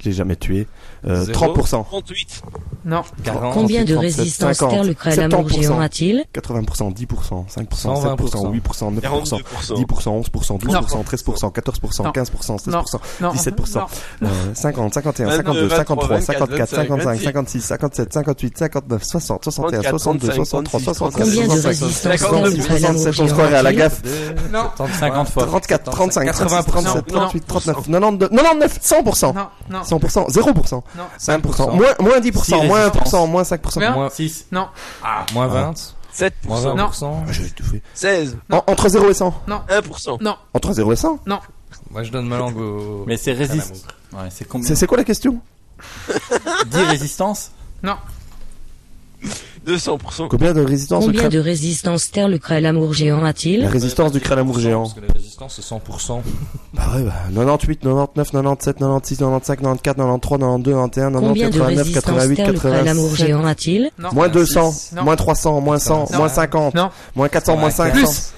Je l'ai jamais tué. Euh, Zéro. 30%. 38. Non. 40. Combien de 37, résistance 50, terre le crêle amour 70%. géant a-t-il 80%, 10%, 5%, 120%, 7%, 8%, 9%, 42%. 10%, 11%, 12%, 13%, 14%, Non. 15%, 16%, Non. 17%, Non. euh, 50, 51, 22, 52, 53, 23, 54, 55, 26, 56, 57, 58, 59, 60, 61, 34, 62, 35, 63, 64, Combien de 65, résistance terre 52, le crêle amour 67, on se croirait à la gaffe. Non. 50 fois. 34, 35, 36, 37, Non, 38, 39, 92, 99, 100%. Non. Non. 100%, 0%, Non. 5%, moins, moins 10%, moins 1%, moins 5%. Combien Moins, 6. Non. moins 20. 7%. Moins 20%. Ah, J'ai tout fait. 16. En- Entre 0 et 100. 1%. Non. Entre 0 et 100. Moi je donne ma langue au. Mais c'est résiste. Ouais, c'est combien C'est c'est quoi la question? 10 résistances? Non. 200%. Combien de résistance Combien de résistance terre le crêle-amour géant La a-t-il résistance du crâne géant. Parce que la résistance c'est 100%. Bah ouais, bah 98, 99, 97, 96, 95, 94, 93, 92, 91, Combien 90, de 89, résistance 88, terre le crêle-amour 87. géant a-t-il. Moins 200, Non. moins 300, moins 100, Non. moins 50, Non. moins 400, moins 500. Plus.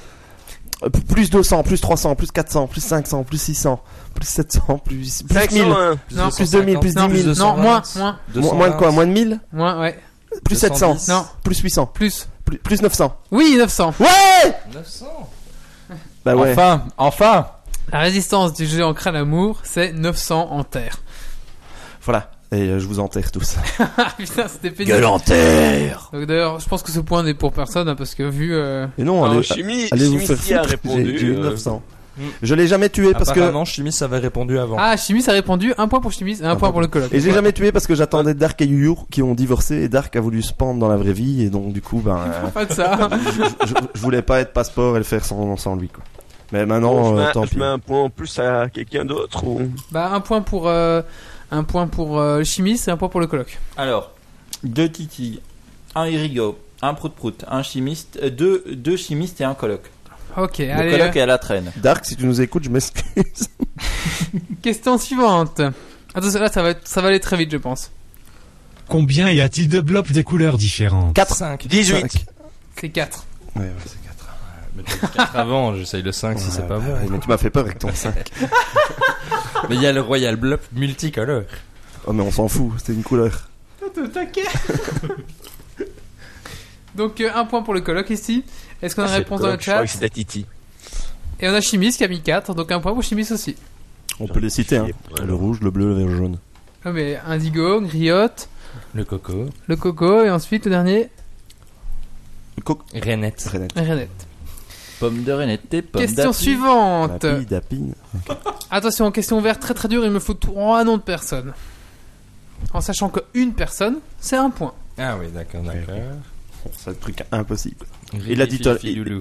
Euh, p- Plus 200, plus 300, plus 400, plus 500, plus 600, plus 700, plus, plus 1000, 501. Non. plus 2000, plus 10 Non, 000. non, moins, moins, Moins, moins de quoi Moins de 1000 moins, ouais. Plus 210. 700 Non. Plus 800 Plus. plus, plus 900 Oui, 900. Ouais 900 Bah ouais. Enfin, enfin La résistance du géant crâle-amour, c'est 900 en terre. Voilà. Et euh, je vous enterre tous. Ah putain, c'était pénible. en terre Donc d'ailleurs, je pense que ce point n'est pour personne, hein, parce que vu... euh, Et non, Alors, allez, chimie, allez vous chimie faire qui a foutre. répondu. J'ai j'ai eu euh, 900. Je l'ai jamais tué parce que... Apparemment, Chimis avait répondu avant. Ah, Chimis a répondu, un point pour Chimis et un, Un point pour le colloque. Et j'ai jamais tué parce que j'attendais Dark et Yu qui ont divorcé et Dark a voulu se pendre dans la vraie vie et donc du coup ben euh, Pas de ça. je, je- je voulais pas être passeport et le faire sans, sans lui quoi. Mais bon, maintenant je, mets, euh, tant je pis. mets un point en plus à quelqu'un d'autre ou... bah, un point pour... euh, un point pour euh, Chimis et un point pour le colloque. Alors, deux titis, un irigo, un prout-prout, un chimiste, euh, deux, deux chimistes et un coloc. Ok, Le allez. coloc euh, est à la traîne. Dark si tu nous écoutes je m'excuse. Question suivante. Attention, là, ça va, être- ça va aller très vite, je pense. Combien y a-t-il de blocs des couleurs différentes 4 5. 18. C'est 4. Ouais, ouais, c'est 4. Mais t'as dit 4 avant, j'essaye le 5 si c'est pas bon. Mais tu m'as fait peur avec ton 5. Mais il y a le Royal Bluff multicolore. Oh mais on s'en fout, c'était une couleur. Donc, euh, un point pour le colloque ici. Est-ce qu'on a une réponse dans le coq, je crois chat que. Et on a Chimis qui a mis 4, donc un point pour Chimis aussi. On peut les citer hein. Le rouge, le bleu, le vert, le jaune. Ah, mais Indigo, Griotte, Le coco. le Coco et ensuite le dernier, Le coq. Renette. Renette. Renette. Pomme de Renette et pomme Question suivante. Dapi, Dapi. Attention, question ouverte très très dure, il me faut trois noms de personnes. En sachant qu'une personne, c'est un point. Ah oui, d'accord, d'accord. C'est un truc impossible. Il a dit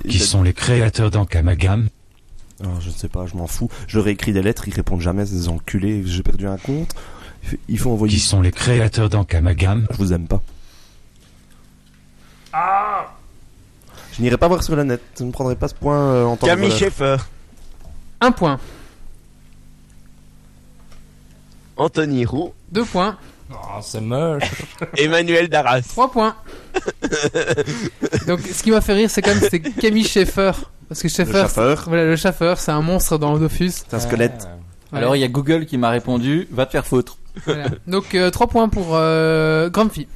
Qui sont les créateurs d'Ankamagram Oh, je ne sais pas, je m'en fous. Je réécris des lettres, ils répondent jamais, ces enculés. J'ai perdu un compte. Il faut envoyer. Qui sont les créateurs d'Ankamagram Je vous aime pas. Je n'irai pas voir sur la net. Je ne prendrai pas ce point euh, en tant que Camille. Schaeffer. Un point. Anthony Roux. Deux points. Oh, c'est moche. Emmanuel Darras. Trois points. Donc, ce qui m'a fait rire, c'est quand même c'était Camille Schaeffer. Parce que Le Schaeffer, chauffeur, voilà, le chauffeur, c'est un monstre dans Dofus. c'est un squelette. Ah. Alors il y a Google qui m'a répondu, va te faire foutre. Voilà. Donc, euh, trois points pour euh, Grumpy.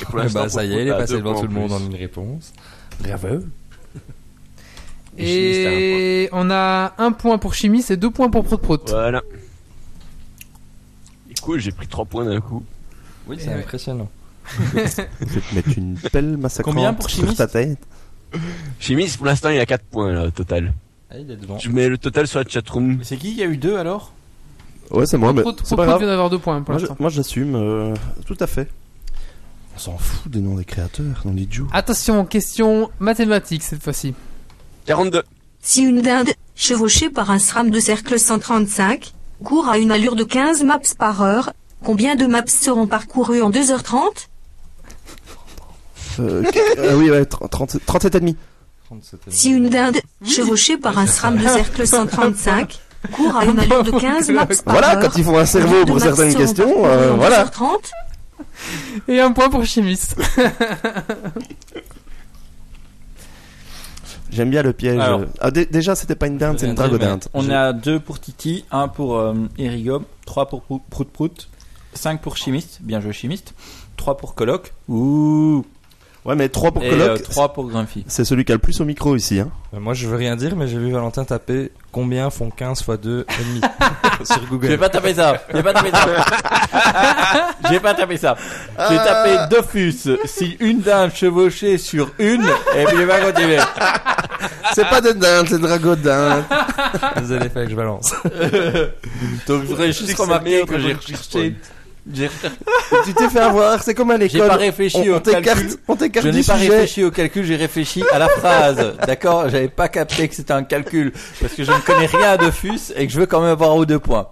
Et pour l'instant, bah, ça y est, il est passé deux devant tout le monde en une réponse. Bravo. Et on a un point pour Chimis et deux points pour Prout Prout. Voilà. Et j'ai pris 3 points d'un coup. Oui, c'est ouais. impressionnant. Je vais te mettre une pelle pour sur chimiste ta tête. Chimis, pour l'instant, il a 4 points là, au total. Ah, il est devant. Je mets le total sur la chatroom. Mais c'est qui qui a eu deux alors Ouais, c'est moi, mais c'est pas grave. vient d'avoir deux points pour Moi, je- l'instant. moi, j'assume euh, tout à fait. On s'en fout des noms des créateurs, on dit Joe. Attention, question mathématique cette fois-ci. 42. Si une dinde, chevauchée par un SRAM de cercle 135, court à une allure de 15 maps par heure, combien de maps seront parcourus en 2h30 Euh, euh, oui, ouais, 30, 37 et demi. 37 Si une dinde, chevauchée par un SRAM de cercle 135, court à une allure de 15 maps par Voilà, heure, quand ils font un cerveau pour certaines questions, euh, voilà. 2h30 Et un point pour Chimis. J'aime bien le piège. Alors. Ah, dé- déjà, c'était pas une dinde, c'est une dragodinte. On a deux pour Titi, un pour euh, trois pour Prout Prout, Prout, cinq pour Chimiste, bien joué Chimiste, trois pour Coloc, ouh, Ouais, mais 3 pour et coloc, euh, trois pour Grumpy. c'est celui qui a le plus au micro ici. Hein. Euh, Moi, je veux rien dire, mais j'ai vu Valentin taper combien font 15 x 2 et demi sur Je vais Google. pas taper ça, je vais pas taper ça. Je vais pas taper ça. J'ai tapé Dofus, si une dinde chevauchée sur une, et puis je vais continuer. C'est pas de dinde, c'est dragodinte. Désolé, fallait que je balance. Donc je voudrais juste remarquer meilleur que j'ai recherché J'ai tu t'es fait avoir, c'est comme à j'ai l'école. pas réfléchi on, au on calcul. on t'écarte Je du n'ai pas sujet. réfléchi au calcul, j'ai réfléchi à la phrase. D'accord? J'avais pas capté que c'était un calcul. Parce que je ne connais rien à Dofus et que je veux quand même avoir au deux points.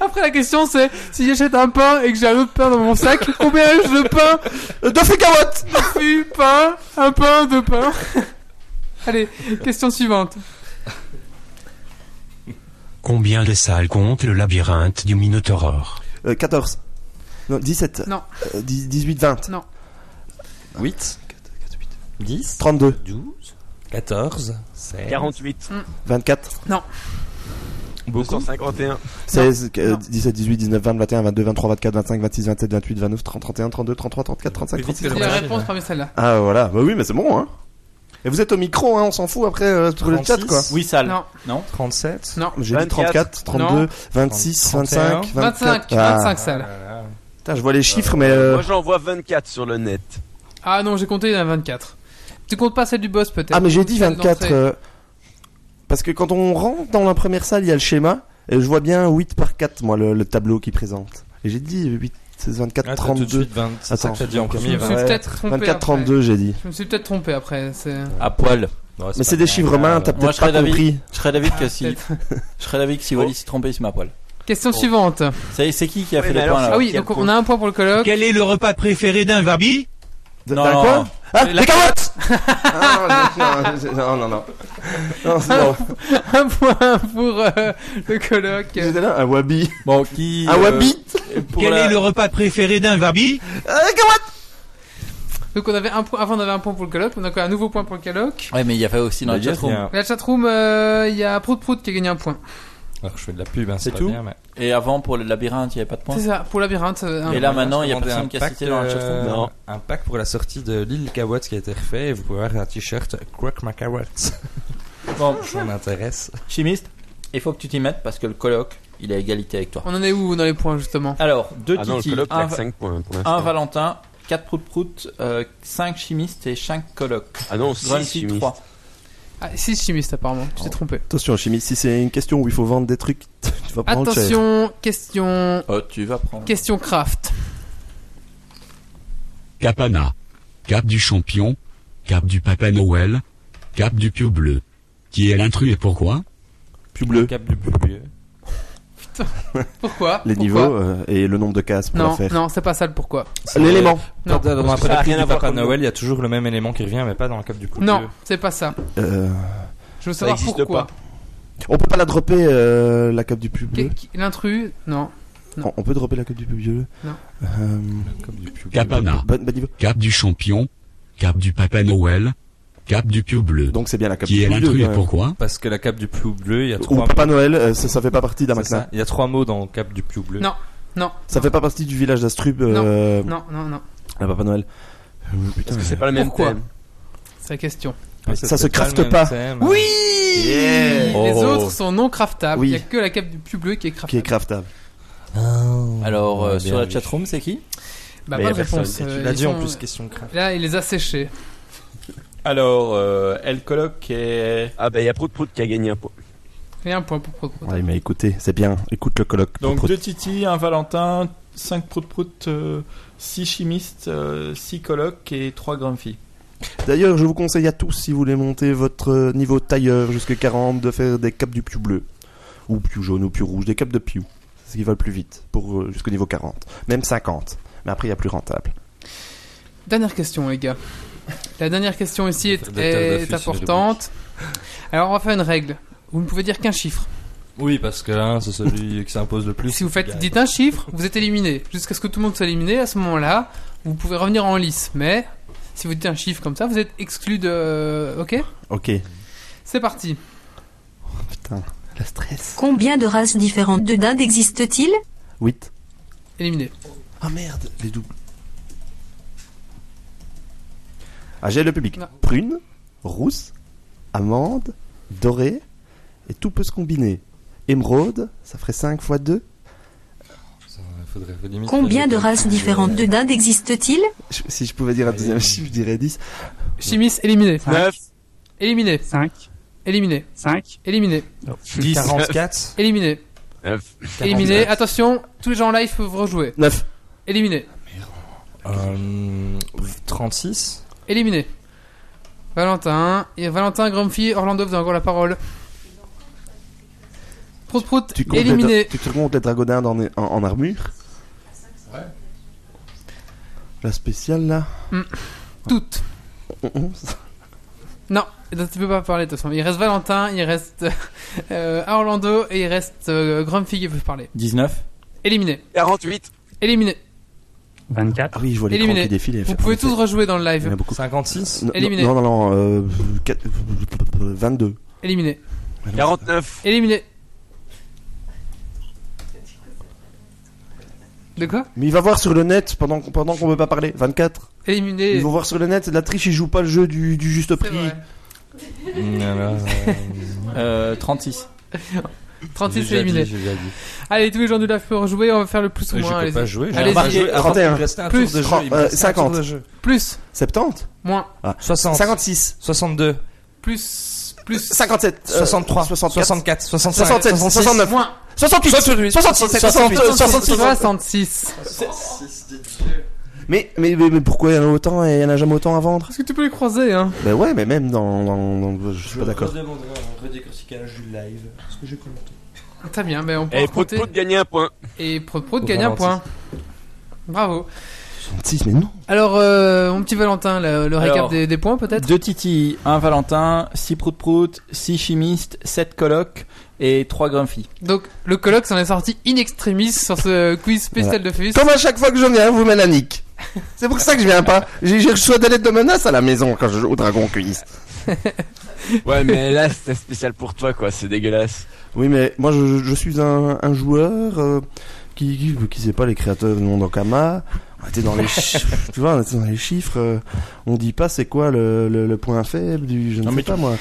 Après, la question c'est si j'achète un pain et que j'ai un autre pain dans mon sac, combien ai-je de pain? Euh, Deux carottes Deux pain, un pain, deux pains. Allez, question suivante. Combien de salles compte le labyrinthe du Minotaure euh, 14. Non, 17. Non. Euh, 10 18, 20. Non. 8, 10, 32. 12, 14, 16, 48. 24. Beaucoup. 251. 16, euh, 17, 18, 19, 20, 21, 22, 23, 24, 25, 26, 27, 28, 29, 30, 31, 32, 33, 34, 35, Plus vite 36. que C'est la réponse parmi celle-là. Ah voilà, bah oui mais c'est bon hein. Et vous êtes au micro hein, on s'en fout après euh, sur le chat 36. quoi. Oui, sale. Non, Non 37, non. J'ai dit 24, 34, 32, Non. 26, 31, 25, 24. 25, Ah. 25 salles. Putain, je vois les chiffres mais euh, Moi j'en vois 24 sur le net. Ah non, j'ai compté, il y en a 24. Tu comptes pas celle du boss peut-être? Ah mais j'ai dit Celle 24 d'entrée. euh, parce que quand on rentre dans la première salle, il y a le schéma et je vois bien 8 par 4 moi le, le tableau qui présente. Et j'ai dit 8 c'est 24 Ah, t'as tout de 32 suite 20. C'est ça Attends, que t'as dit en premier. me suis Ouais. peut-être trompé. 24 après. 32 j'ai dit. Je me suis peut-être trompé après. À poil. Mais c'est des chiffres mains, t'as Moi, peut-être je pas serais d'avis. compris. Je serais d'avis que si. Je serais d'avis que si Wally s'est trompé, c'est ma poil. Question suivante. C'est c'est qui qui a Oui, fait les alors, points là Ah oui, donc on a un point pour le colloque. Quel est le repas préféré d'un Vabi De- Non, d'un non, quoi? Ah, La des carottes Ah, non, non, non, non, non. Non, c'est bon. un point pour euh, le colloque. J'étais là, un wabi. Bon, qui. Un euh, wabi Quel la- est le repas préféré d'un Vabi Ah, des carottes Donc on avait un point. Avant on avait un point pour le colloque. On a encore un nouveau point pour le colloque? Ouais, mais il y avait aussi dans il y chatroom. La chatroom, euh, il y a Prout Prout qui a gagné un point. Alors je fais de la pub, hein, C'est tout bien, mais- Et avant, pour le labyrinthe, il n'y avait pas de points. C'est ça, pour labyrinthe. euh, un Et là, maintenant, il y a personne qui un a cité pack, dans le euh, chatroom. Non. Un pack pour la sortie de l'île Cawotte qui a été refait et vous pouvez avoir un t-shirt Crock My Carrots. Bon, Ça m'intéresse. chimiste, il faut que tu t'y mettes parce que le colloque, il est à égalité avec toi. On en est où dans les points justement Alors, deux Ah le Titi, un, a que 5 points pour un Valentin, 4 prout prout, 5 chimistes et 5 colloques. Ah non, 6 Grumpy, 3. Ah, 6 chimistes apparemment. Tu t'es trompé. Attention, chimie, si c'est une question où il faut vendre des trucs, tu vas prendre. Attention, question, Oh, tu vas prendre. question craft. Capana. Cap du champion. Cap du Papa Noël. Cap du Pieu Bleu. Qui est l'intrus et pourquoi? Plus bleu. Cap du plus bleu. Pourquoi Les Pourquoi niveaux euh, et le nombre de cases pour la Non, faire. non, c'est pas ça le pourquoi. L'élément. Non, Dans la ça a panoplie rien du à voir Papa comme nom. Noël, il y a toujours le même élément qui revient, mais pas dans le cap du plus non, c'est pas ça. Euh, Je veux savoir existe pourquoi. pas. on peut pas la dropper euh, la cape du bleu. Qui- L'intrus, non. Non. On, on peut dropper la cape du plus bleu. Non. Euh. Capana. niveau. Cap du champion. Cap du Papa Noël. Cap du Pieu Bleu. Donc c'est bien la cape Qui du est plus bleu. l'intrus et quand même. pourquoi? Parce que la cape du plus bleu, il y a Ou trois Papa mots. Noël, euh, ça, ça fait pas partie ça. Il y a trois mots dans cap du plus bleu. Non. Non. Ça fait pas partie du village d'Astrub. Euh, Non, non, non. la Papa Noël. Euh, putain, Parce que c'est pas le même Pourquoi thème? C'est la question. Ouais, Ça c'est se crafte pas. thème. Oui Yeah. Les Oh. autres sont non craftables. Oui. Il y a que la cape du plus bleu qui est craftable. qui est craftable. Alors, euh, Ouais, sur la chatroom, c'est qui? Bah, pas de réponse. euh, Tu l'as dit en plus, question craft. Là, il les a séchés. Alors, euh, elle colloque est. Ah bah il y a Prout Prout qui a gagné un point. Et un point pour Prout Prout. Ouais, mais écoutez, c'est bien. Écoute le colloque. Donc, Prout. deux Titi, un Valentin, 5 prout prout, 6 chimistes, 6 colloques et 3 Grumpy. D'ailleurs, je vous conseille à tous, si vous voulez monter votre euh, niveau tailleur jusqu'à 40, de faire des capes du piou bleu. Ou piou jaune ou piou rouge. Des capes de piou. C'est ce qui va le plus vite. Pour euh, jusqu'au niveau 40. Même 50. Mais après, il y a plus rentable. Dernière question, les gars. La dernière question ici est, importante. Alors, on va faire une règle. Vous ne pouvez dire qu'un chiffre. Oui, parce que là, c'est celui qui s'impose le plus. Si vous faites, dites un chiffre, vous êtes éliminé. Jusqu'à ce que tout le monde soit éliminé, à ce moment-là, vous pouvez revenir en lice. Mais, si vous dites un chiffre comme ça, vous êtes exclu de... Ok? Ok. C'est parti. Putain, le stress. Combien de races différentes de dindes existe-t-il 8. Éliminé. Ah merde, les doubles. Ah, j'ai le public. Non. Prune, rousse, amande, dorée, et tout peut se combiner. Émeraude, ça ferait 5 fois 2. Ça, faudrait limite Combien de races différentes de dindes existe-t-il Si je pouvais dire un deuxième chiffre, je dirais 10. Chimis, éliminé. 9 Éliminé. 5, Éliminé. 5, Éliminé. 10, 44. Éliminé. Neuf. Éliminé. Attention, tous les gens en live peuvent rejouer. 9. Éliminé. Euh, 36 Éliminé. Valentin. Et Valentin, Grumpy, Orlando, vous avez encore la parole. Prout Prout, Tu éliminé. les, tu te comptes les dragodins en, en, en armure Ouais. La spéciale là Toutes. Non, donc tu peux pas parler de toute façon. Il reste Valentin, il reste euh, Orlando et il reste euh, Grumpy qui peut parler. 19. Éliminé. 48. Éliminé. 24. Ah oui, je vois crans qui défilent. et Vous pouvez tous rejouer dans le Il y en live. a beaucoup. 56 Non, Éliminé. Non, non, non, euh, quatre- 22. Éliminé. 49. Éliminé. De quoi? Mais il va voir sur le net pendant, qu'on- pendant qu'on veut pas parler. 24. Éliminé. Ils vont voir sur le net, c'est de la triche, ils jouent pas le jeu du, du juste prix. vrai. Euh, 36. 36 j'ai déjà éliminé. dit, j'ai déjà dit. Allez, tous les gens du live peuvent rejouer, on va faire le plus ou moins. je peux allez-y. pas jouer. j'ai Allez-y. Jouer avant, 31. Il me restait un Plus. tour de jeu. Trente- il me euh, restait un tour 50. de jeu. Plus, 70 moins, 60 56 62 plus, plus, 57 euh, 63 64 64 65 67 69 moins, 68 68 66 68 66 66. mais, mais, mais, mais pourquoi il y en a autant et il y en a jamais autant à vendre? Parce que tu peux les croiser, hein. Bah ouais, mais même dans. dans, dans- je suis pas d'accord. redemanderai du live. Parce que j'ai compris. Très bien, ben on peut Et Prout compter. Prout gagne un point. Et Prout Prout gagne un point. Bravo. 66, mais non. Alors, euh, mon petit Valentin, le, le récap Alors, des, des points peut-être 2 Titi, 1 Valentin, 6 Prout Prout, 6 chimistes, 7 colocs et 3 Grumpy. Donc, le colloque s'en est sorti in extremis sur ce quiz spécial de Fus. Comme à chaque fois que je viens, vous mettez la nique. C'est pour ça que je viens pas. J'ai reçu des lettres de menaces à la maison quand je joue au Dragon Quiz. Ouais, mais là, c'était spécial pour toi, quoi. C'est dégueulasse. Oui, mais moi je, je suis un, un joueur euh, qui, qui, qui sait pas les créateurs du monde Okama. On était dans les chiffres, tu vois, on était dans les chiffres. euh, on dit pas c'est quoi le, le, le point faible du, je ne Non, sais mais pas moi.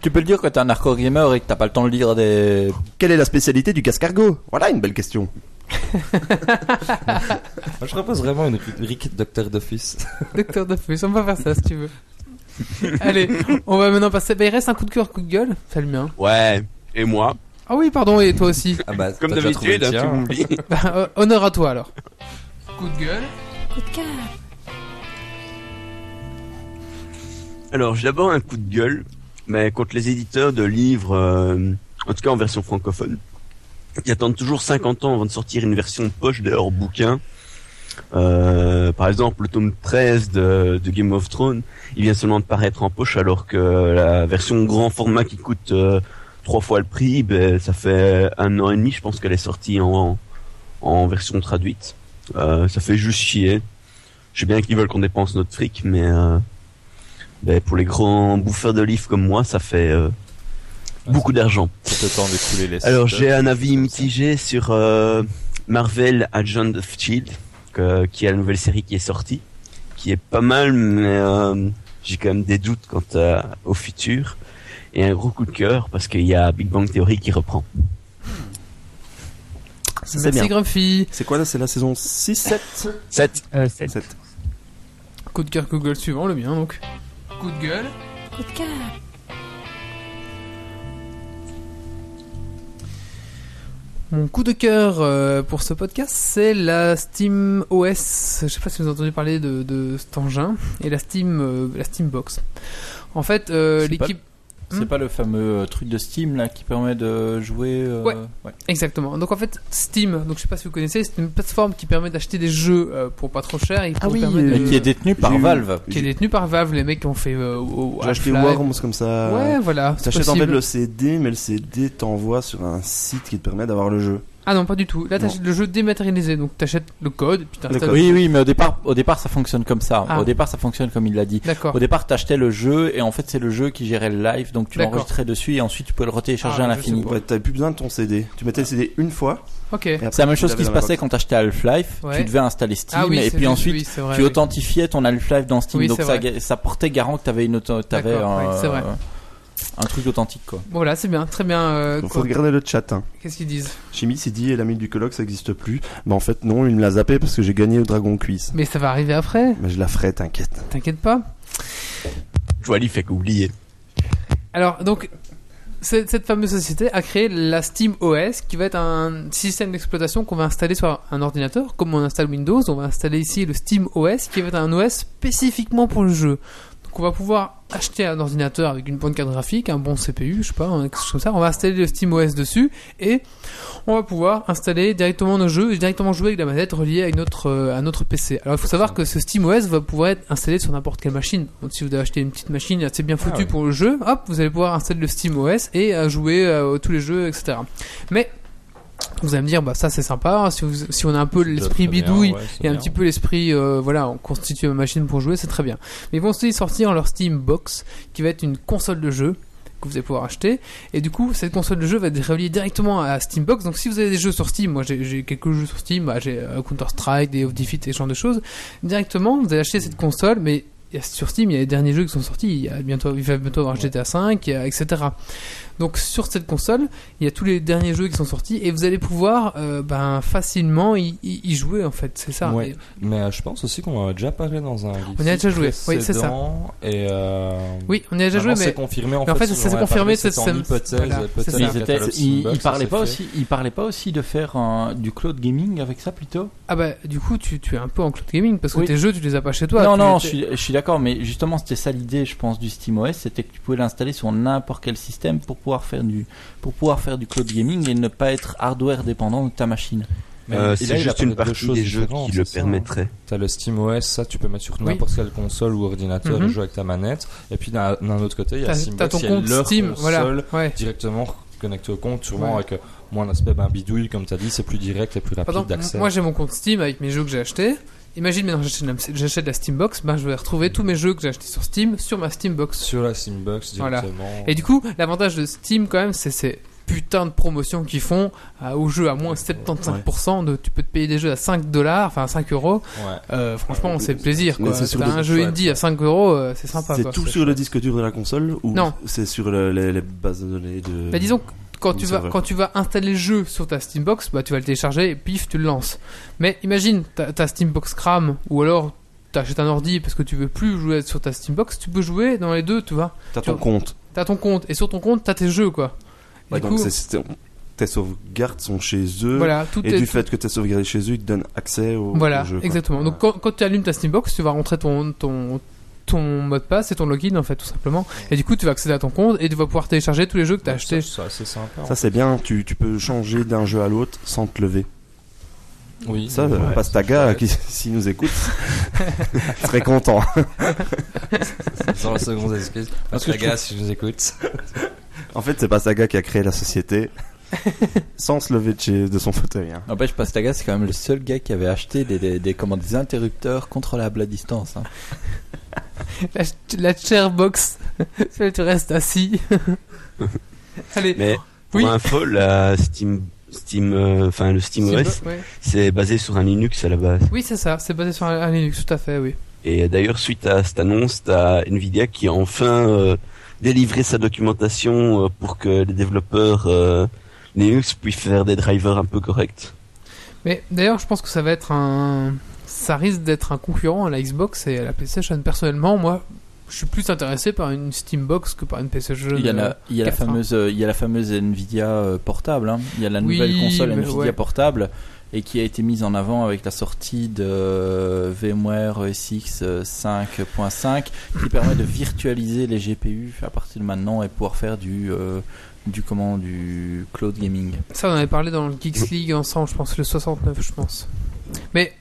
Tu peux le dire quand t'es un hardcore gamer et que t'as pas le temps de lire des. Quelle est la spécialité du cascargot? Voilà une belle question. Moi, je propose vraiment une rubrique Docteur d'Office. Docteur Fus, on va faire ça si tu veux. Allez, on va maintenant passer. Bah, il reste un coup de cœur, coup de gueule. Fais le mien. Ouais. Et moi Ah oui, pardon, et toi aussi. Ah bah, Comme d'habitude, hein, tu m'oublies. Bah, euh, honneur à toi alors. Coup de gueule. Coup de cœur. Alors, j'ai d'abord un coup de gueule, mais contre les éditeurs de livres, euh, en tout cas en version francophone, qui attendent toujours 50 ans avant de sortir une version poche de leur bouquin. Euh, par exemple, le tome 13 de, de Game of Thrones, il vient seulement de paraître en poche, alors que la version grand format qui coûte euh, trois fois le prix, ben, ça fait un an et demi, je pense qu'elle est sortie en, en version traduite. Euh, ça fait juste chier. Je sais bien qu'ils veulent qu'on dépense notre fric, mais euh, ben, pour les grands bouffeurs de livres comme moi, ça fait beaucoup d'argent. Alors j'ai un avis mitigé sur Marvel Agent of Shield, qui est la nouvelle série qui est sortie, qui est pas mal, mais euh, j'ai quand même des doutes quant à- au futur. Et un gros coup de cœur parce qu'il y a Big Bang Theory qui reprend. C'est Merci bien. Grumpy. C'est quoi là? C'est la saison 6, 7 7. Euh, sept. 7. Coup de cœur, coup de gueule suivant, le mien donc. Coup de gueule. Coup de cœur. Mon coup de cœur euh, pour ce podcast, c'est la Steam OS. Je sais pas si vous avez entendu parler de, de cet engin et la Steam, euh, la Steam Box. En fait, euh, pas- l'équipe. C'est Hmm pas le fameux euh, truc de Steam là qui permet de jouer. euh, Ouais. Exactement. Donc en fait, Steam, donc je sais pas si vous connaissez, c'est une plateforme qui permet d'acheter des jeux euh, pour pas trop cher et qui Ah oui, euh, de- Et qui est détenu par Valve. qui est détenu par Valve, les mecs qui ont fait euh, J'ai acheté. Worms comme ça. Ouais, voilà. T'achètes en fait le CD, mais le CD t'envoie sur un site qui te permet d'avoir le jeu. Ah non, pas du tout. Là, t'achètes le jeu dématérialisé, donc t'achètes le code, puis t'installes. Oui, oui, mais au départ, au départ, ça fonctionne comme ça. Ah. Au départ, ça fonctionne comme il l'a dit. D'accord. Au départ, t'achetais le jeu et en fait, c'est le jeu qui gérait le live, donc tu l'enregistrais dessus et ensuite tu peux le retélécharger Ah, à l'infini. Ouais, t'avais plus besoin de ton CD. Tu mettais le CD une fois. Ok. C'est la même chose qui se passait quand t'achetais Half-Life. Ouais. Tu devais installer Steam Ah oui, et puis juste- ensuite oui, c'est vrai, tu oui. authentifiais ton Half-Life dans Steam. Oui, donc ça, portait garant que t'avais une t'avais D'accord, un, c'est truc authentique quoi. Bon, voilà, c'est bien, très bien. euh, Donc, faut regarder le chat. Hein. Qu'est-ce qu'ils disent Chimie s'est dit, et l'ami du colloque, ça existe plus. Mais en fait, non, il me l'a zappé parce que j'ai gagné au Dragon Quiz. Mais ça va arriver après, Mais je la ferai, t'inquiète. t'inquiète pas. Joali fait qu'oublier. Alors, donc, cette, cette fameuse société a créé la Steam OS, qui va être un système d'exploitation qu'on va installer sur un ordinateur. Comme on installe Windows, on va installer ici le Steam OS, qui va être un OS spécifiquement pour le jeu. Donc on va pouvoir acheter un ordinateur avec une bonne carte graphique, un bon CPU, je sais pas, quelque chose comme ça. On va installer le Steam OS dessus et on va pouvoir installer directement nos jeux et directement jouer avec la manette reliée à notre euh, à notre PC. Alors il faut savoir que ce Steam OS va pouvoir être installé sur n'importe quelle machine. Donc si vous avez acheté une petite machine assez bien foutue ouais. pour le jeu, hop, vous allez pouvoir installer le Steam OS et euh, jouer euh, tous les jeux, etc. Mais vous allez me dire, bah ça c'est sympa. Si, vous- si on a un peu l'esprit bien, bidouille ouais, et un bien. petit peu l'esprit, euh, voilà, on constitue ma machine pour jouer, c'est très bien. Mais ils vont aussi sortir leur Steam Box, qui va être une console de jeu que vous allez pouvoir acheter. Et du coup, cette console de jeu va être reliée directement à Steambox. Donc si vous avez des jeux sur Steam, moi j'ai quelques jeux sur Steam, bah, j'ai euh, Counter-Strike, des of Defeat et ce genre de choses. Directement, vous allez acheter cette console, mais sur Steam, il y a les derniers jeux qui sont sortis. Il, y a bientôt, il va bientôt avoir GTA 5, etc. Donc sur cette console, il y a tous les derniers jeux qui sont sortis et vous allez pouvoir euh, ben, facilement y, y- y jouer en fait. C'est ça. Ouais. Et- Mais euh, je pense aussi qu'on a déjà parlé dans un On y a déjà joué, oui, c'est ça. Et euh, Oui, on y a déjà joué, mais- c'est confirmé. En mais en fait, fait, ça s'est confirmé cette semaine. Ils, parlaient pas aussi, ils parlaient pas aussi de faire un- du cloud gaming avec ça plutôt? Ah bah du coup tu, tu es un peu en cloud gaming parce que Oui. tes jeux tu les as pas chez toi. non, non, je suis, je suis d'accord, mais justement, c'était ça l'idée, je pense, du SteamOS, c'était que tu pouvais l'installer sur n'importe quel système pour pouvoir faire du, pour pouvoir faire du cloud gaming et ne pas être hardware dépendant de ta machine. Mais Euh, c'est juste une partie des jeux qui le hein. permettraient. T'as le SteamOS, ça tu peux mettre sur Oui. n'importe quelle console ou ordinateur Mhm. et jouer avec ta manette. Et puis d'un autre côté, il y a Steambox ton compte leur Steam, voilà, console ouais. directement connecté au compte, sûrement Ouais. avec euh, moins d'aspect ben, bidouille, comme tu as dit, c'est plus direct et plus rapide d'accès. moi j'ai mon compte Steam avec mes jeux que j'ai achetés. Imagine maintenant j'achète la, j'achète la Steambox, ben je vais retrouver tous mes jeux que j'ai achetés sur Steam sur ma Steambox. Sur la Steambox Voilà. directement. Et du coup, l'avantage de Steam quand même, c'est ces putains de promotions qu'ils font euh, aux jeux à moins 75%. De, tu peux te payer des jeux à 5 dollars, enfin 5 euros. Ouais. Euh, franchement, c'est plaisir. Quoi. c'est sur T'as le- un jeu ouais. indie à 5 euros, euh, c'est sympa. C'est tout sur le disque dur de la console ou Non. c'est sur le- les, les bases de données de. Bah, disons que quand tu vas quand tu vas installer le jeu sur ta Steambox, bah tu vas le télécharger et pif tu le lances. Mais imagine ta, ta Steambox crame ou alors t'achètes un ordi parce que tu veux plus jouer sur ta Steambox, tu peux jouer dans les deux, tu vois. T'as ton compte. T'as ton compte et sur ton compte t'as tes jeux quoi. Ouais, donc coup, tes sauvegardes sont chez eux. Voilà, tout et est- du fait que tu es sauvegardé chez eux, ils te donnent accès au, Voilà, jeu. quoi. exactement. Donc quand, quand tu allumes ta Steambox, tu vas rentrer ton, ton, ton mot de passe et ton login en fait tout simplement. Et du coup tu vas accéder à ton compte et tu vas pouvoir télécharger tous les jeux que tu as achetés. Ça, c'est sympa. Ça c'est bien, tu, tu peux changer d'un jeu à l'autre sans te lever. Oui, Ça, ouais, euh, Pastaga, qui s'il nous écoute, serait content. Sans la seconde excuse. Parce que je Pastaga, si je nous écoute. En fait, c'est Pastaga qui a créé la société sans se lever de, chez, de son fauteuil. hein. N'empêche, Pastaga, c'est quand même le seul gars qui avait acheté des, des, des, comment, des interrupteurs contrôlables à distance. hein. La, la chairbox, tu restes assis. Allez. Mais pour Oui. info, la Steam, Steam, euh, enfin le SteamOS, Steam- ouais. c'est basé sur un Linux à la base. Oui, c'est ça, c'est basé sur un, un Linux, tout à fait, oui. Et d'ailleurs, suite à cette annonce, t'as Nvidia qui a enfin euh, délivré sa documentation euh, pour que les développeurs euh, Linux puissent faire des drivers un peu corrects. Mais d'ailleurs, je pense que ça va être un. Ça risque d'être un concurrent à la Xbox et à la PlayStation. Personnellement, moi, je suis plus intéressé par une Steambox que par une PlayStation. Il y, a, il, y a la 4, hein. fameuse, euh, il y a la fameuse Nvidia euh, portable. hein. Il y a la nouvelle Oui, console Nvidia ouais. portable et qui a été mise en avant avec la sortie de euh, VMware ESX euh, 5.5 qui permet de virtualiser les GPU à partir de maintenant et pouvoir faire du euh, du comment du cloud gaming. Ça, on en avait parlé dans le Geeks League ensemble, je pense, le 69, je pense. Mais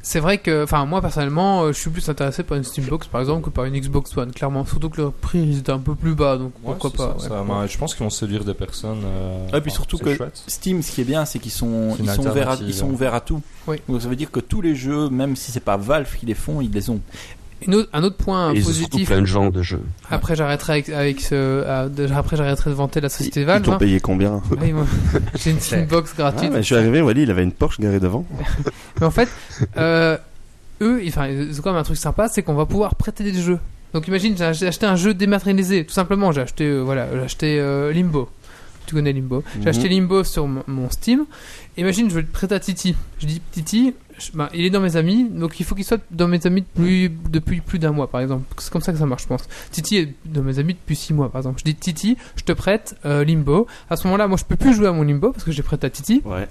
c'est vrai que, enfin, moi personnellement, euh, je suis plus intéressé par une Steambox par exemple que par une Xbox One, clairement. Surtout que le prix est un peu plus bas, donc Ouais, pourquoi pas. ça, ouais. ça, ouais, je pense qu'ils vont séduire des personnes. euh, Et puis surtout que chouette. Steam, ce qui est bien, c'est qu'ils sont, ils sont, ouverts à, ils sont ouverts à tout. Oui. Donc ça veut dire que tous les jeux, même si c'est pas Valve qui les font, ils les ont. Une autre- un autre point Et ils positif. plein de genres de jeux. Après, j'arrêterai avec, avec ce, ah, de- après, j'arrêterai de vanter la société Ils Valve. t'ont hein. payé combien Ah, ils m'ont- J'ai une Steambox Ah, gratuite. mais Je suis arrivé, Wally, il avait une Porsche garée devant. Mais en fait, euh, eux, enfin, c'est quand même un truc sympa, c'est qu'on va pouvoir prêter des jeux. Donc imagine, j'ai ach- j'ai acheté un jeu dématérialisé, tout simplement. J'ai acheté, euh, voilà, j'ai acheté euh, Limbo. Tu connais Limbo. J'ai Mhm. acheté Limbo sur m- mon Steam. Imagine, je vais le prêter à Titi. Je dis, Titi, bah, il est dans mes amis, donc il faut qu'il soit dans mes amis depuis, depuis plus d'un mois, par exemple. C'est comme ça que ça marche, je pense. Titi est dans mes amis depuis six mois, par exemple. Je dis Titi, je te prête euh, Limbo. À ce moment-là, moi, je peux plus jouer à mon Limbo parce que j'ai prêté à Titi. Ouais.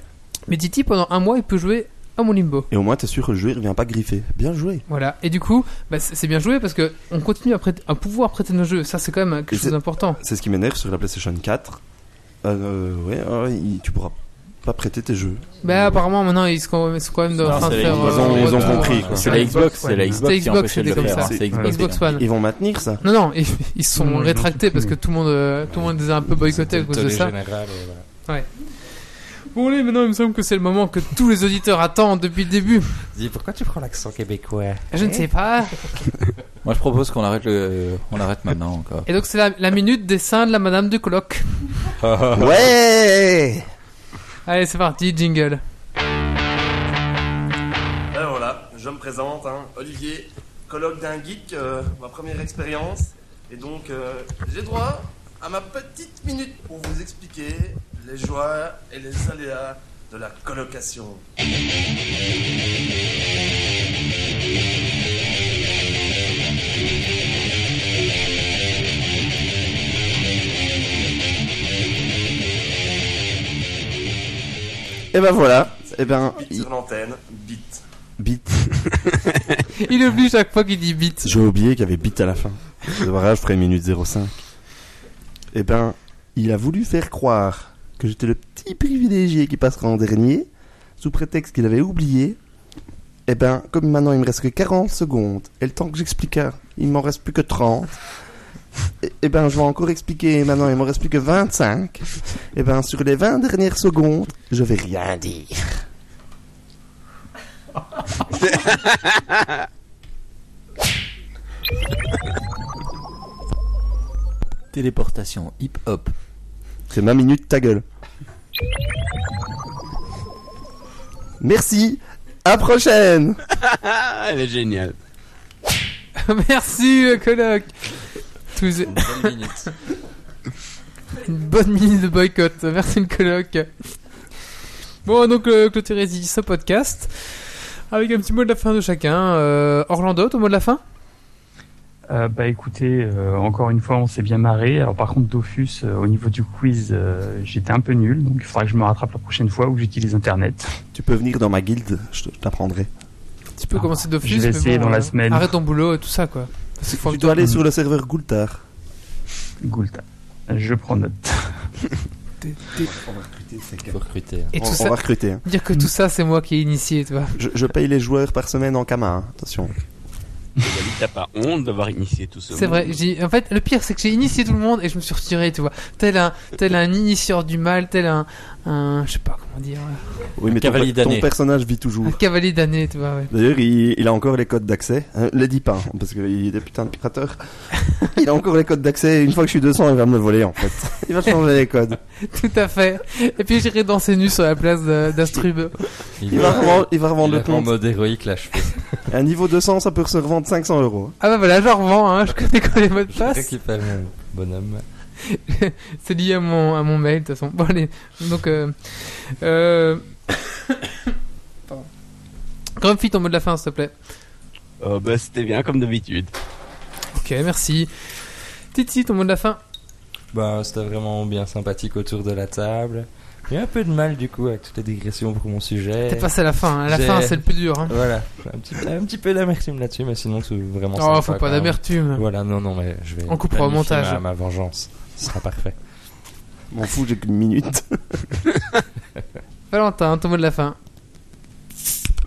Mais Titi, pendant un mois, il peut jouer à mon Limbo. Et au moins, t'es sûr que le jeu il revient pas griffé. Bien joué. Voilà. Et du coup, bah, c'est bien joué parce que on continue à, prêter- à pouvoir prêter nos jeux. Ça, c'est quand même quelque Et chose d'important. C'est ce qui m'énerve sur la PlayStation 4. Euh, ouais, ouais, tu pourras pas prêter tes jeux. Bah, apparemment, maintenant, ils sont, ils quand même en train de faire. la- euh, ils ont- ils ont compris, quoi. C'est la Xbox, c'est la C'était Xbox qui empêchait de comme faire. ça. C'est Xbox. Xbox One. Ils vont maintenir ça. Non, non, ils, ils se sont ils rétractés parce que tout le monde, euh, tout le monde les a un peu boycottés à cause de ça. voilà. Bon, allez, maintenant, il me semble que c'est le moment que tous les auditeurs attendent depuis le début. Dis, pourquoi tu prends l'accent québécois? Je ne sais pas. Moi, je propose qu'on arrête le, on arrête maintenant encore. Et donc, c'est la, la minute des seins de la Madame du Coloc. Ouais Allez, c'est parti, jingle. Et voilà, je me présente, hein, Olivier, colloque d'un geek, euh, ma première expérience. Et donc, euh, j'ai droit à ma petite minute pour vous expliquer les joies et les aléas de la colocation. Et ben voilà. Et ben, Bit il- sur l'antenne, bit. Bit. Il oublie chaque fois qu'il dit bit. J'ai oublié qu'il y avait bit à la fin. C'est grave, je ferai minute 05. Eh ben, il a voulu faire croire que j'étais le petit privilégié qui passera en dernier, sous prétexte qu'il avait oublié. Eh ben, comme maintenant il me reste que 40 secondes, et le temps que j'explique, il m'en reste plus que 30. Eh- Eh ben, je vais encore expliquer maintenant, il m'en reste plus que 25. Eh ben, sur les 20 dernières secondes, je vais rien dire. Téléportation hip-hop. C'est ma minute, ta gueule. Merci. À prochaine. Elle est géniale. Merci, le coloc. Tous- Une bonne minute. Une bonne minute de boycott. Merci, le coloc. Bon, donc, euh, clôturer ici ce podcast. Avec un petit mot de la fin de chacun. Euh, Orlando, ton mot de la fin? Euh, bah écoutez, euh, encore une fois, on s'est bien marré. Alors par contre, Dofus, euh, au niveau du quiz, euh, j'étais un peu nul, donc il faudra que je me rattrape la prochaine fois où j'utilise Internet. Tu peux venir dans ma guilde, je t'apprendrai. Tu peux commencer d'office. je vais essayer bon, dans la semaine. Arrête ton boulot et tout ça, quoi. C'est Tu dois aller sur le serveur Goultar. Goulta. Je prends note. Faut recruter. hein. Et On, tout on ça. va recruter. hein. Dire que tout ça, c'est moi qui ai initié, tu vois. Je, je paye les joueurs par semaine en Kama, hein. attention. T'as pas honte d'avoir initié tout ça C'est vrai. J'ai, en fait, le pire, c'est que j'ai initié tout le monde et je me suis retiré, tu vois. Tel un, tel un initieur du mal, tel un, un, je sais pas comment dire, Oui, mais ton, cavalier ton personnage vit un toujours. cavalier d'année, tu vois, ouais. D'ailleurs, il, il a encore les codes d'accès. Euh, les dis pas, hein, parce qu'il est des putains de pirateur. il a encore les codes d'accès. Une fois que je suis 200, il va me le voler, en fait. Il va changer les codes. Tout à fait. Et puis j'irai danser nu sur la place de- d'Astrub. Il va revendre, il va revendre il le est en compte. mode héroïque, là, je un niveau 200, ça peut se revendre 500 euros. Ah bah voilà, j'en revends, hein. Je connais quoi les mots de Je passe. récupère mon bonhomme. C'est lié à mon, à mon mail, de toute façon. Bon, allez. Donc, euh, euh... Pardon. Grumpy, ton mot de la fin, s'il te plaît. Oh, bah, c'était bien comme d'habitude. Ok, merci. Titi, ton mot de la fin. Bah, c'était vraiment bien sympathique autour de la table. J'ai un peu de mal, du coup, avec toutes les digressions pour mon sujet. T'es passé à la fin. hein. La fin, c'est le plus dur. Hein. Voilà, un petit, un petit peu d'amertume là-dessus, mais sinon c'est vraiment Oh, sympa, faut pas d'amertume. Voilà, non, non, mais je vais. On coupera au montage. Ma, ma vengeance, ce sera parfait. M'en fous, j'ai qu'une minute. Valentin, ton mot de la fin.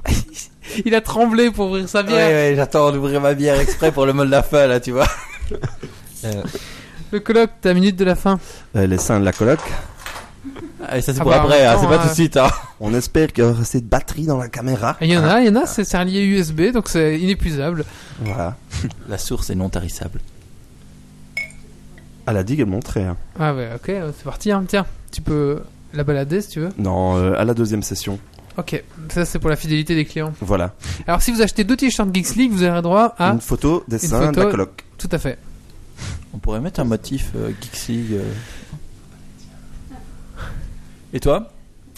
Il a tremblé pour ouvrir sa Ouais, bière. ouais, j'attends d'ouvrir ma bière exprès pour le mot de la fin, là, tu vois. Euh, Le colloque, ta minute de la fin. Euh, les seins de la coloc. Ah, et ça, c'est Ah pour bah, après, hein, c'est pas euh, tout de suite, hein. On espère qu'il y aura assez de batterie dans la caméra. Il y en a, il y en a, c'est c'est un lié USB, donc c'est inépuisable. Voilà. La source est non tarissable. Elle a dit qu'elle montrait. hein. Ah ouais, ok, c'est parti. Hein. Tiens, tu peux la balader si tu veux. Non, euh, à la deuxième session. Ok, ça c'est pour la fidélité des clients. Voilà. Alors si vous achetez deux t-shirts Geeks League, vous aurez droit à... Une photo des une de la coloc. Tout à fait. On pourrait mettre un motif euh, Geeks League, euh. Et toi?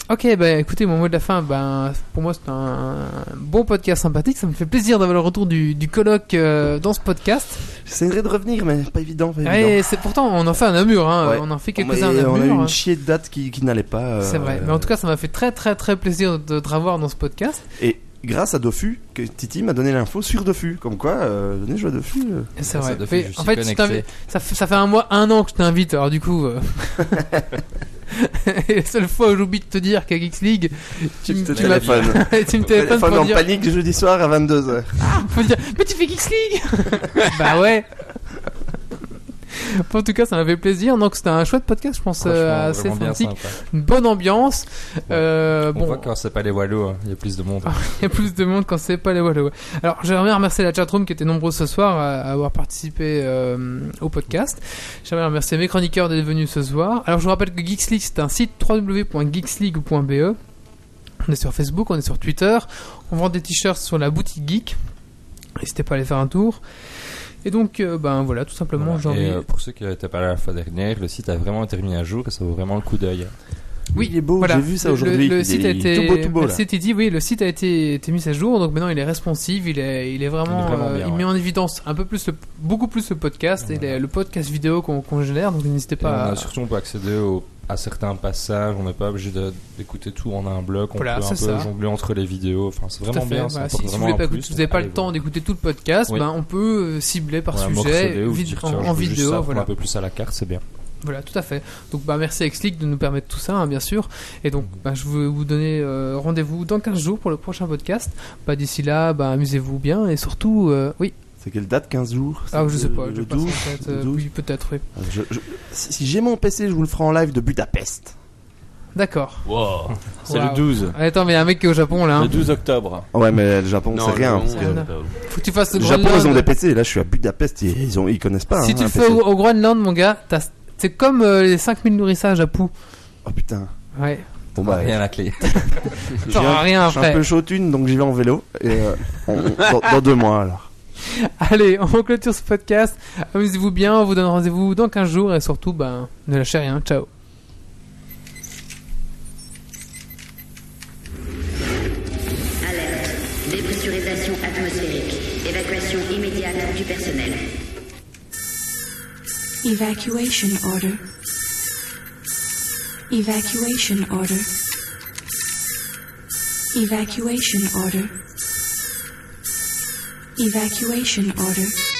Ok, bah écoutez, mon mot de la fin, ben, pour moi c'est un bon podcast sympathique. Ça me fait plaisir d'avoir le retour du, du colloque euh, dans ce podcast. J'essaierai de revenir, mais pas évident. Pas évident. C'est pourtant, on en fait un Namur, hein. Ouais. on en fait quelques-uns à on a eu une chier de date qui, qui n'allait pas. euh, C'est vrai, mais en tout cas, ça m'a fait très très très plaisir de te revoir dans ce podcast. Et grâce à Dofus, que Titi m'a donné l'info sur Dofus. Comme quoi, euh, venez jouer à Dofus. euh. C'est vrai. En fait, ça, fait, ça fait un mois, un an que je t'invite, alors du coup. euh, la seule fois où j'oublie de te dire qu'à Geeks League, tu, me- te tu me téléphones Téléphone pour en dire, panique jeudi soir à 22h. faut dire, mais tu fais Geeks League Bah ouais En tout cas, ça m'a fait plaisir. Donc, c'était un chouette podcast, je pense, euh, assez sympathique. sympa. Une bonne ambiance. Euh, On bon, voit quand c'est pas les Wallows, hein, il y a plus de monde. il y a plus de monde quand c'est pas les Wallows. Alors, j'aimerais remercier la chatroom qui était nombreux ce soir à, à avoir participé euh, au podcast. J'aimerais remercier mes chroniqueurs d'être venus ce soir. Alors, je vous rappelle que Geeks League, c'est un site www.geeksleague.be. On est sur Facebook, on est sur Twitter. On vend des t-shirts sur la boutique Geek. N'hésitez pas à aller faire un tour. Et donc, euh, ben voilà, tout simplement, Voilà. Et euh, pour ceux qui n'étaient pas là la fois dernière, le site a vraiment été mis à jour et ça vaut vraiment le coup d'œil. Oui, il est beau, voilà. j'ai vu ça aujourd'hui. Le, Il site est a été, tout beau, tout beau, là. oui, le site a été, été mis à jour, donc maintenant il est responsive, il est, il est vraiment, Il est vraiment euh, bien, il ouais. met en évidence un peu plus, le- beaucoup plus le podcast et les- le podcast vidéo qu'on qu'on génère, donc n'hésitez Et pas. on à- a surtout, on peut accéder au- à certains passages, on n'est pas obligé d'écouter tout en un bloc, on Voilà, peut un peu ça. jongler entre les vidéos, enfin c'est vraiment bien. Si, vous n'avez pas, plus, vous le temps d'écouter tout le podcast, Oui. ben, on peut euh, cibler par. Ouais, sujet, vid- dire, en, en vidéo, ça, voilà. Un peu plus à la carte, c'est bien. Voilà, tout à fait. Donc, bah, merci à Xleak de nous permettre tout ça, hein, bien sûr. Et donc, bah, je veux vous donner euh, rendez-vous dans 15 jours pour le prochain podcast. Bah, d'ici là, bah, amusez-vous bien et surtout, euh, oui. C'est quelle date 15 jours? Ah, je sais pas, le je passe en 12, tête, le euh, 12. oui, peut-être, oui. Je- je- si j'ai mon PC, je vous le ferai en live de Budapest. D'accord. Wow. C'est Waouh. le 12. Attends, mais il y a un mec qui est au Japon là. hein. Le 12 octobre. Ouais, mais le Japon, c'est rien. parce 11 que-. Faut que tu fasses le Le Japon, ils ont Groenland. des PC. Là, je suis à Budapest. Ils, ils, ont, ils connaissent pas. Si hein, tu un le fais PC. au, au Groenland, mon gars, t'as- c'est comme euh, les 5000 nourrissages à Pou. Oh putain. Ouais. Bon, bah, Rien à la clé. je T'auras viens- rien Je suis un après. peu chaud thune, donc j'y vais en vélo. Et euh, on- dans, dans deux mois, alors. Allez, on clôture ce podcast. Amusez-vous bien, on vous donne rendez-vous dans 15 jours et surtout, ben, ne lâchez rien. Ciao. Alerte. Dépressurisation atmosphérique. Évacuation immédiate du personnel. Evacuation order. Evacuation order. Evacuation order. Evacuation order.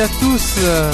À tous. euh,